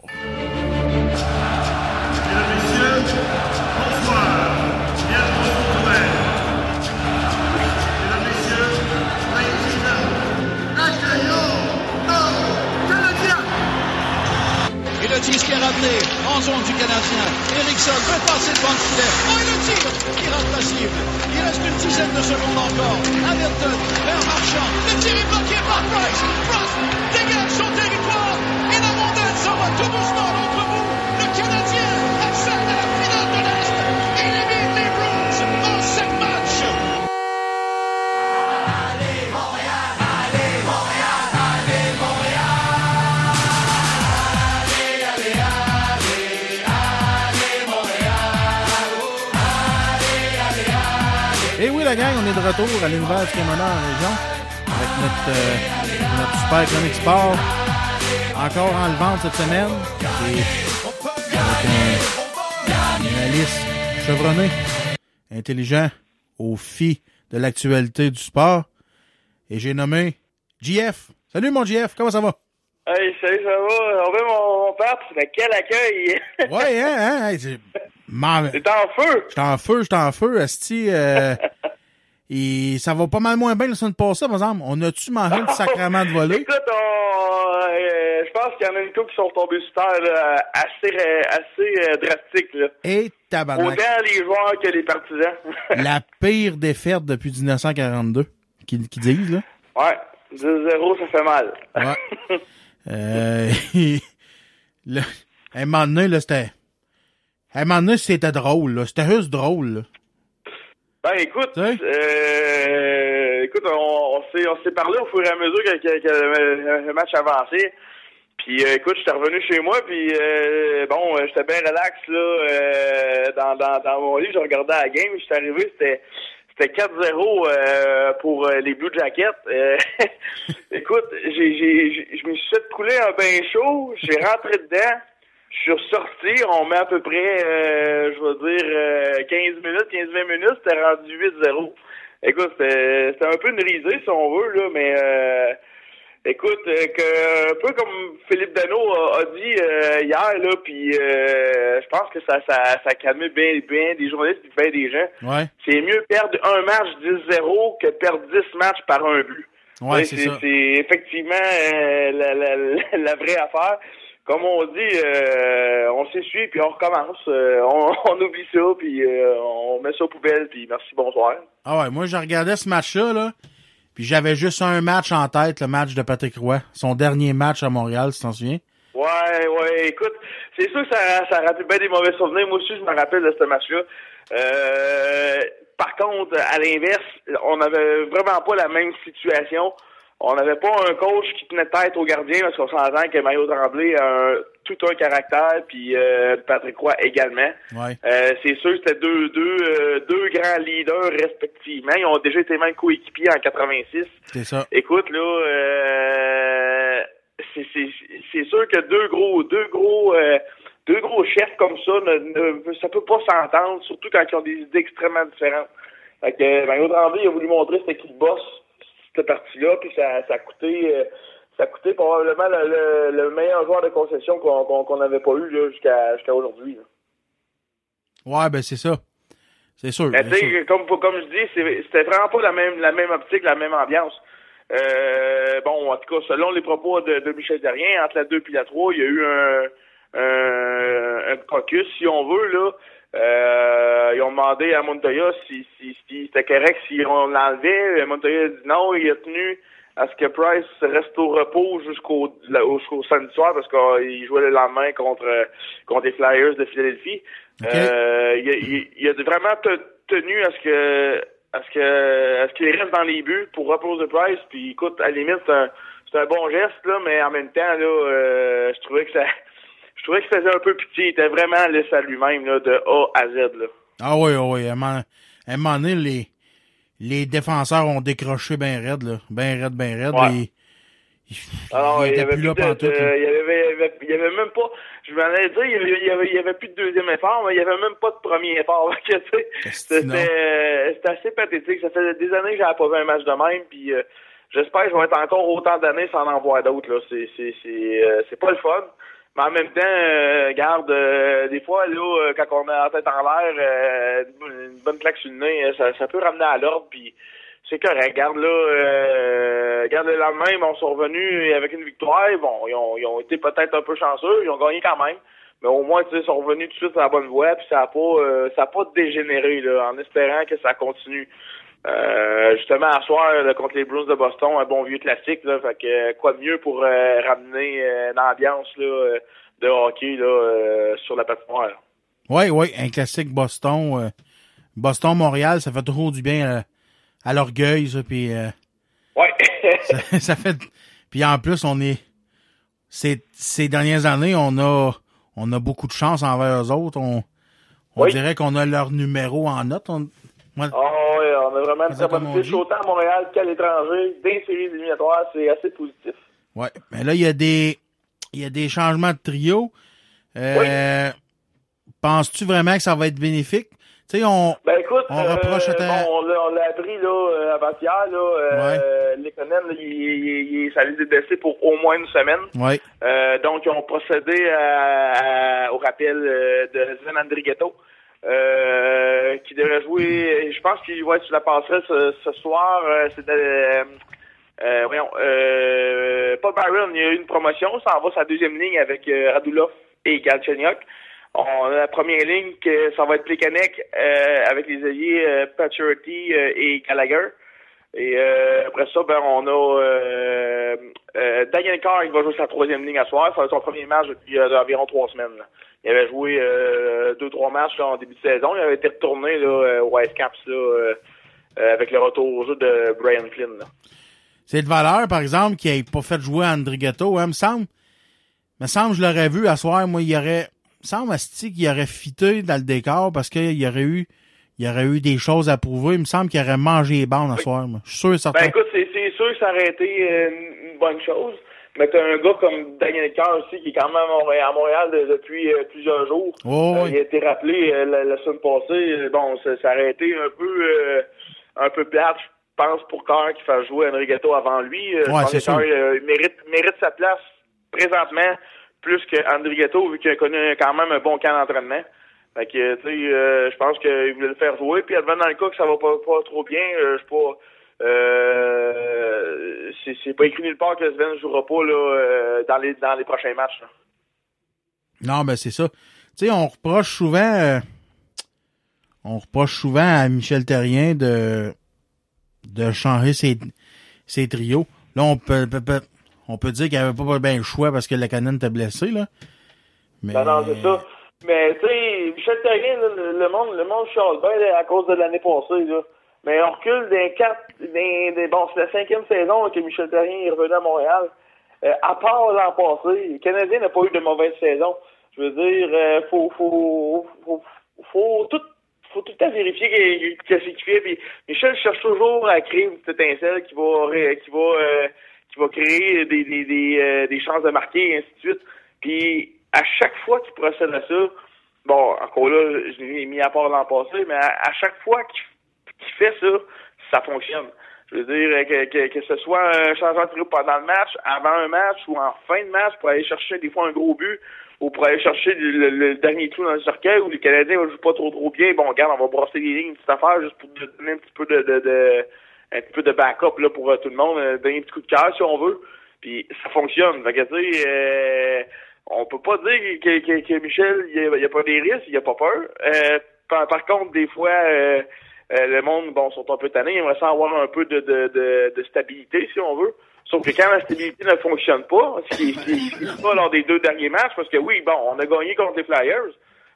Qui est ramené en zone du Canadien. Erickson peut passer devant le filet. Oh, et le tir qui rate la cible. Il reste une dizaine de secondes encore. Hamilton vers Marchand. Le tir est bloqué par Price. Price dégage son territoire. Et la rondelle s'en va tout doucement contre vous.
On est de retour à l'univers du camionneur en région avec notre, euh, notre super chronique sport. Encore en le vente cette semaine. Et avec un journaliste chevronné, intelligent, au fi de l'actualité du sport. Et j'ai nommé JF. Salut mon JF, comment ça va?
Hey, salut, ça va? On veut mon, mon pape, mais quel accueil! <laughs>
Ouais, hein, hein, hey,
T'es en feu!
J'étais en feu, j'étais en feu, Asti. Euh, <laughs> et ça va pas mal moins bien la semaine passée, par exemple. On a-tu mangé le sacrement de <laughs> voler?
Écoute, on, euh, je pense qu'il y en a une couple qui sont tombés sur terre, là, assez, euh, assez euh, drastiques, là.
Et tabarnak.
Autant les joueurs que les partisans. <laughs>
La pire défaite depuis 1942, qu'ils qu'ils disent, là.
ouais, 2-0, ça fait mal.
Ouais. <laughs> Euh, à un moment donné, là, c'était... À un moment donné, c'était drôle, là. C'était juste drôle, là.
Ben écoute, euh, écoute, on, on s'est on s'est parlé au fur et à mesure que, que- que le, le match avançait. Puis euh, écoute, j'étais revenu chez moi, puis euh, bon, euh, j'étais bien relax là euh, dans, dans, dans mon lit, je regardais la game, j'étais arrivé, c'était c'était 4-0 euh, pour les Blue Jackets. Euh, <laughs> écoute, j'ai j'ai j'ai- je me suis fait couler un bain chaud, j'ai rentré dedans. Je suis ressorti, on met à peu près, euh, je vais dire, euh, 15 minutes, 15-20 minutes, c'était rendu 8-0. Écoute, c'était un peu une risée, si on veut, là, mais euh, écoute, euh, que, un peu comme Philippe Dano a, a dit euh, hier, là, puis euh, je pense que ça, ça, ça calmé bien, bien des journalistes et bien des gens.
Ouais.
C'est mieux perdre un match 10-0 que perdre 10 matchs par un but.
Ouais, c'est ça.
C'est effectivement euh, la, la, la- la vraie affaire. Comme on dit, euh, on s'essuie puis on recommence. Euh, on, <laughs> on oublie ça puis euh, on met ça aux poubelles puis merci, bonsoir.
Ah ouais, moi, je regardais ce match-là, là, puis j'avais juste un match en tête, le match de Patrick Roy. Son dernier match à Montréal, si t'en souviens.
Ouais, ouais, écoute, c'est sûr que ça, ça rappelle bien des mauvais souvenirs. Moi aussi, je me rappelle de ce match-là. Euh, par contre, à l'inverse, on n'avait vraiment pas la même situation. On n'avait pas un coach qui tenait tête au gardien parce qu'on s'entend que Mario Tremblay a un- tout un caractère, puis euh, Patrick Roy également.
Ouais.
Euh, c'est sûr que c'était deux, deux, euh, deux grands leaders respectivement. Ils ont déjà été même coéquipiers en 86.
C'est ça.
Écoute, là, euh, c'est, sûr que deux gros, deux gros, euh, deux gros chefs comme ça, ne, ne- ça peut pas s'entendre, surtout quand ils ont des idées extrêmement différentes. Fait que euh, Mario Tremblay a voulu montrer c'était qui le boss, cette partie-là, puis ça, ça a coûté, euh, ça a coûté probablement le, le, le meilleur joueur de concession qu'on, n'avait pas eu jusqu'à, aujourd'hui.
Ouais, ben c'est ça. C'est sûr.
Comme, comme je dis, c'était vraiment pas la même, la même optique, la même ambiance. Euh, bon, en tout cas, selon les propos de, de Michel Terrien, entre la 2 et la 3, il y a eu un, un, un caucus, si on veut, là. Euh, ils ont demandé à Montoya si, si, si c'était correct si on l'enlevait. Montoya a dit non, il a tenu à ce que Price reste au repos jusqu'au jusqu'au samedi soir parce qu'il jouait le lendemain contre, contre les Flyers de Philadelphie. Euh, il, a, il- il a vraiment te- tenu à ce que à ce que à ce qu'il reste dans les buts pour reposer Price. Puis écoute, à la limite, c'est un, c'est un bon geste, là, mais en même temps, là, euh, je trouvais que ça je trouvais que ça faisait un peu pitié. Il était vraiment laissé à lui-même là, de A à Z. Là.
Ah oui, oui, oui. À un moment, donné, les, les défenseurs ont décroché bien raide, là. Ben raide, ben raide.
Ouais.
et
Alors,
il
il y
était
avait
plus là
de,
pantoute,
de-
là.
il y avait, il y avait- il y avait même pas, je m'en allais dire, il y avait, il y plus de deuxième effort, mais il y avait même pas de premier effort. <laughs> C'était euh, assez pathétique. Ça fait des années que j'avais pas vu un match de même, puis euh, j'espère que je vais être encore autant d'années sans en voir d'autres. Là, c'est euh, c'est pas le fun. Mais en même temps, euh, garde, euh, des fois, là, euh, quand on a la tête en l'air, euh, une bonne claque sur le nez, euh, ça, ça peut ramener à l'ordre, puis c'est correct. Garde là, euh, garde le lendemain, ils sont revenus avec une victoire. Bon, ils ont, ils ont été peut-être un peu chanceux, ils ont gagné quand même. Mais au moins, ils sont revenus tout de suite sur la bonne voie, puis ça a pas, ça a pas dégénéré, là, en espérant que ça continue. Euh, justement, à soir, là, contre les Bruins de Boston, un bon vieux classique, là, fait que euh, quoi de mieux pour euh, ramener euh, l'ambiance là, de hockey là, euh, sur la patinoire?
Oui, oui, un classique Boston. euh, Boston-Montréal, ça fait toujours du bien à l'orgueil, ça, puis... euh,
Ouais. <laughs>
ça, ça fait... Puis en plus, on est... Ces, ces dernières années, on a on a beaucoup de chance envers eux autres. On, on
Oui.
dirait qu'on a leur numéro en note. On, moi,
Ah ouais, on a vraiment une très bonne fiche, autant à Montréal qu'à l'étranger, des séries éliminatoires, c'est assez positif.
ouais. Mais là, il y a des il y a des changements de trio. Euh, Penses-tu vraiment que ça va être bénéfique? Tu sais, on,
Ben écoute,
on reproche
euh,
à ta-
bon, on l'a appris là euh, avant-hier, là, euh, Lekonen, là, il, il, il, ça blessé pour au moins une semaine.
Ouais.
Euh, donc, ils ont procédé à- à- au rappel euh, de Sven Andrighetto, euh, qui devrait jouer, je pense qu'il va être sur la passerelle ce, soir. Euh, c'est euh, euh, voyons, euh, Paul Byron, il y a eu une promotion, ça en va sa deuxième ligne avec Radulov et Galchenyuk. On a la première ligne que ça va être Plekanec avec les alliés euh, et Gallagher. Et euh, après ça, ben on a euh, euh, Daniel Carr, il va jouer sa troisième ligne à soir. Ça va être son premier match depuis environ trois semaines. Il avait joué deux, trois matchs en début de saison. Il avait été retourné au Ice Caps là, avec le retour au jeu de Brian Flynn.
C'est de valeur, par exemple, qui n'ait pas fait jouer Andrighetto, hein, me semble. Me semble, je l'aurais vu à soir, moi, il aurait, me semble, Asti, qu'il aurait fité dans le décor parce qu'il y aurait eu, il y aurait eu des choses à prouver. Il me semble qu'il aurait mangé les bandes à soir, moi. Je suis sûr et certain.
Ben écoute, c'est sûr que ça aurait été une bonne chose. Mais t'as un gars comme Daniel Carr aussi qui est quand même à Montréal, à Montréal de- depuis euh, plusieurs jours.
Oh,
Euh,
oui.
il a été rappelé euh, la, la semaine passée. Bon, ça, ça aurait été un peu un peu plate, je pense, pour Carr qui fait jouer Henry Ghetto avant lui.
Ouais, c'est sûr.
mérite, mérite sa place présentement plus que André Ghetto vu qu'il a connu quand même un bon camp d'entraînement. Fait que, tu sais, euh, je pense qu'il voulait le faire jouer. Puis, advenant dans le cas que ça va pas, pas trop bien, euh, je sais pas... Euh, c'est pas écrit nulle part que Sven ne jouera pas là, euh, dans, les, dans les prochains matchs. là.
Non, ben c'est ça. Tu sais, on reproche souvent, euh, on reproche souvent à Michel Terrien de de changer ses, ses trios. Là, on peut, peut- peut- on peut dire qu'il n'y avait pas bien le choix parce que la canonne était blessé, là. Mais,
Non, non, c'est ça. Mais, tu sais, Michel Terrien, là, le, monde, le monde chiale bien à cause de l'année passée, là. Mais on recule des quatre, des- bon, c'est la cinquième saison que Michel Terrien est revenu à Montréal. Euh, à part l'an passé, le Canadien n'a pas eu de mauvaise saison. Je veux dire, euh, faut, faut, faut, faut tout, faut tout temps vérifier que- qu'est-ce qu'il fait. Puis Michel cherche toujours à créer une petite étincelle qui va, qui va, euh, qui va créer des, des, des, euh, des chances de marquer et ainsi de suite. Puis à chaque fois qu'il procède à ça, bon, encore là, je l'ai mis à part l'an passé, mais à, chaque fois qu'il fait ça, ça fonctionne. Je veux dire, que, que, que ce soit un changement de pendant le match, avant un match ou en fin de match pour aller chercher des fois un gros but ou pour aller chercher le, dernier trou dans le cercueil où les Canadiens ne jouent pas trop trop bien. Bon, regarde, on va brasser les lignes, une petite affaire juste pour donner un petit peu de, de, de- un petit peu de backup là, pour euh, tout le monde, euh, donner un petit coup de cœur si on veut. Puis ça fonctionne. Fait que, tu sais, euh, on peut pas dire que, que, que Michel, il y a, pas des risques, il a pas peur. Euh, par, par contre, des fois, euh, euh, le monde, bon, sont un peu tannés, ils aimeraient ça avoir un peu de, de, de, de stabilité, si on veut. Sauf que quand la stabilité ne fonctionne pas, ce qui ce qui- ce qui est pas lors des deux derniers matchs, parce que oui, bon, on a gagné contre les Flyers,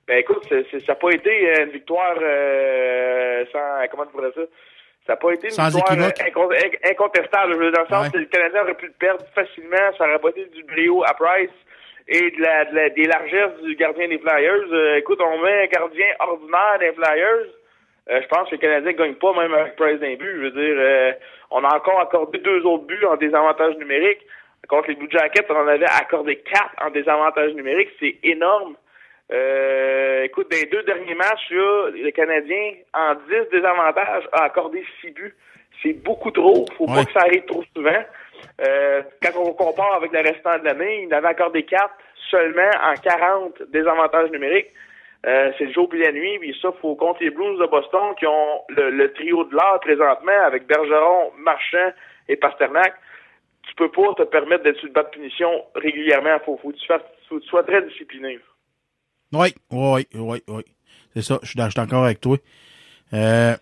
ben écoute, ça n'a pas été une victoire euh, sans, comment tu pourrais ça? Ça n'a pas été une
Sans
victoire euh, incon- inc- incontestable. Je veux dire, dans le sens
Ouais.
que le Canadien aurait pu le perdre facilement, ça aurait pas été du brio à Price et de la, de la- des largesses du gardien des Flyers. Euh, écoute, on met un gardien ordinaire des Flyers. Euh, je pense que le Canadien ne gagne pas même avec Price d'un but. Je veux dire, euh, on a encore accordé deux autres buts en désavantage numérique. Contre les Blue Jackets, on en avait accordé 4 en désavantage numérique. C'est énorme. Euh, écoute, dans les deux derniers matchs, là, le Canadien, en 10 désavantages, a accordé 6 buts. C'est beaucoup trop. Faut pas que ça arrive trop souvent. Euh, quand on compare avec le restant de l'année, il avait accordé 4 seulement en 40 désavantages numériques. Euh, c'est le jour puis la nuit, puis ça, faut contre les Blues de Boston qui ont le, le trio de l'art présentement avec Bergeron, Marchand et Pasternak. Tu peux pas te permettre d'être sur le bas de punition régulièrement. Faut, faut que tu fasses, faut que tu sois très discipliné.
Oui, oui, oui, oui. C'est ça, je suis je suis d'accord avec toi. Euh,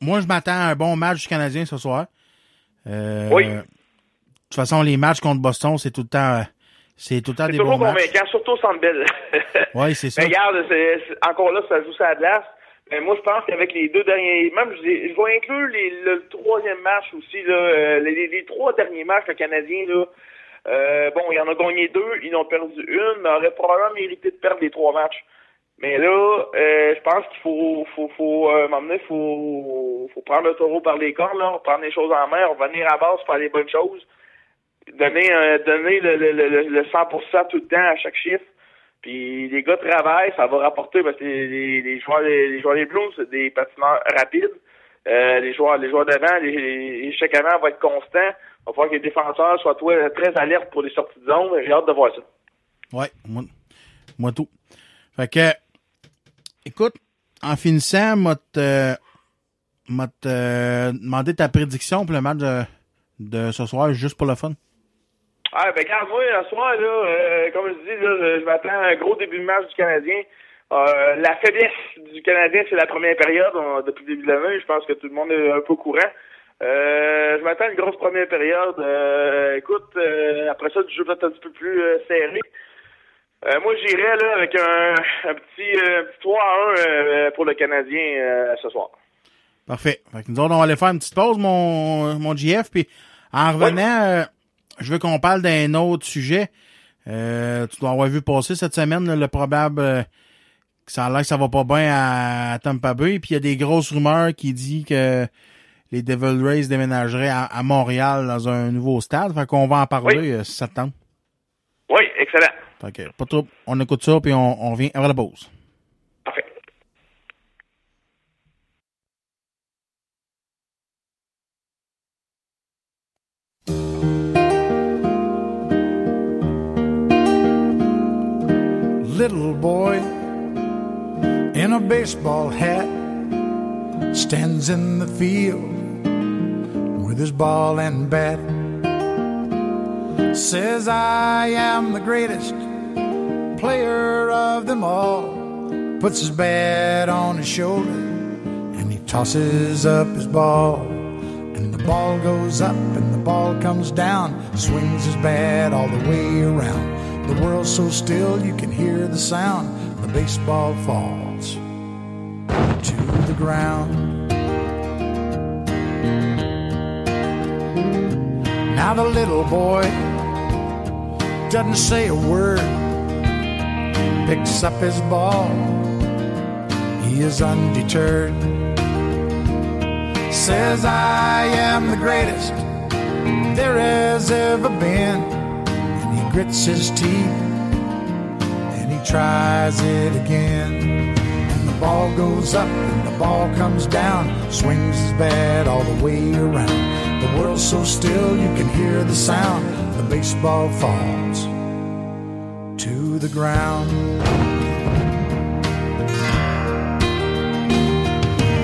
moi, je m'attends à un bon match du Canadien ce soir. Euh,
Oui.
De toute façon, les matchs contre Boston, c'est tout le temps, euh, c'est tout le temps des
toujours
bons matchs.
convaincant, surtout au Centre Bell. <laughs>
Oui, c'est ça.
Mais regarde, c'est- c'est- encore là, ça joue ça à glace. Mais moi, je pense qu'avec les deux derniers, même je, je vais inclure les, le troisième match aussi, là, euh, les, les trois derniers matchs, le Canadien, là, euh, bon, il en a gagné deux, ils en ont perdu une, mais aurait probablement mérité de perdre les trois matchs. Mais là, euh, je pense qu'il faut, faut, faut, euh, m'emmener, faut, faut prendre le taureau par les cornes, là, prendre les choses en main, revenir à base, faire les bonnes choses, donner, euh, donner le, le, le, le 100% tout le temps à chaque chiffre. Puis les gars travaillent, ça va rapporter parce que les, les, joueurs les, joueurs des Blues, c'est des patineurs rapides. Euh, les joueurs les joueurs d'avant, les, chaque avant va être constant. Il va falloir que les défenseurs soient très alertes pour les sorties de zone. J'ai hâte de voir ça.
Ouais, moi, moi tout. Fait que, écoute, en finissant, m'a demandé ta prédiction pour le match de, de ce soir, juste pour le fun.
Ah, ben, regarde, moi, ce soir, là, euh, comme je dis, là, je, m'attends à un gros début de match du Canadien. Euh, la faiblesse du Canadien, c'est la première période. On- depuis le début de l'année, je pense que tout le monde est un peu au courant. Euh, je m'attends à une grosse première période. Écoute, après ça, du jeu peut-être un petit peu plus serré. Moi, j'irais là avec un, un petit, euh, petit 3 à 1 euh, pour le Canadien ce soir.
Parfait. Fait que nous autres, on va aller faire une petite pause, mon, mon GF, puis en revenant, je veux qu'on parle d'un autre sujet. Euh, tu dois avoir vu passer cette semaine là, le probable euh, que ça a l'air que ça va pas bien à, Tampa Bay, puis il y a des grosses rumeurs qui disent que les Devil Rays déménageraient à, à Montréal dans un nouveau stade. Fait qu'on va en parler euh, si ça te tente.
Oui, excellent.
Fait que, pas trop. On écoute ça, puis on, on revient avant la pause.
Little boy in a baseball hat stands in the field with his ball and bat. Says, I am the greatest player of them all. Puts his bat on his shoulder and he tosses up his ball. And the ball goes up and the ball comes down. Swings his bat all the way around. The world's so still you can hear the sound. The baseball falls to the ground. Now the little boy doesn't say a word, picks up his ball. He is undeterred. Says, I am the greatest there has ever been. Grits his teeth and he tries it again. And the ball goes up and the ball comes down, swings his bat all the way around. The world's so still you can hear the sound. The baseball falls to the ground.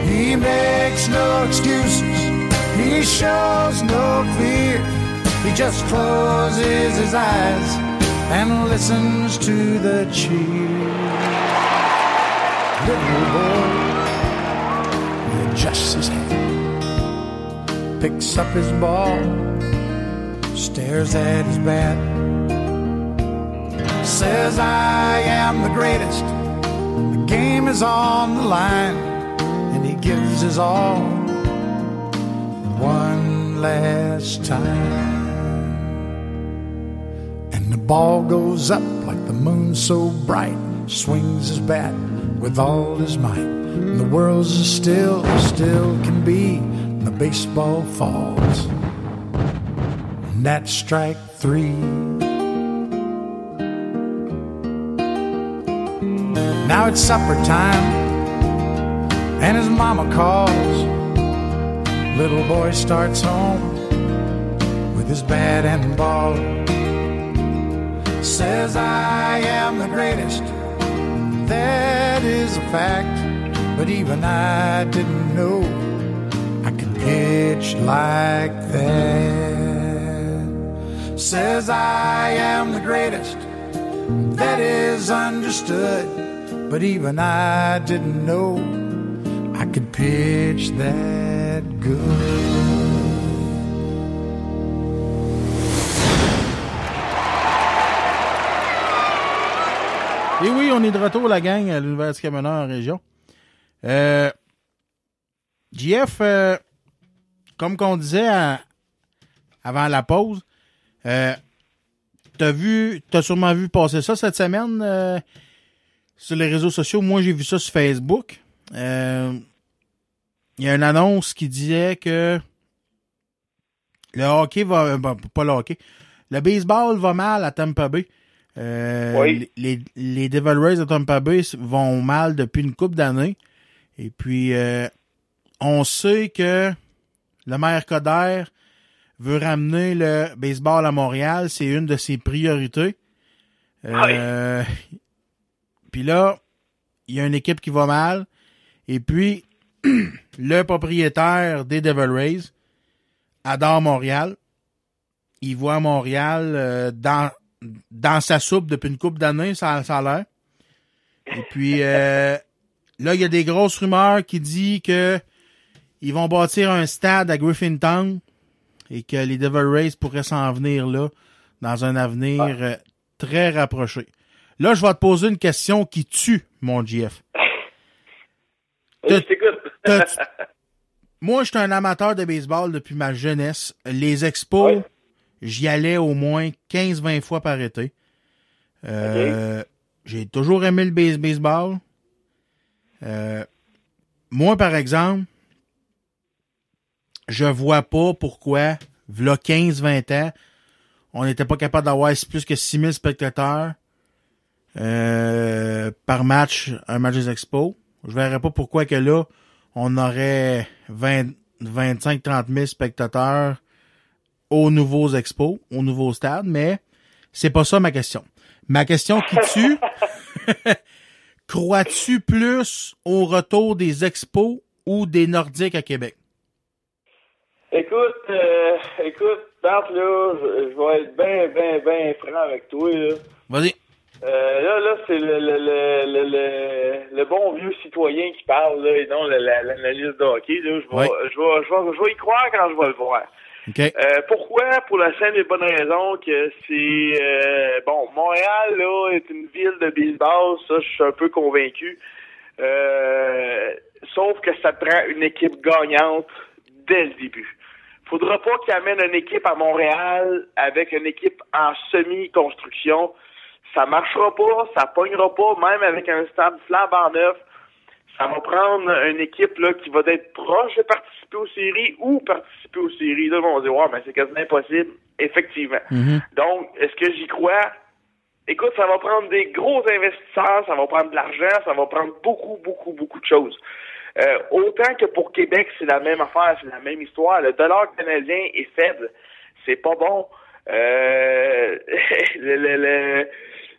He makes no excuses. He shows no fear. He just closes his eyes and listens to the cheer. Little boy, he adjusts his hat, picks up his ball, stares at his bat, says, I am the greatest. The game is on the line, and he gives his all one last time. Ball goes up like the moon so bright, swings his bat with all his might. And the world's as still, as still can be, and the baseball falls And that's strike three. Now it's supper time, and his mama calls. Little boy starts home with his bat and ball. Says, I am the greatest. That is a fact, but even I didn't know I could pitch like that. Says, I am the greatest. That is understood, but even I didn't know I could pitch that good.
Et oui, on est de retour, la gang, à l'Université Camionneur en région. Euh, JF, euh, comme qu'on disait à- avant la pause, euh, t'as vu, t'as sûrement vu passer ça cette semaine euh, sur les réseaux sociaux. Moi, j'ai vu ça sur Facebook. Euh, Il y a une annonce qui disait que le hockey va, bon, pas le hockey, le baseball va mal à Tampa Bay. Euh,
Oui.
les, les Devil Rays de Tampa Bay vont mal depuis une couple d'années. Et puis, euh, on sait que le maire Coder veut ramener le baseball à Montréal. C'est une de ses priorités. Euh, Puis là, il y a une équipe qui va mal. Et puis, <clears throat> le propriétaire des Devil Rays adore Montréal. Il voit Montréal euh, dans, dans sa soupe depuis une couple d'années, ça, ça a l'air. Et puis, euh, là, il y a des grosses rumeurs qui disent que ils vont bâtir un stade à Griffintown et que les Devil Rays pourraient s'en venir là dans un avenir euh, très rapproché. Là, je vais te poser une question qui tue, mon GF. <laughs>
Je t'écoute.
T'as- Moi, je suis un amateur de baseball depuis ma jeunesse. Les expos, j'y allais au moins 15-20 fois par été. Euh, J'ai toujours aimé le base- baseball. Euh, moi, par exemple, je vois pas pourquoi, v'là 15-20 ans, on n'était pas capable d'avoir plus que 6000 spectateurs euh, par match, un match des expos. Je verrais pas pourquoi que là, on aurait 20, 25-30 000 spectateurs aux nouveaux expos, aux nouveaux stades, mais c'est pas ça ma question. Ma question qui tue, <laughs> crois-tu plus au retour des expos ou des Nordiques à Québec?
Écoute, euh, écoute, Bart, là, je, je vais être bien, bien, bien franc avec toi, là.
Vas-y.
Euh, là, là, c'est le, le, le, le, bon vieux citoyen qui parle, là, et non la- la- l'analyse de hockey, là. Je vais,
Ouais.
je, vais, je, vais, je vais y croire quand je vais le voir. Euh, pourquoi? Pour la simple et bonne raison que c'est... euh, bon, Montréal, là, est une ville de baseball, ça, je suis un peu convaincu. Euh, sauf que ça prend une équipe gagnante dès le début. Faudra pas qu'il amène une équipe à Montréal avec une équipe en semi-construction. Ça marchera pas, ça pognera pas, même avec un stade flambant neuf. Ça va prendre une équipe là, qui va être proche de participer aux séries ou participer aux séries. Là, on va dire, ouais, mais c'est quasiment impossible. Effectivement. Donc, est-ce que j'y crois? Écoute, ça va prendre des gros investisseurs, ça va prendre de l'argent, ça va prendre beaucoup, beaucoup, beaucoup de choses. Euh, autant que pour Québec, c'est la même affaire, c'est la même histoire. Le dollar canadien est faible. C'est pas bon. Euh, <laughs> le, le, le,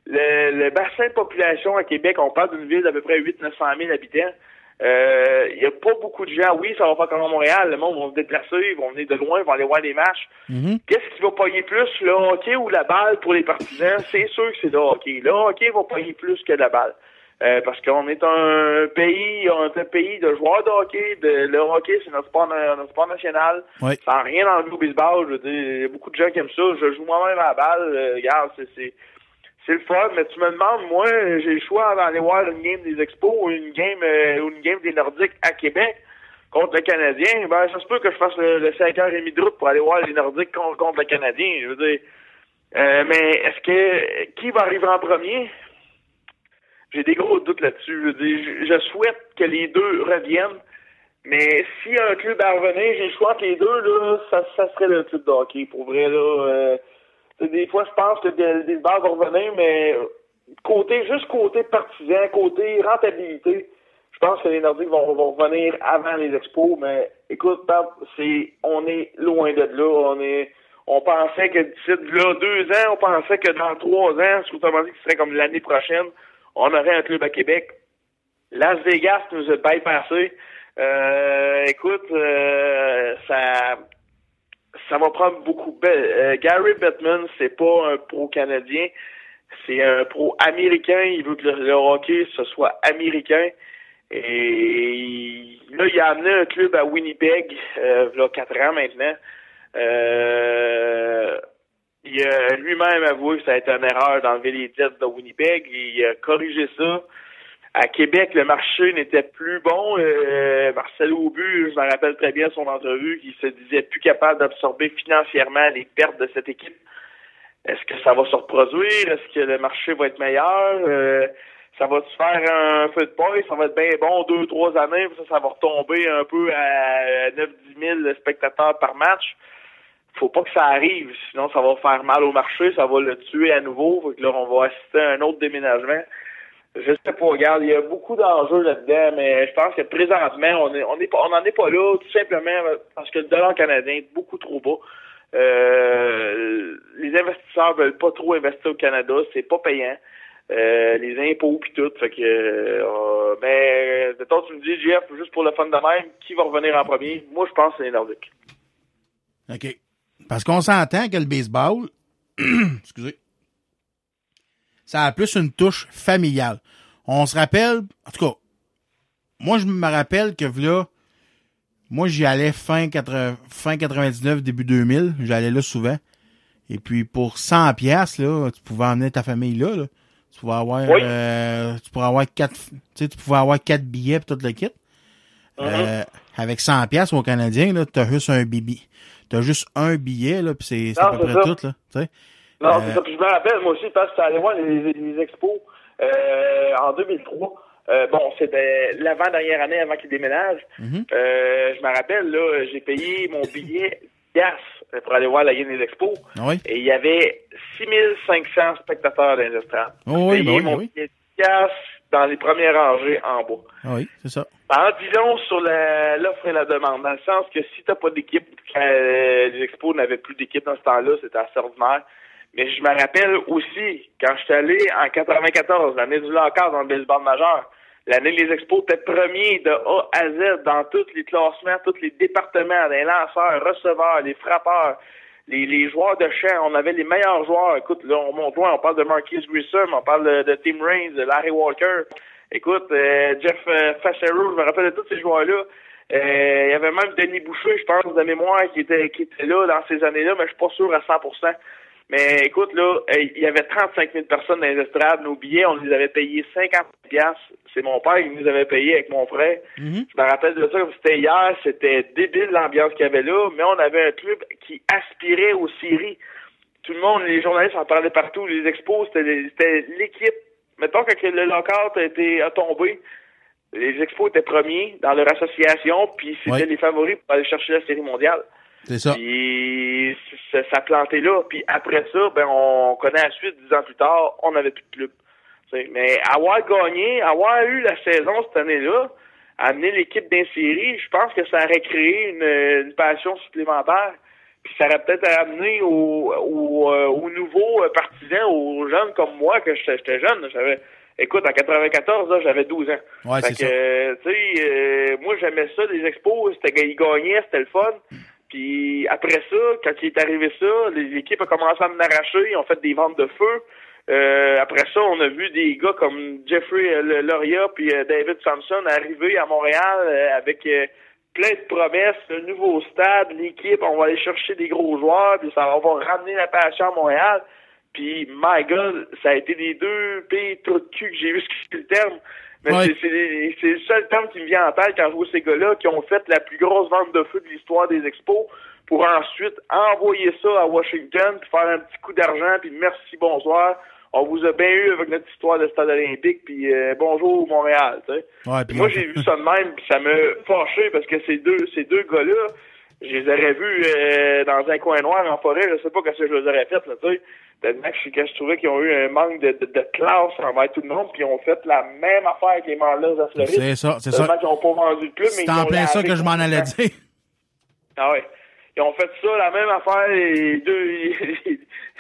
le- le bassin de population à Québec, on parle d'une ville d'à peu près 800-900 000 habitants. Euh, Il y a pas beaucoup de gens. Oui, ça va pas comme à Montréal. Le monde va se déplacer, ils vont venir de loin, ils vont aller voir les matchs. Qu'est-ce qui va payer plus, le hockey ou la balle pour les partisans? C'est sûr que c'est le hockey. Le hockey va payer plus que la balle. Euh, parce qu'on est un pays, on est un pays de joueurs de hockey. De, le hockey, c'est notre sport, notre sport national.
Ouais.
Ça n'a rien enlevé au baseball. Je veux dire, il y a beaucoup de gens qui aiment ça. Je joue moi-même à la balle. Euh, regarde, c'est, c'est, le fun. Mais tu me demandes, moi, j'ai le choix d'aller voir une game des Expos ou une game, euh, une game des Nordiques à Québec contre le Canadien. Ben, ça se peut que je fasse le, le 5h30 de route pour aller voir les Nordiques contre, le Canadien. Je veux dire, euh, mais est-ce que qui va arriver en premier? J'ai des gros doutes là-dessus. Je, je- souhaite que les deux reviennent Mais si un club à j'ai le choix entre les deux, là, ça, serait le club de hockey. Pour vrai, là, euh, des fois, je pense que des, vont revenir, mais côté, juste côté partisan, côté rentabilité, je pense que les Nordiques vont, vont revenir avant les expos, mais écoute, c'est, on est loin de là. On est, on pensait que d'ici là deux ans, on pensait que dans trois ans, ce autrement dit ce serait comme l'année prochaine, on aurait un club à Québec. Las Vegas nous a bypassé. Euh, écoute, euh, ça, ça va prendre beaucoup. Ben, euh, Gary Bettman, c'est pas un pro canadien, c'est un pro américain. Il veut que le, hockey ce soit américain. Et là, il a amené un club à Winnipeg, euh, il y a quatre ans maintenant. Euh, il a lui-même avoué que ça a été une erreur d'enlever les Jets de Winnipeg. Il a corrigé ça. À Québec, le marché n'était plus bon. Euh, Marcel Aubu, je me rappelle très bien son entrevue, qui se disait plus capable d'absorber financièrement les pertes de cette équipe. Est-ce que ça va se reproduire? Est-ce que le marché va être meilleur? Euh, ça va se faire un feu de paille? Ça va être bien bon deux, trois années, ça, ça va retomber un peu à 9-10 000 spectateurs par match. Faut pas que ça arrive, sinon ça va faire mal au marché, ça va le tuer à nouveau. Fait que là, on va assister à un autre déménagement. Je sais pas, regarde, il y a beaucoup d'enjeux là-dedans, mais je pense que présentement, on est, on est on n'en est pas là, tout simplement parce que le dollar canadien est beaucoup trop bas. Euh, les investisseurs veulent pas trop investir au Canada, c'est pas payant. Euh, les impôts puis tout, fait que euh, mais de temps tu me dis Jeff, juste pour le fun de même, qui va revenir en premier? Moi je pense que c'est les Nordiques.
OK. Parce qu'on s'entend que le baseball, <clears throat> excusez, ça a plus une touche familiale. On se rappelle, en tout cas, moi je me rappelle que là, moi j'y allais fin, 80, fin 99, début 2000, j'allais là souvent. Et puis pour 100 pièces là, tu pouvais emmener ta famille là. là. Tu pouvais avoir,
Oui.
euh, tu pourrais avoir quatre, tu sais, tu pouvais avoir quatre billets pour tout le kit. Euh, avec 100 pièces au Canadien là, t'as juste un bibi, t'as juste un billet là, puis c'est à peu près
ça.
tout là. Tu sais.
Non,
Euh,
c'est ça. Puis je me rappelle, moi aussi, parce que j'allais voir les, les expos euh, en 2003. Euh, bon, c'était l'avant-dernière année avant qu'il déménage.
Mhm.
Euh, je me rappelle, là, j'ai payé mon billet gas pour aller voir la game des expos.
Ah oui?
Et il y avait 6500 spectateurs dans les estrades.
Oh oui,
J'ai
ben
payé
oui, ben
mon
oui.
billet gas dans les premières rangées en bas.
Ah oui, c'est ça.
En disons sur l'offre et la demande, dans le sens que si t'as pas d'équipe, quand euh, les expos n'avaient plus d'équipe dans ce temps-là, c'était assez ordinaire. Mais je me rappelle aussi, quand je suis allé en 94, l'année du lockout dans le baseball majeur, l'année les expos étaient premiers de A à Z dans tous les classements, tous les départements, les lanceurs, receveurs, les frappeurs, les, les joueurs de champ. On avait les meilleurs joueurs. Écoute, là, on monte loin, on parle de Marquis Grissom, on parle de, Tim Raines, de Larry Walker. Écoute, euh, Jeff euh, je me rappelle de tous ces joueurs-là. Euh, il y avait même Denis Boucher, je pense, de mémoire, qui était, qui était là dans ces années-là, mais je suis pas sûr à 100%. Mais écoute, là, il y avait 35 000 personnes dans les estrades. Nos billets, on les avait payés 50 piastres. C'est mon père qui nous avait payé avec mon frère. Je me rappelle de ça, comme c'était hier, c'était débile l'ambiance qu'il y avait là, mais on avait un club qui aspirait aux séries. Tout le monde, les journalistes en parlaient partout, les expos, c'était l'équipe. Mettons que le lockout a été a tombé, les expos étaient premiers dans leur association, puis c'était
Ouais.
les favoris pour aller chercher la série mondiale.
C'est ça.
Puis ça, ça plantait là. Puis après ça, ben on connaît la suite, dix ans plus tard, on n'avait plus de club. Mais avoir gagné, avoir eu la saison cette année-là, amener l'équipe d'un série, je pense que ça aurait créé une, une passion supplémentaire. Puis ça aurait peut-être amené aux, aux, euh, aux nouveaux euh, partisans, aux jeunes comme moi, que j'étais jeune. J'avais, écoute, en 94, là, j'avais 12 ans.
Ouais,
Fait
c'est
que,
ça.
euh, tu sais, euh, moi, j'aimais ça, les expos. C'était, ils gagnaient, c'était le fun. Puis après ça, quand il est arrivé ça, les- l'équipe a commencé à me arracher. Ils ont fait des ventes de feu. Euh, après ça, on a vu des gars comme Jeffrey euh, Loria puis euh, David Thompson arriver à Montréal avec plein de promesses, un nouveau stade, l'équipe, on va aller chercher des gros joueurs, puis ça on va ramener la passion à Montréal. Puis, my God, ça a été des deux pires trous de cul que j'ai vu, <laughs> ce le terme. Mais
Ouais.
c'est- c'est les- c'est le seul terme qui me vient en tête quand je vois ces gars-là qui ont fait la plus grosse vente de feu de l'histoire des expos pour ensuite envoyer ça à Washington puis faire un petit coup d'argent puis merci, bonsoir. on vous a bien eu avec notre histoire de stade olympique, puis euh, bonjour Montréal.
Ouais, puis
Moi, j'ai vu ça de même, puis ça m'a fâché parce que ces deux, ces deux gars-là, je les aurais vus euh, dans un coin noir en forêt, je sais pas qu'est-ce que je les aurais fait, là, tu sais. Tellement que je, que je trouvais qu'ils ont eu un manque de, de, de classe envers tout le monde, puis ils ont fait la même affaire avec les Marlins à Floride.
C'est ça, c'est ça.
qu'ils ont pas vendu le club, mais
C'est
ils
en plein ça que je m'en allais dire.
Ah ouais. Ils ont fait ça, la même affaire, les deux, ils-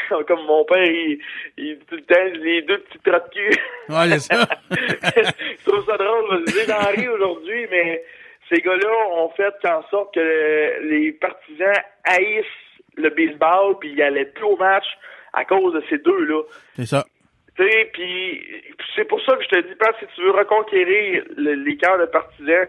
<laughs> comme mon père, il, il tout le temps, les deux petits trous de cul.
Ouais, c'est ça. <laughs>
je trouve ça drôle, parce que j'en ris aujourd'hui, mais ces gars-là ont fait en sorte que les partisans haïssent le baseball, puis ils allaient plus au match à cause de ces deux-là.
C'est ça.
Puis c'est pour ça que je te dis, Pat, si tu veux reconquérir le- les cœurs de partisans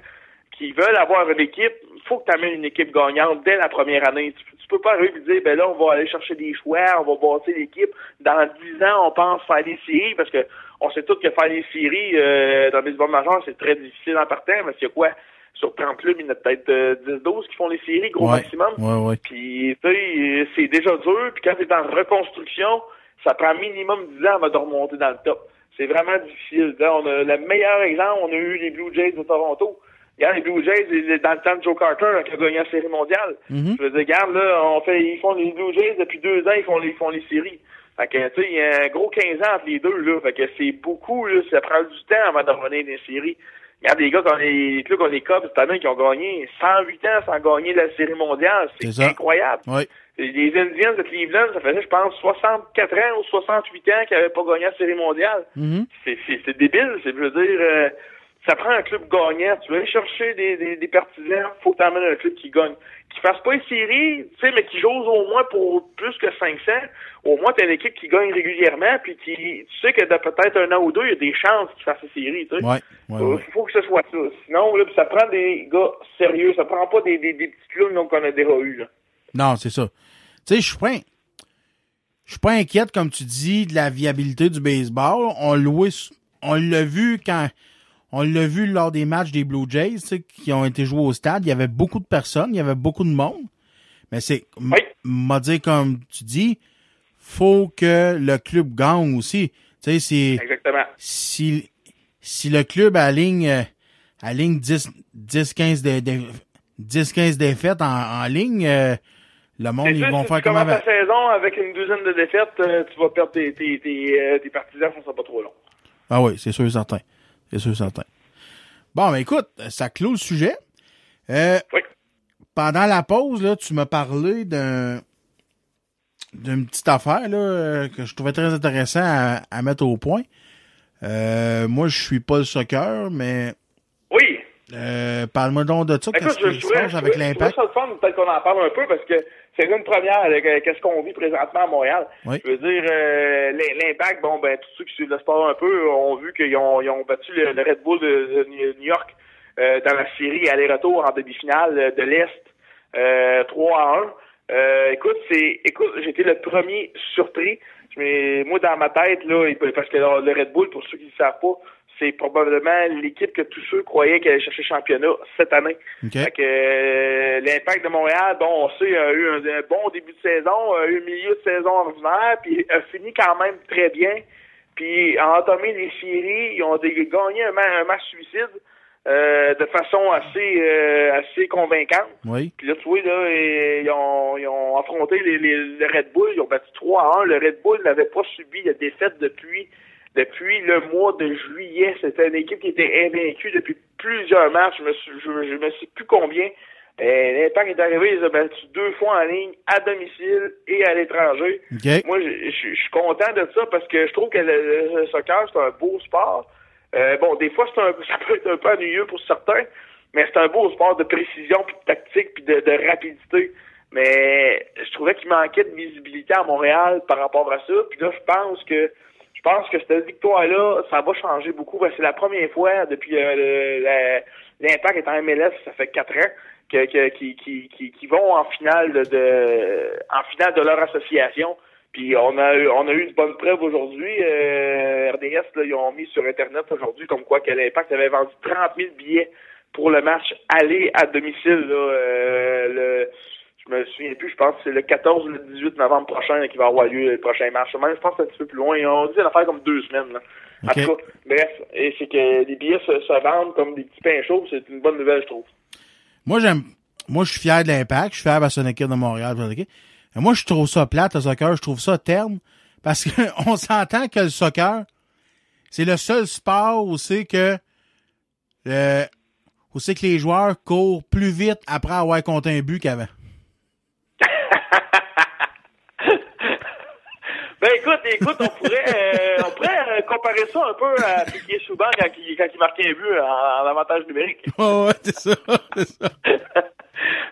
qui veulent avoir une équipe, il faut que tu amènes une équipe gagnante dès la première année. Tu, tu peux pas arriver et dire, ben là, on va aller chercher des choix, on va bâtir l'équipe. Dans 10 ans, on pense faire des séries, parce que on sait tous que faire des séries euh, dans le baseball majeur, c'est très difficile en partant, mais c'est quoi? Sur 30 clubs, il y en a peut-être euh, 10-12 qui font les séries, gros
Ouais.
maximum.
Ouais, ouais.
Puis, tu sais, c'est déjà dur. Puis quand t'es en reconstruction, ça prend minimum 10 ans avant de remonter dans le top. C'est vraiment difficile. Là, on a le meilleur exemple, on a eu les Blue Jays de Toronto. Regarde, les Blue Jays, dans le temps de Joe Carter, là, qui a gagné la série mondiale.
Mhm.
Je veux dire, regarde, là, on fait, ils font les Blue Jays depuis deux ans, ils font les, ils font les séries. Fait que, tu sais, il y a un gros 15 ans entre les deux, là. Fait que c'est beaucoup, là. Ça prend du temps avant de revenir des séries. Regarde, les gars, quand les, clubs comme les Cubs, cette année, qui ont gagné 108 ans sans gagner la série mondiale.
C'est
incroyable.
Ouais.
Les Indians de Cleveland, ça faisait, je pense, 64 ans ou 68 ans qu'ils n'avaient pas gagné la série mondiale. C'est- C'est c'est débile. C'est, je veux dire, euh, ça prend un club gagnant. Tu veux aller chercher des, des, des partisans, faut que t'emmènes un club qui gagne. Qui fasse pas une série, tu sais, mais qui joue au moins pour plus que 500. Au moins, t'as une équipe qui gagne régulièrement, puis qui, tu sais que dans peut-être un an ou deux, il y a des chances qu'il fasse une série, tu sais.
Ouais, ouais,
Euh,
ouais.
faut que ce soit ça. Sinon, là, ça prend des gars sérieux. Ça prend pas des, des, des petits clowns qu'on a déjà eu, là.
Non, c'est ça. Tu sais, je suis pas, in- je suis pas inquiète, comme tu dis, de la viabilité du baseball. On l'a, on l'a vu quand, on l'a vu lors des matchs des Blue Jays, tu sais, qui ont été joués au stade. Il y avait beaucoup de personnes, il y avait beaucoup de monde. Mais c'est, m- m'a dit, comme tu dis, faut que le club gagne aussi. Tu sais, c'est,
Exactement.
si, si le club aligne, euh, aligne 10, 10, 15 de, de- 10, 15 défaites en, en ligne, euh, le monde, ils vont
si
faire
tu la saison avec une douzaine de défaites, euh, tu vas perdre tes, tes, tes, tes partisans, ça sera pas trop long.
Ah oui, c'est sûr et certain. C'est sûr certain. Bon, ben écoute, ça clôt le sujet. Euh, Pendant la pause, là, tu m'as parlé d'un d'une petite affaire là, que je trouvais très intéressant à, à mettre au point. Euh, moi, je suis pas le soccer, mais
Oui.
euh, parle-moi donc de ça.
Écoute,
Qu'est-ce
je,
qui
je je
avec l'impact?
peut-être qu'on en parle un peu, parce que c'est une première, là, que- qu'est-ce qu'on vit présentement à Montréal.
Oui.
Je veux dire, euh, l'im- l'impact, bon, ben, tous ceux qui suivent le sport un peu ont vu qu'ils ont, ils ont battu le, le Red Bull de, de New York euh, dans la série aller-retour en demi-finale euh, de l'Est, euh, 3 à 1. Euh, écoute, c'est, écoute, j'étais le premier surpris. Mais moi, dans ma tête, là, parce que le Red Bull, pour ceux qui ne savent pas, c'est probablement l'équipe que tous ceux croyaient qu'elle allait chercher le championnat cette année.
OK.
Fait que euh, l'impact de Montréal, bon, on sait, a eu un, un bon début de saison, a eu un milieu de saison ordinaire, puis a fini quand même très bien. Puis a entamé les séries, ils ont gagné un, ma- un match suicide euh, de façon assez euh, assez convaincante.
Oui.
Puis là, tu vois, là, ils ont, ils ont affronté les, les- le Red Bull, ils ont battu 3 à 1. Le Red Bull n'avait pas subi de défaite depuis depuis le mois de juillet. C'était une équipe qui était invaincue depuis plusieurs matchs. Je me suis, je, je me sais plus combien. Euh, L'Impact est arrivé, ils ont battu deux fois en ligne, à domicile et à l'étranger. Moi, je, je- je suis content de ça parce que je trouve que le, le soccer, c'est un beau sport. Euh, bon, des fois, un, <laughs> ça peut être un peu ennuyeux pour certains, mais c'est un beau sport de précision, puis de tactique, puis de, de rapidité. Mais je trouvais qu'il manquait de visibilité à Montréal par rapport à ça. Puis là, je pense que pense que cette victoire-là, ça va changer beaucoup. C'est la première fois depuis euh, l'impact est en MLS, ça fait quatre ans, que, vont en finale de, en finale de leur association. Puis on a eu, une bonne preuve aujourd'hui. Euh, RDS, ils ont mis sur Internet aujourd'hui comme quoi que l'Impact avait vendu 30 000 billets pour le match aller à domicile. Euh, je me souviens plus, je pense que c'est le 14 ou le 18 novembre prochain qui va avoir lieu le prochain match. Même, je pense que c'est un petit peu plus loin. On dit l'affaire comme deux semaines. Là. En tout cas, bref, et c'est que les billets se, se vendent comme des petits pains chauds. C'est une bonne nouvelle, je trouve.
Moi, j'aime. Moi, je suis fier de l'impact. Je suis fier de son équipe de Montréal. Et Moi, je trouve ça plate, le soccer. Je trouve ça terne. Parce qu'on <laughs> s'entend que le soccer, c'est le seul sport où c'est que, euh, où c'est que les joueurs courent plus vite après avoir compté un but qu'avant.
Ben écoute, écoute, on pourrait, euh, on pourrait euh, comparer ça un peu à Piquet Souban quand il, quand il marquait un but en, en avantage numérique. <laughs>
Oh, ouais, c'est ça, c'est ça. <laughs>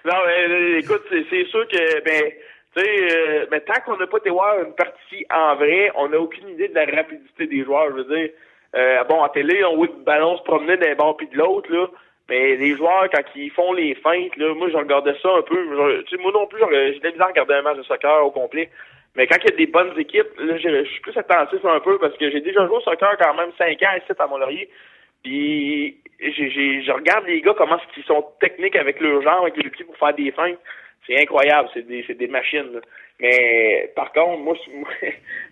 non, mais euh, écoute, c'est sûr que, ben, tu sais, euh, mais tant qu'on n'a pas été voir une partie en vrai, on n'a aucune idée de la rapidité des joueurs. Je veux dire, euh, bon, en télé, on voit le ballon se promener d'un bord puis de l'autre, là. Mais les joueurs, quand ils font les feintes, là, moi, je regardais ça un peu. Je- Tu sais, moi non plus, j'ai de la misère à regarder un match de soccer au complet. Mais quand il y a des bonnes équipes, là, je, je suis plus attentif un peu parce que j'ai déjà joué au soccer quand même 5 ans ici à Mont-Laurier. Puis j'ai, j'ai, je regarde les gars comment ils sont techniques avec leur jambes, avec les pieds pour faire des feintes. C'est incroyable, c'est des, c'est des machines. là. Mais par contre, moi, <laughs> moi,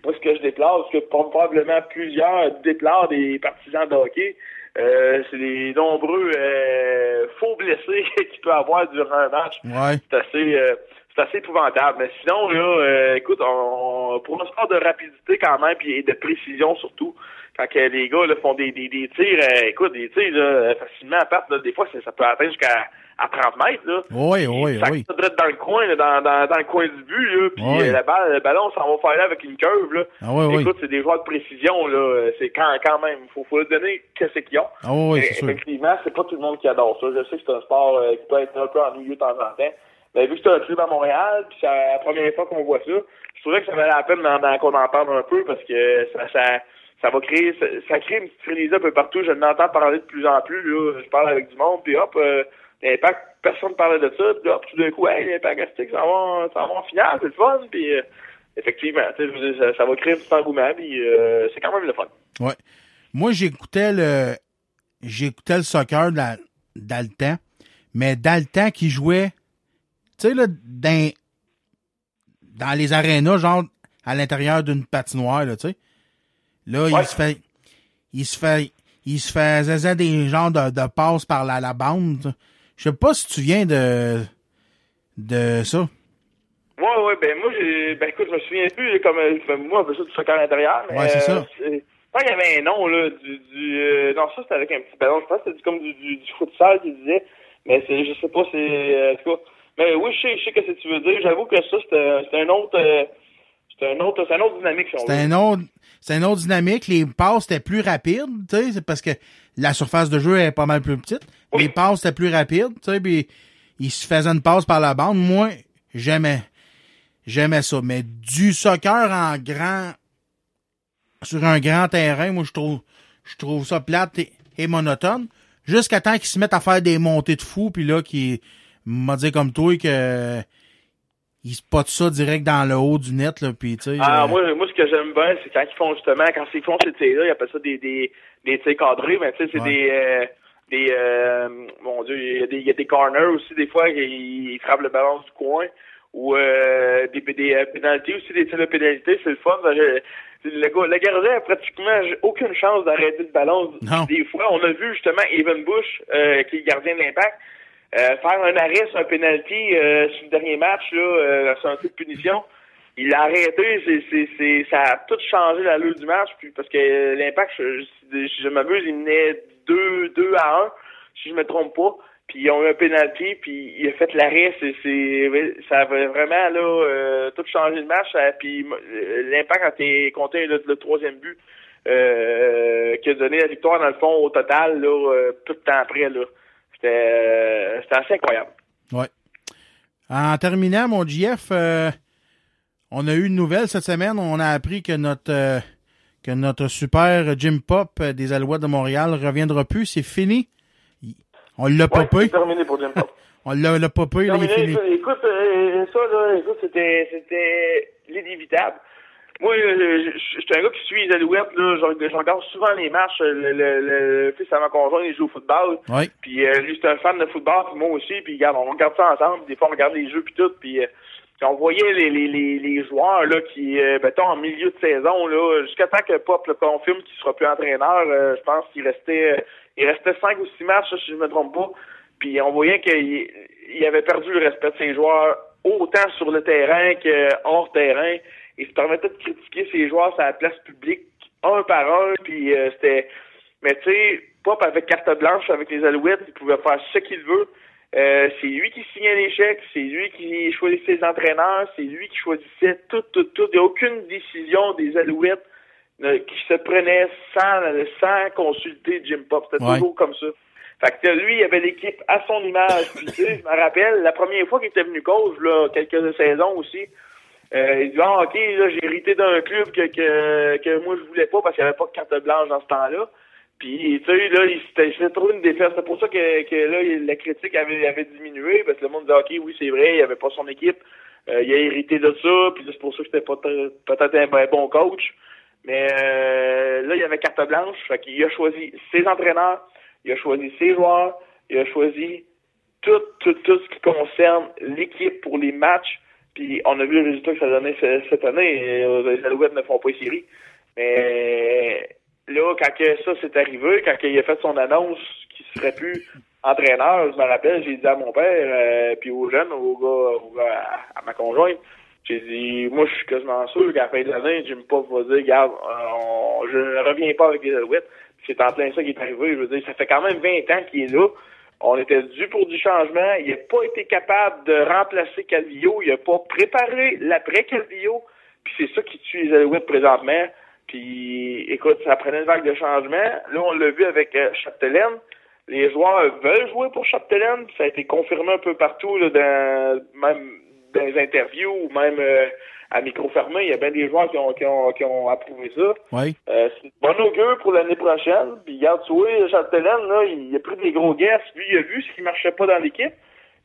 moi, ce que je déplore, ce que probablement plusieurs déplorent des partisans de hockey, euh, c'est les nombreux euh, faux blessés <laughs> qu'il peut avoir durant un match.
Ouais.
C'est assez, euh, c'est assez épouvantable. Mais sinon, là, euh, écoute, on, pour un sport de rapidité quand même, puis et de précision surtout, quand que les gars là, font des, des, des tirs, euh, écoute, des tirs là, facilement à part, là, des fois, ça, ça peut atteindre jusqu'à à 30 mètres. Là.
Oui, oui,
ça
oui.
direct dans le coin, là, dans, dans, dans le coin du but, là, puis euh, la balle, le ballon s'en va faire là avec une curve. Là.
Ah oui, oui.
Écoute, c'est des joueurs de précision, là. euh, C'est quand, quand même. Faut, faut leur donner qu'est-ce qu'ils ont.
Ah oui, sûr.
Effectivement, c'est pas tout le monde qui adore ça. Je sais que c'est un sport euh, qui peut être un peu ennuyeux de temps en temps. Mais vu que c'est un club à Montréal, puis c'est la première fois qu'on voit ça, je trouvais que ça valait la peine qu'on en parle un peu parce que ça, ça, ça va créer, ça, crée une petite frénésie un peu partout. Je l'entends parler de plus en plus, là. Je parle avec du monde, puis hop, euh, l'impact, personne ne parlait de ça, puis hop, tout d'un coup, hey, l'impact Astic, ça va, ça va en finale, c'est le fun, puis euh, effectivement, ça, ça va créer un petit engouement, puis euh, c'est quand même le fun.
Ouais. Moi, j'écoutais le, j'écoutais le soccer dans, dans mais dans qui jouait, tu sais, là, dans, dans les arénas, genre, à l'intérieur d'une patinoire, là, tu sais. Là, il se fait, il se fait, il se faisait des genres de, de passes par la, la bande. Je sais pas si tu viens de, de ça.
Ouais, ouais, ben moi, j'ai, ben écoute, je me souviens plus, comme, euh, moi, peu ça du soccer à l'intérieur, mais,
Ouais, c'est ça.
euh, qu'il y avait un nom, là, du, du, euh, non, ça, c'était avec un petit ballon, je pense que c'était comme du, du, du futsal qu'il disait, mais c'est, je sais pas, c'est, euh, en tout cas, mais oui, je sais, je sais ce que tu veux dire, j'avoue que ça, c'était, c'était un autre, euh, c'était un autre, c'est un autre dynamique, si veut.
un autre, c'est une autre dynamique. Les passes étaient plus rapides, tu sais, c'est parce que la surface de jeu est pas mal plus petite. Les passes étaient plus rapides, tu sais, puis il se faisait une passe par la bande. Moi, j'aimais, j'aimais ça. Mais du soccer en grand, sur un grand terrain, moi, je trouve, je trouve ça plate et, et monotone. Jusqu'à temps qu'ils se mettent à faire des montées de fou, puis là, qui m'a dit comme toi que ils spotent ça direct dans le haut du net, là, puis tu sais.
Ah,
euh,
moi, moi, ce que j'aime bien, c'est quand ils font justement, quand ils font ces tirs-là, ils appellent ça des, des, des tirs cadrés, mais tu sais, c'est
Ouais.
des, euh, des, euh, mon Dieu, il y, a des, il y a des corners aussi, des fois, ils, ils frappent le ballon du coin, ou euh, des, des pénalités aussi, des tirs de pénalité, c'est le fun. Le, gardien a pratiquement aucune chance d'arrêter le ballon.
Non.
Des fois, on a vu justement Evan Bush, qui est le gardien de l'impact, euh, faire un arrêt un penalty euh, sur le dernier match, là, euh, sur un coup de punition. Il a arrêté, c'est, c'est, c'est, ça a tout changé l'allure du match, puis parce que euh, l'impact, je, je, m'amuse, il menait 2, 2 à 1, si je me trompe pas. Puis ils ont eu un penalty, puis il a fait l'arrêt. C'est, c'est, ça avait vraiment là euh, tout changé le match. puis euh, l'impact a été compté le, le troisième but euh, qui a donné la victoire dans le fond au total là, euh, peu de temps après. Là. C'était, euh, c'était assez incroyable.
Ouais. En terminant, mon GF, euh, on a eu une nouvelle cette semaine. On a appris que notre euh, que notre super Jim Pop des Alouettes de Montréal reviendra plus. C'est fini. On l'a
Ouais,
popé.
c'est terminé pour Jim Pop. <laughs>
On l'a popé, là, il est
Terminé.
fini.
Écoute, écoute, euh, ça, là, écoute, c'était, c'était l'inévitable. Moi, euh, je je suis un gars qui suit les Alouettes, là. Je, je regarde souvent les matchs. Le, le, le fils à ma conjointe, il joue au football.
Oui.
Puis euh, lui, c'est un fan de football, puis moi aussi. Puis regarde, on regarde ça ensemble. Des fois, on regarde les jeux, puis tout. Puis euh, puis on voyait les, les, les, les joueurs là qui, euh, mettons, en milieu de saison, là, jusqu'à temps que Pop le confirme qu'il sera plus entraîneur, euh, je pense qu'il restait euh, il restait cinq ou six matchs, si je me trompe pas. Puis on voyait qu'il il avait perdu le respect de ses joueurs, autant sur le terrain que hors terrain. Il se permettait de critiquer ses joueurs sur la place publique, un par un, puis euh, c'était... Mais tu sais, Pop avec carte blanche avec les Alouettes, il pouvait faire ce qu'il veut. Euh, c'est lui qui signait les chèques, c'est lui qui choisissait ses entraîneurs, c'est lui qui choisissait tout, tout, tout. Il n'y a aucune décision des Alouettes euh, qui se prenait sans, sans consulter Jim Pop. C'était
Ouais.
toujours comme ça. Fait que lui, il avait l'équipe à son image. Puis, tu sais, je me rappelle, la première fois qu'il était venu coach, là, quelques saisons aussi, euh, il dit ah, ok, là, j'ai hérité d'un club que, que, que moi je voulais pas parce qu'il n'y avait pas de carte blanche dans ce temps-là. Puis, tu sais, là, il s'était trouvé une défaite. C'est pour ça que, que là, la critique avait, avait diminué, parce que le monde disait, OK, oui, c'est vrai, il avait pas son équipe. Euh, il a hérité de ça, puis c'est pour ça que c'était pas peut-être un ben bon coach. Mais euh, là, il y avait carte blanche. Fait qu'il a choisi ses entraîneurs, il a choisi ses joueurs, il a choisi tout, tout, tout ce qui concerne l'équipe pour les matchs. Puis on a vu le résultat que ça donnait ce- cette année. Euh, Les Alouettes ne font pas les séries. Mais là, quand que ça s'est arrivé, quand il a fait son annonce qu'il serait plus entraîneur, je me rappelle, j'ai dit à mon père, euh, puis aux jeunes, aux gars, aux gars à, ma conjointe, j'ai dit, moi, je suis quasiment sûr qu'à la fin de l'année, Jim Pop va dire, regarde, euh, on- je ne reviens pas avec les Alouettes. C'est en plein ça qui est arrivé. Je veux dire, ça fait quand même 20 ans qu'il est là. On était dû pour du changement. Il n'a pas été capable de remplacer Calvillo. Il n'a pas préparé l'après Calvillo. Puis c'est ça qui tue les Alouettes présentement. Puis, écoute, ça prenait une vague de changement. Là, on l'a vu avec euh, Chapdelaine. Les joueurs veulent jouer pour Chapdelaine. Ça a été confirmé un peu partout, dans, même dans les interviews ou même euh, à micro fermé. Il y a bien des joueurs qui ont, qui ont, qui ont approuvé ça.
Oui.
Euh, c'est bon augure pour l'année prochaine. Puis, regarde, tu vois, Chapdelaine, là, il a pris des gros guesses. Lui, il a vu ce qui marchait pas dans l'équipe.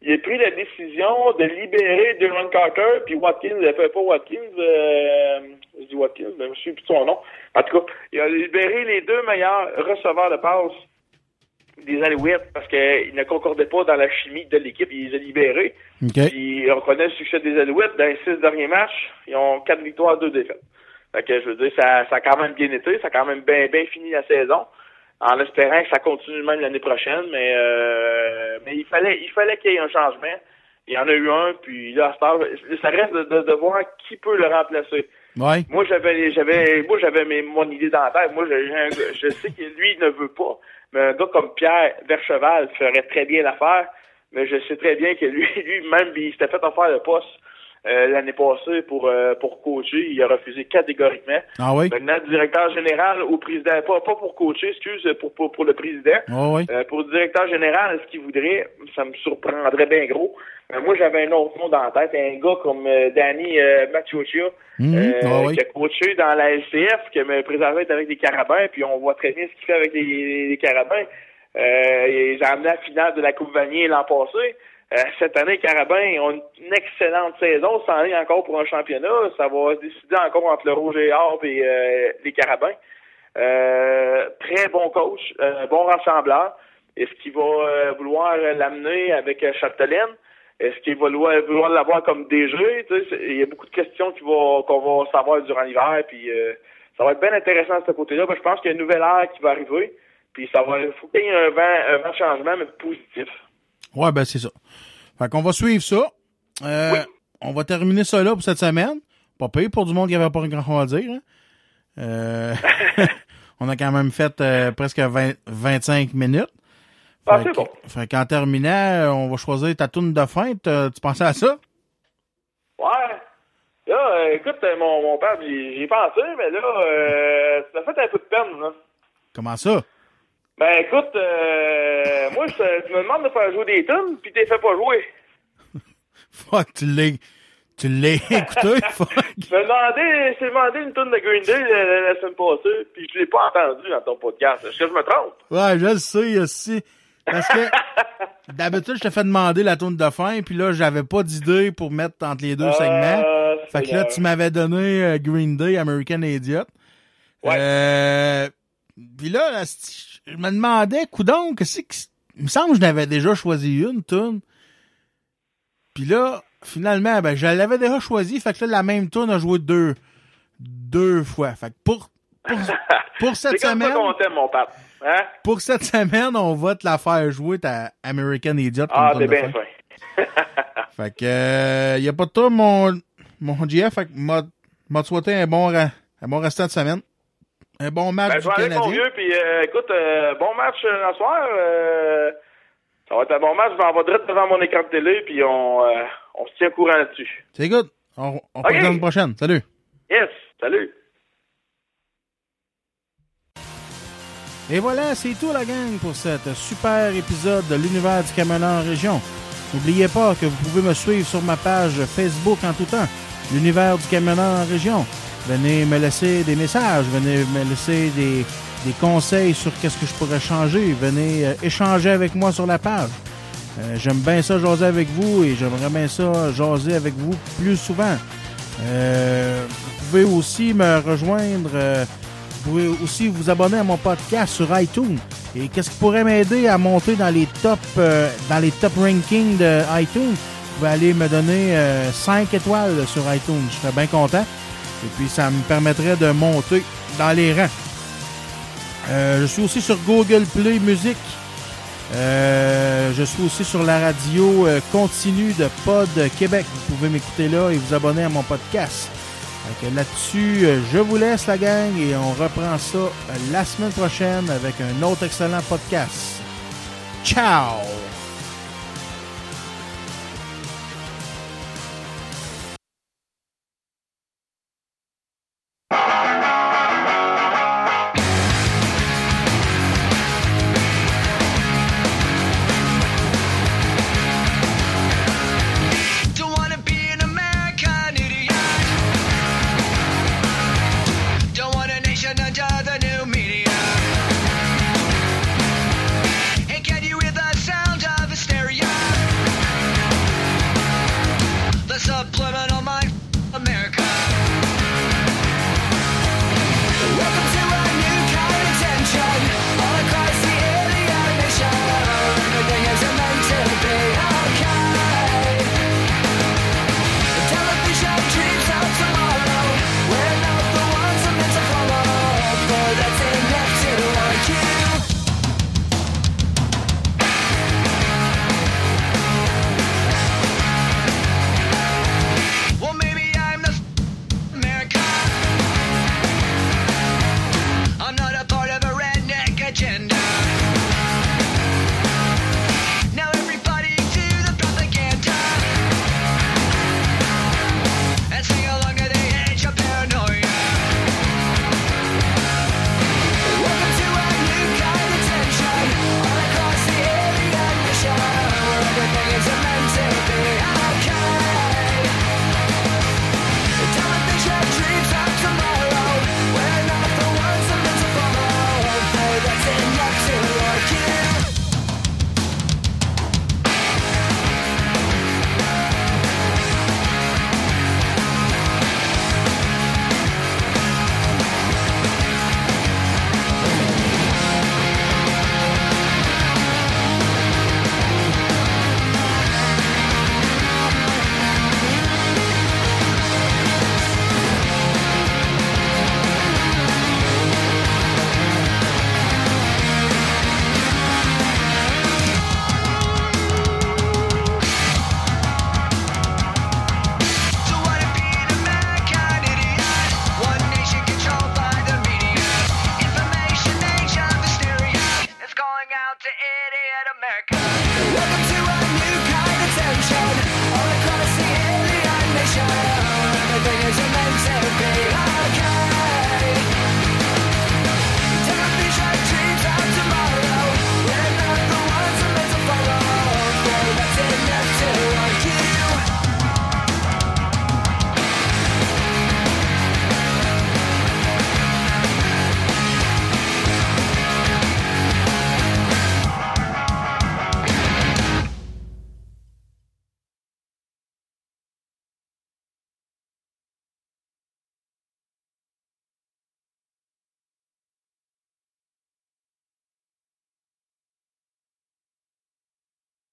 Il a pris la décision de libérer Dylan Carter, puis Watkins, il fait pas Watkins, euh, je dis Watkins, mais je me souviens plus son nom. En tout cas, il a libéré les deux meilleurs receveurs de passe des Alouettes parce qu'ils ne concordaient pas dans la chimie de l'équipe. Il les a libérés.
OK.
Puis on connaît le succès des Alouettes. Dans les six derniers matchs, ils ont quatre victoires, deux défaites. Fait que je veux dire, ça, ça a quand même bien été, ça a quand même bien, bien fini la saison. En espérant que ça continue même l'année prochaine, mais euh, mais il fallait il fallait qu'il y ait un changement. Il y en a eu un, puis là, ça reste de, de, de voir qui peut le remplacer.
Ouais.
Moi, j'avais, j'avais, moi, j'avais mon idée dans la tête. Moi, gars- je sais que lui ne veut pas, mais un gars comme Pierre Vercheval ferait très bien l'affaire. Mais je sais très bien que lui, <laughs> lui-même, il s'était fait offrir le poste euh, l'année passée pour euh, pour coacher. Il a refusé catégoriquement.
Ah oui?
Maintenant, directeur général au président, pas, pas pour coacher, excuse, pour, pour, pour le président.
Ah oui.
Euh, pour le directeur général, ce qu'il voudrait, ça me surprendrait bien gros. Euh, moi, j'avais un autre nom dans la tête, un gars comme euh, Danny euh,
Mhm.
euh,
Ah oui.
qui a coaché dans la LCF, qui me est avec des Carabins, puis on voit très bien ce qu'il fait avec les, les Carabins. Euh, ils ont amené la finale de la Coupe Vanier l'an passé. Euh, cette année, les Carabins ont une excellente saison, s'en est encore pour un championnat. Ça va se décider encore entre le Rouge et Or et euh, les Carabins. Euh, très bon coach, euh, bon rassembleur. Est-ce qu'il va euh, vouloir l'amener avec Chapdelaine? Est-ce qu'il va vouloir, vouloir l'avoir comme DG? Il y a beaucoup de questions va- qu'on va savoir durant l'hiver. Puis euh, ça va être bien intéressant de ce côté-là. Ben, je pense qu'il y a une nouvelle ère qui va arriver. Puis ça va faut qu'il y ait un vent, un vent de changement, mais positif.
Ouais, ben c'est ça. Fait qu'on va suivre ça. Euh, On va terminer ça là pour cette semaine. Pas pire pour du monde qui avait pas grand chose à dire. hein. Euh, <laughs> <laughs> on a quand même fait presque 20, 25 minutes.
Ah, c'est bon.
Fait qu'en terminant, on va choisir ta tourne de fin. Tu tu pensais à ça?
Ouais. Là, euh, écoute, euh, mon, mon père, j'y ai pensé, mais là, euh, ça fait un peu de peine. Là.
Comment ça?
Ben écoute, euh, moi, je, tu me demandes de faire jouer des tunes, puis t'es fait pas jouer. <laughs>
Fuck, tu l'as. Tu l'as <laughs> écouté? Fuck.
Je me demandais, je t'ai demandé une tune de Green Day la, semaine passée, puis je l'ai pas entendu dans ton podcast. Est-ce que je me trompe?
Ouais, je le sais aussi. Parce que d'habitude, je te fais demander la tourne de fin, puis là, j'avais pas d'idée pour mettre entre les deux segments.
Euh,
Fait que là, tu m'avais donné euh, Green Day, American Idiot.
Ouais.
Euh, Puis là, je me demandais, coudon, que c'est que... Il me semble que je n'avais déjà choisi une tune. Puis là, finalement, ben, je l'avais déjà choisi. Fait que là, la même tune a joué deux, deux fois. Fait que pour, pour, <laughs> pour cette
comme
semaine,
ça mon pape. Hein?
pour cette semaine, on va te la faire jouer ta American Idiot.
Ah, t'es bien
fin. <laughs> Fait que, euh, y a pas de toi, mon, mon GF. Fait que, m'a, souhaité un bon, un bon restant de semaine. Un bon match
Ben,
du
aller, mon
Canadien.
vieux, puis euh, écoute, euh, bon match euh, à soir. euh, ça va être un bon match. Je m'en vais direct devant mon écran de télé, puis on, euh, on se tient au courant là-dessus.
C'est good. On, on
Ok.
se revoit la prochaine. Salut.
Yes, salut.
Et voilà, c'est tout la gang pour cet super épisode de l'univers du camionneur en région. N'oubliez pas que vous pouvez me suivre sur ma page Facebook en tout temps, l'univers du camionneur en région. Venez me laisser des messages, venez me laisser des, des conseils sur qu'est-ce que je pourrais changer, venez euh, échanger avec moi sur la page. Euh, J'aime bien ça jaser avec vous et j'aimerais bien ça jaser avec vous plus souvent. Euh, vous pouvez aussi me rejoindre, euh, vous pouvez aussi vous abonner à mon podcast sur iTunes. Et qu'est-ce qui pourrait m'aider à monter dans les top euh, dans les top rankings de iTunes? Vous pouvez aller me donner 5 étoiles sur iTunes. Je serais bien content. Et puis ça me permettrait de monter dans les rangs. Euh, je suis aussi sur Google Play Music. Euh, je suis aussi sur la radio euh, continue de Pod Québec. Vous pouvez m'écouter là et vous abonner à mon podcast. Là-dessus, euh, je vous laisse la gang et on reprend ça la semaine prochaine avec un autre excellent podcast. Ciao!